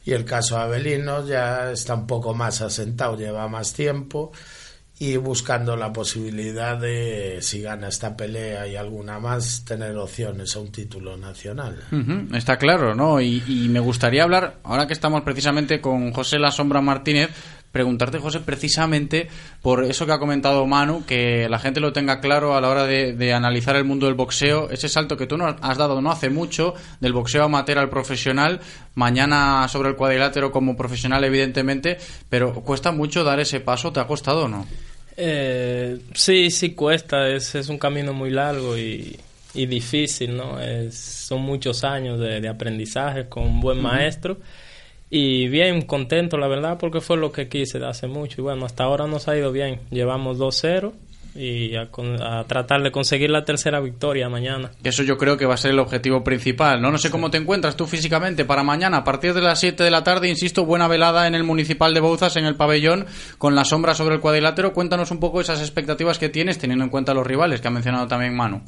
Y el caso de Abelino ya está un poco más asentado, lleva más tiempo y buscando la posibilidad de, si gana esta pelea y alguna más, tener opciones a un título nacional. Está claro, ¿no? Y me gustaría hablar, ahora que estamos precisamente con José La Sombra Martínez, preguntarte, José, precisamente por eso que ha comentado Manu, que la gente lo tenga claro a la hora de, de analizar el mundo del boxeo, ese salto que tú no has dado no hace mucho, del boxeo amateur al profesional, mañana sobre el cuadrilátero como profesional, evidentemente, pero cuesta mucho dar ese paso, ¿te ha costado o no? Eh, sí, sí cuesta, es, es un camino muy largo y, y difícil, ¿no? Es, son muchos años de, de aprendizaje con un buen maestro y bien contento, la verdad, porque fue lo que quise de hace mucho y bueno, hasta ahora nos ha ido bien, llevamos 2-0 y a, a tratar de conseguir la tercera victoria mañana. Eso yo creo que va a ser el objetivo principal, ¿no? No sé cómo te encuentras tú físicamente para mañana, a partir de las 7 de la tarde, insisto, buena velada en el Municipal de Bouzas, en el pabellón, con la sombra sobre el cuadrilátero. Cuéntanos un poco esas expectativas que tienes, teniendo en cuenta los rivales, que ha mencionado también Manu.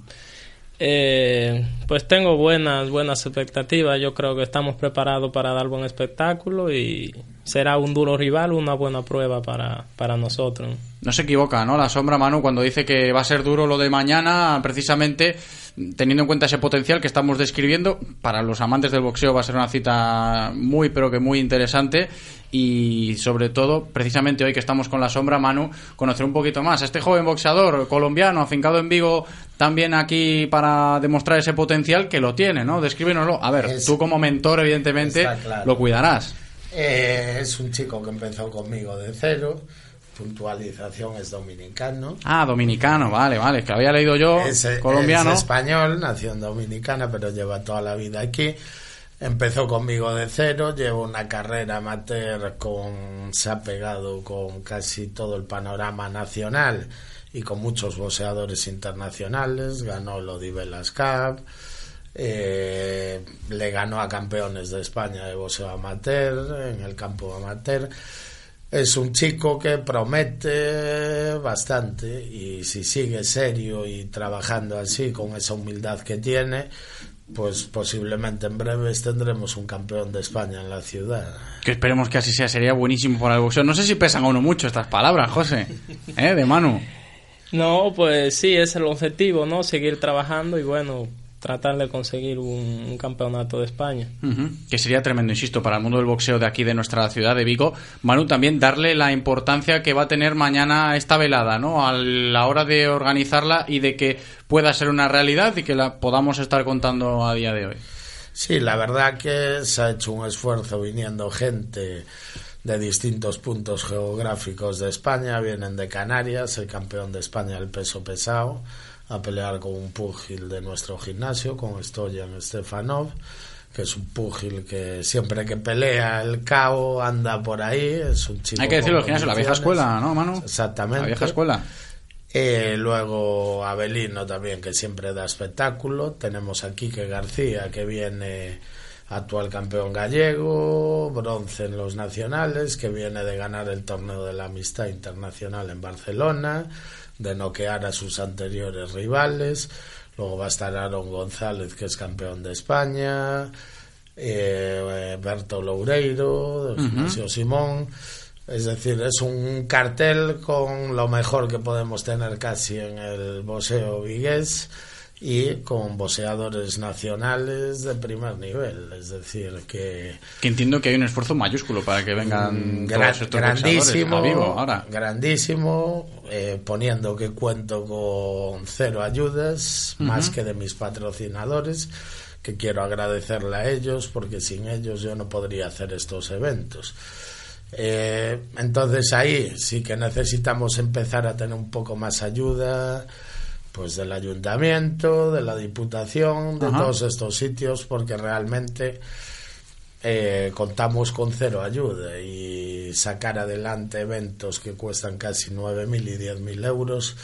Eh, pues tengo buenas, buenas expectativas. Yo creo que estamos preparados para dar buen espectáculo y será un duro rival, una buena prueba para, para nosotros. No se equivoca, ¿no? La sombra, Manu, cuando dice que va a ser duro lo de mañana, precisamente teniendo en cuenta ese potencial que estamos describiendo, para los amantes del boxeo va a ser una cita muy, pero que muy interesante. Y sobre todo, precisamente hoy que estamos con la sombra, Manu, conocer un poquito más a este joven boxeador colombiano, afincado en Vigo, también aquí para demostrar ese potencial que lo tiene, ¿no? Descríbenoslo. A ver, tú como mentor, evidentemente, claro. lo cuidarás. Eh, es un chico que empezó conmigo de cero. Puntualización es dominicano. Ah, dominicano, vale, vale, que había leído yo, Es, eh, colombiano. es español, nació en Dominicana, pero lleva toda la vida aquí. Empezó conmigo de cero, lleva una carrera amateur con, se ha pegado con casi todo el panorama nacional y con muchos boxeadores internacionales. Ganó el Odivelas Cup, eh, le ganó a campeones de España de boxeo amateur en el campo amateur. Es un chico que promete bastante y si sigue serio y trabajando así con esa humildad que tiene, pues posiblemente en breves tendremos un campeón de España en la ciudad. Que esperemos que así sea, sería buenísimo para el boxeo. No sé si pesan o no mucho estas palabras, José, ¿eh? De Manu. No, pues sí, es el objetivo, ¿no? Seguir trabajando y bueno, tratar de conseguir un, un campeonato de España. Que sería tremendo, insisto, para el mundo del boxeo de aquí, de nuestra ciudad de Vigo. Manu, también darle la importancia que va a tener mañana esta velada, ¿no? A la hora de organizarla y de que pueda ser una realidad y que la podamos estar contando a día de hoy. Sí, la verdad que se ha hecho un esfuerzo viniendo gente de distintos puntos geográficos de España, vienen de Canarias, el campeón de España del peso pesado, a pelear con un púgil de nuestro gimnasio, con Stoyan Stefanov, que es un púgil que siempre que pelea el cabo anda por ahí, es un chico Hay que decirlo, el gimnasio, la vieja escuela, ¿no, Manu? Exactamente. La vieja escuela. Eh, luego Abelino también, que siempre da espectáculo. Tenemos a Quique García, que viene actual campeón gallego, bronce en los nacionales, que viene de ganar el torneo de la amistad internacional en Barcelona, de noquear a sus anteriores rivales. Luego va a estar Aaron González, que es campeón de España, eh, Berto Loureiro, gimnasio Simón. Es decir, es un cartel con lo mejor que podemos tener casi en el boxeo vigués y con boxeadores nacionales de primer nivel. Es decir, que Que entiendo que hay un esfuerzo mayúsculo para que vengan Mm, todos gran- estos boxeadores grandísimo, a Vigo ahora. grandísimo, eh, poniendo que cuento con cero ayudas, más que de mis patrocinadores, que quiero agradecerle a ellos, porque sin ellos yo no podría hacer estos eventos. Eh, entonces ahí sí que necesitamos empezar a tener un poco más ayuda pues del ayuntamiento, de la diputación, de Ajá. todos estos sitios, porque realmente eh, contamos con cero ayuda y sacar adelante eventos que cuestan casi 9.000 y 10.000 euros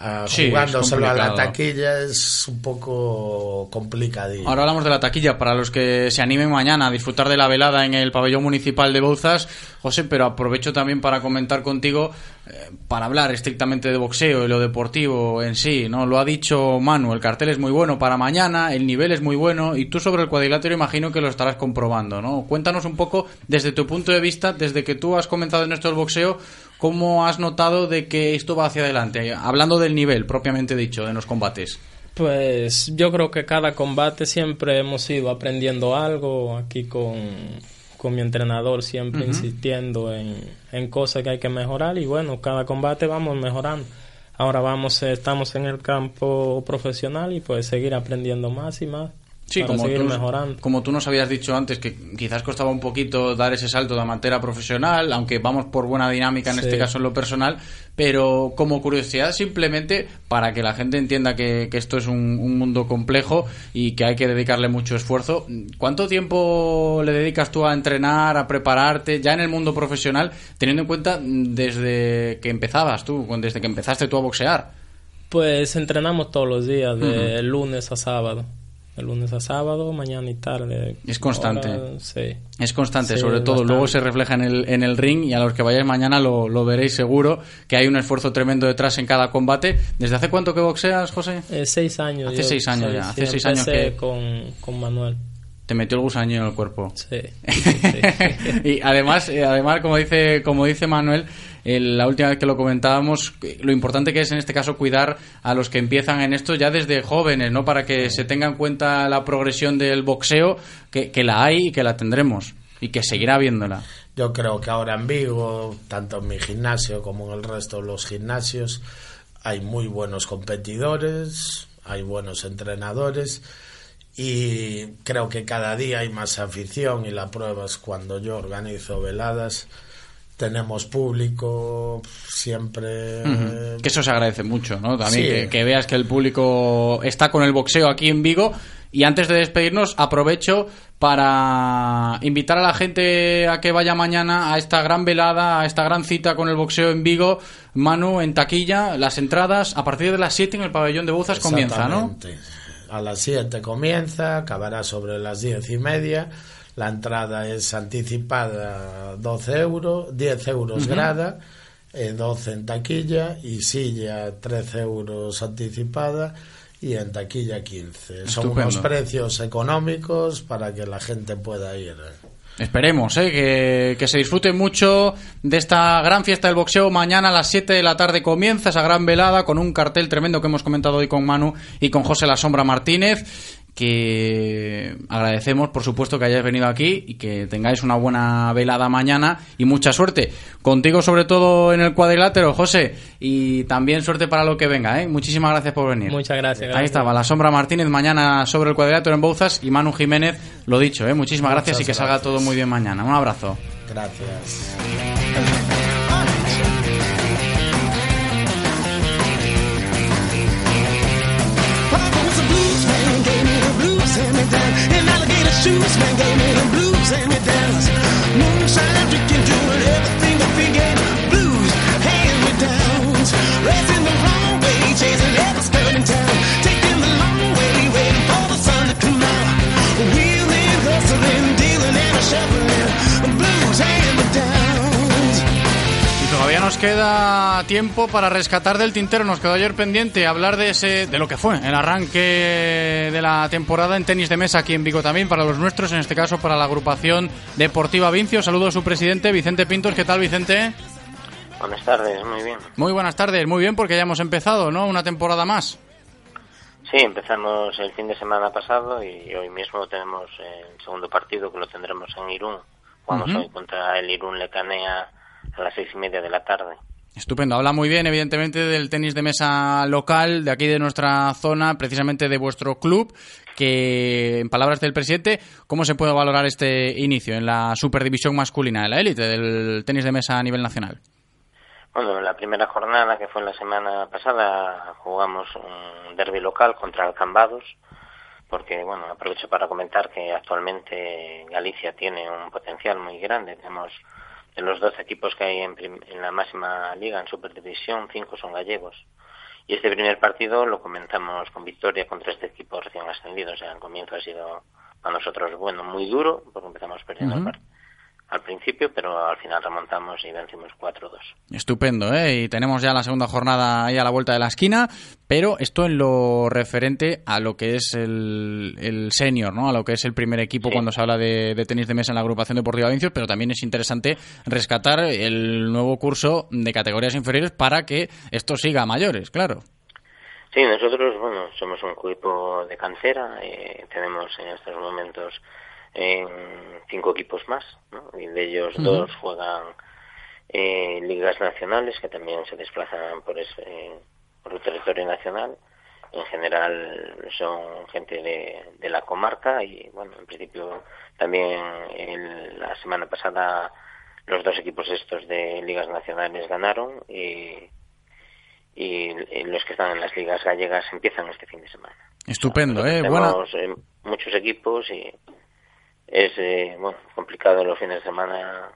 ah, Sí, es jugándoselo a la taquilla es un poco complicadillo. Ahora hablamos de la taquilla para los que se animen mañana a disfrutar de la velada en el pabellón municipal de Bouzas. José, pero aprovecho también para comentar contigo, eh, para hablar estrictamente de boxeo y lo deportivo en sí, ¿no? Lo ha dicho Manu, el cartel es muy bueno para mañana, el nivel es muy bueno y tú sobre el cuadrilátero imagino que lo estarás comprobando, ¿no? Cuéntanos un poco desde tu punto de vista, desde que tú has comenzado en esto del boxeo, ¿cómo has notado de que esto va hacia adelante? Hablando del nivel propiamente dicho, de los combates. Pues yo creo que cada combate siempre hemos ido aprendiendo algo aquí con, con mi entrenador, siempre insistiendo en, en cosas que hay que mejorar y bueno, cada combate vamos mejorando. Ahora vamos, estamos en el campo profesional y pues seguir aprendiendo más y más. Sí, para como seguir tú, mejorando. como tú nos habías dicho antes, que quizás costaba un poquito dar ese salto de amateur a profesional, aunque vamos por buena dinámica en Sí. este caso en lo personal, pero como curiosidad simplemente para que la gente entienda que, que esto es un, un mundo complejo y que hay que dedicarle mucho esfuerzo. ¿Cuánto tiempo le dedicas tú a entrenar, a prepararte, ya en el mundo profesional, teniendo en cuenta desde que empezabas tú, desde que empezaste tú a boxear? Pues entrenamos todos los días, de lunes a sábado. De lunes a sábado, mañana y tarde. Es constante. Sí. Es constante, Sí, sobre todo. bastante. Luego se refleja en el, en el ring y a los que vayáis mañana lo, lo veréis seguro, que hay un esfuerzo tremendo detrás en cada combate. ¿Desde hace cuánto que boxeas, José? Eh, seis años. Hace yo- seis años sí, ya. sí, Hace seis años que Con, con Manuel. te metió el gusanillo en el cuerpo. Sí. y además, eh, además como dice, como dice Manuel, eh, la última vez que lo comentábamos, lo importante que es en este caso cuidar a los que empiezan en esto ya desde jóvenes, ¿no? Para que se tenga en cuenta la progresión del boxeo, que, que la hay y que la tendremos. Y que seguirá viéndola. Yo creo que ahora en Vigo, tanto en mi gimnasio como en el resto de los gimnasios, hay muy buenos competidores, hay buenos entrenadores y creo que cada día hay más afición y la prueba es cuando yo organizo veladas. Tenemos público siempre. Ujú. Que eso se agradece mucho, ¿no? También Sí. que, que veas que el público está con el boxeo aquí en Vigo. Y antes de despedirnos, aprovecho para invitar a la gente a que vaya mañana a esta gran velada, a esta gran cita con el boxeo en Vigo. Manu, en taquilla, las entradas a partir de las 7 en el pabellón de Bouzas comienza, ¿no? A las 7 comienza, acabará sobre las diez y media. La entrada es anticipada 12 euros, 10 euros grada, eh, 12 en taquilla y silla 13 euros anticipada y en taquilla 15. Son unos precios económicos para que la gente pueda ir. Esperemos, ¿eh? que, que se disfrute mucho de esta gran fiesta del boxeo. Mañana a las 7 de la tarde comienza esa gran velada con un cartel tremendo que hemos comentado hoy con Manu y con José La Sombra Martínez. Que agradecemos, por supuesto, que hayáis venido aquí y que tengáis una buena velada mañana y mucha suerte. Contigo, sobre todo en el cuadrilátero, José, y también suerte para lo que venga. ¿eh? Muchísimas gracias por venir. Muchas gracias. Ahí gracias. estaba, La Sombra Martínez mañana sobre el cuadrilátero en Bouzas y Manu Jiménez, lo dicho, ¿eh? muchísimas Muchas gracias y que salga gracias. todo muy bien mañana. Un abrazo. Gracias. Shoes man gave me the blues hand me downs. Moonshine drinking, doing everything nos queda tiempo para rescatar del tintero. Nos quedó ayer pendiente hablar de ese, de lo que fue el arranque de la temporada en tenis de mesa aquí en Vigo también para los nuestros, en este caso para la agrupación deportiva Vincio. Saludo a su presidente Vicente Pintos. ¿Qué tal, Vicente? Buenas tardes, muy bien. Muy buenas tardes. Muy bien, porque ya hemos empezado, ¿no? Una temporada más. Sí, empezamos el fin de semana pasado y hoy mismo tenemos el segundo partido que lo tendremos en Irún. Jugamos Ujú. hoy contra el Irún Lecanea a las seis y media de la tarde. Estupendo. Habla muy bien, evidentemente, del tenis de mesa local, de aquí de nuestra zona, precisamente de vuestro club, que, en palabras del presidente, ¿cómo se puede valorar este inicio en la superdivisión masculina de la élite del tenis de mesa a nivel nacional? Bueno, en la primera jornada, que fue la semana pasada, jugamos un derby local contra Alcambados, porque, bueno, aprovecho para comentar que actualmente Galicia tiene un potencial muy grande. Tenemos de los 12 equipos que hay en, prim- en la máxima liga, en Superdivisión, cinco son gallegos. Y este primer partido lo comenzamos con victoria contra este equipo recién ascendido. O sea, el comienzo ha sido para nosotros, bueno, muy duro, porque empezamos perdiendo el Ujú. partido al principio, pero al final remontamos y vencimos 4-2. Estupendo, ¿eh? Y tenemos ya la segunda jornada ahí a la vuelta de la esquina, pero esto en lo referente a lo que es el, el senior, ¿no? A lo que es el primer equipo Sí. cuando se habla de, de tenis de mesa en la agrupación deportiva Vincios, pero también es interesante rescatar el nuevo curso de categorías inferiores para que esto siga a mayores, claro. Sí, nosotros, bueno, somos un equipo de cantera, eh, tenemos en estos momentos eh, cinco equipos más, ¿no? y de ellos dos juegan eh, ligas nacionales que también se desplazan por, ese, por el territorio nacional en general son gente de, de la comarca y bueno, en principio también el- la semana pasada los dos equipos estos de ligas nacionales ganaron y, y los que están en las ligas gallegas empiezan este fin de semana. Estupendo, ¿eh? Buena, Tenemos eh, muchos equipos y es eh, bueno, complicado los fines de semana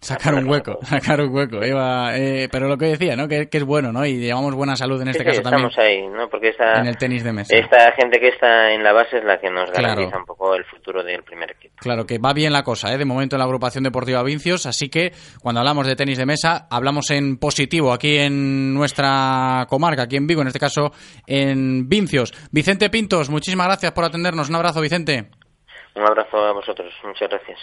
sacar un hueco, sacar un hueco. Iba, eh, pero lo que decía, ¿no? Que, que es bueno, ¿no? Y llevamos buena salud en este Sí, sí, caso también estamos ahí, ¿no? Porque esta, en el tenis de mesa. esta gente que está en la base es la que nos Claro. garantiza un poco el futuro del primer equipo. Claro que va bien la cosa, ¿eh? de momento en la agrupación deportiva Vincios, así que cuando hablamos de tenis de mesa, hablamos en positivo aquí en nuestra comarca, aquí en Vigo, en este caso en Vincios. Vicente Pintos, muchísimas gracias por atendernos. Un abrazo, Vicente. Un abrazo a vosotros, muchas gracias.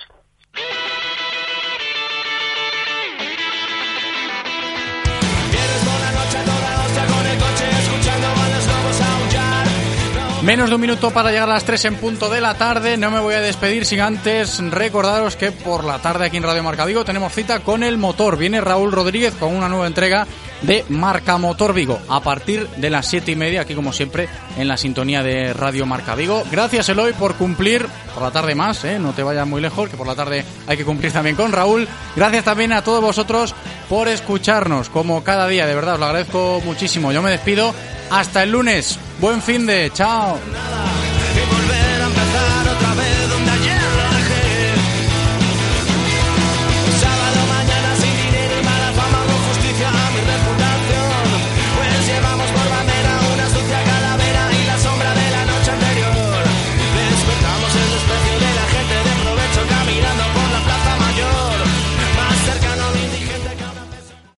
Menos de un minuto para llegar a las 3 en punto de la tarde. No me voy a despedir sin antes recordaros que por la tarde aquí en Radio Marca Vigo tenemos cita con el motor. Viene Raúl Rodríguez con una nueva entrega de Marca Motor Vigo a partir de las 7 y media, aquí como siempre en la sintonía de Radio Marca Vigo. Gracias Eloy por cumplir por la tarde más, ¿eh? no te vayas muy lejos, que por la tarde hay que cumplir también con Raúl. Gracias también a todos vosotros por escucharnos como cada día, de verdad os lo agradezco muchísimo. Yo me despido hasta el lunes. Buen fin de, chao.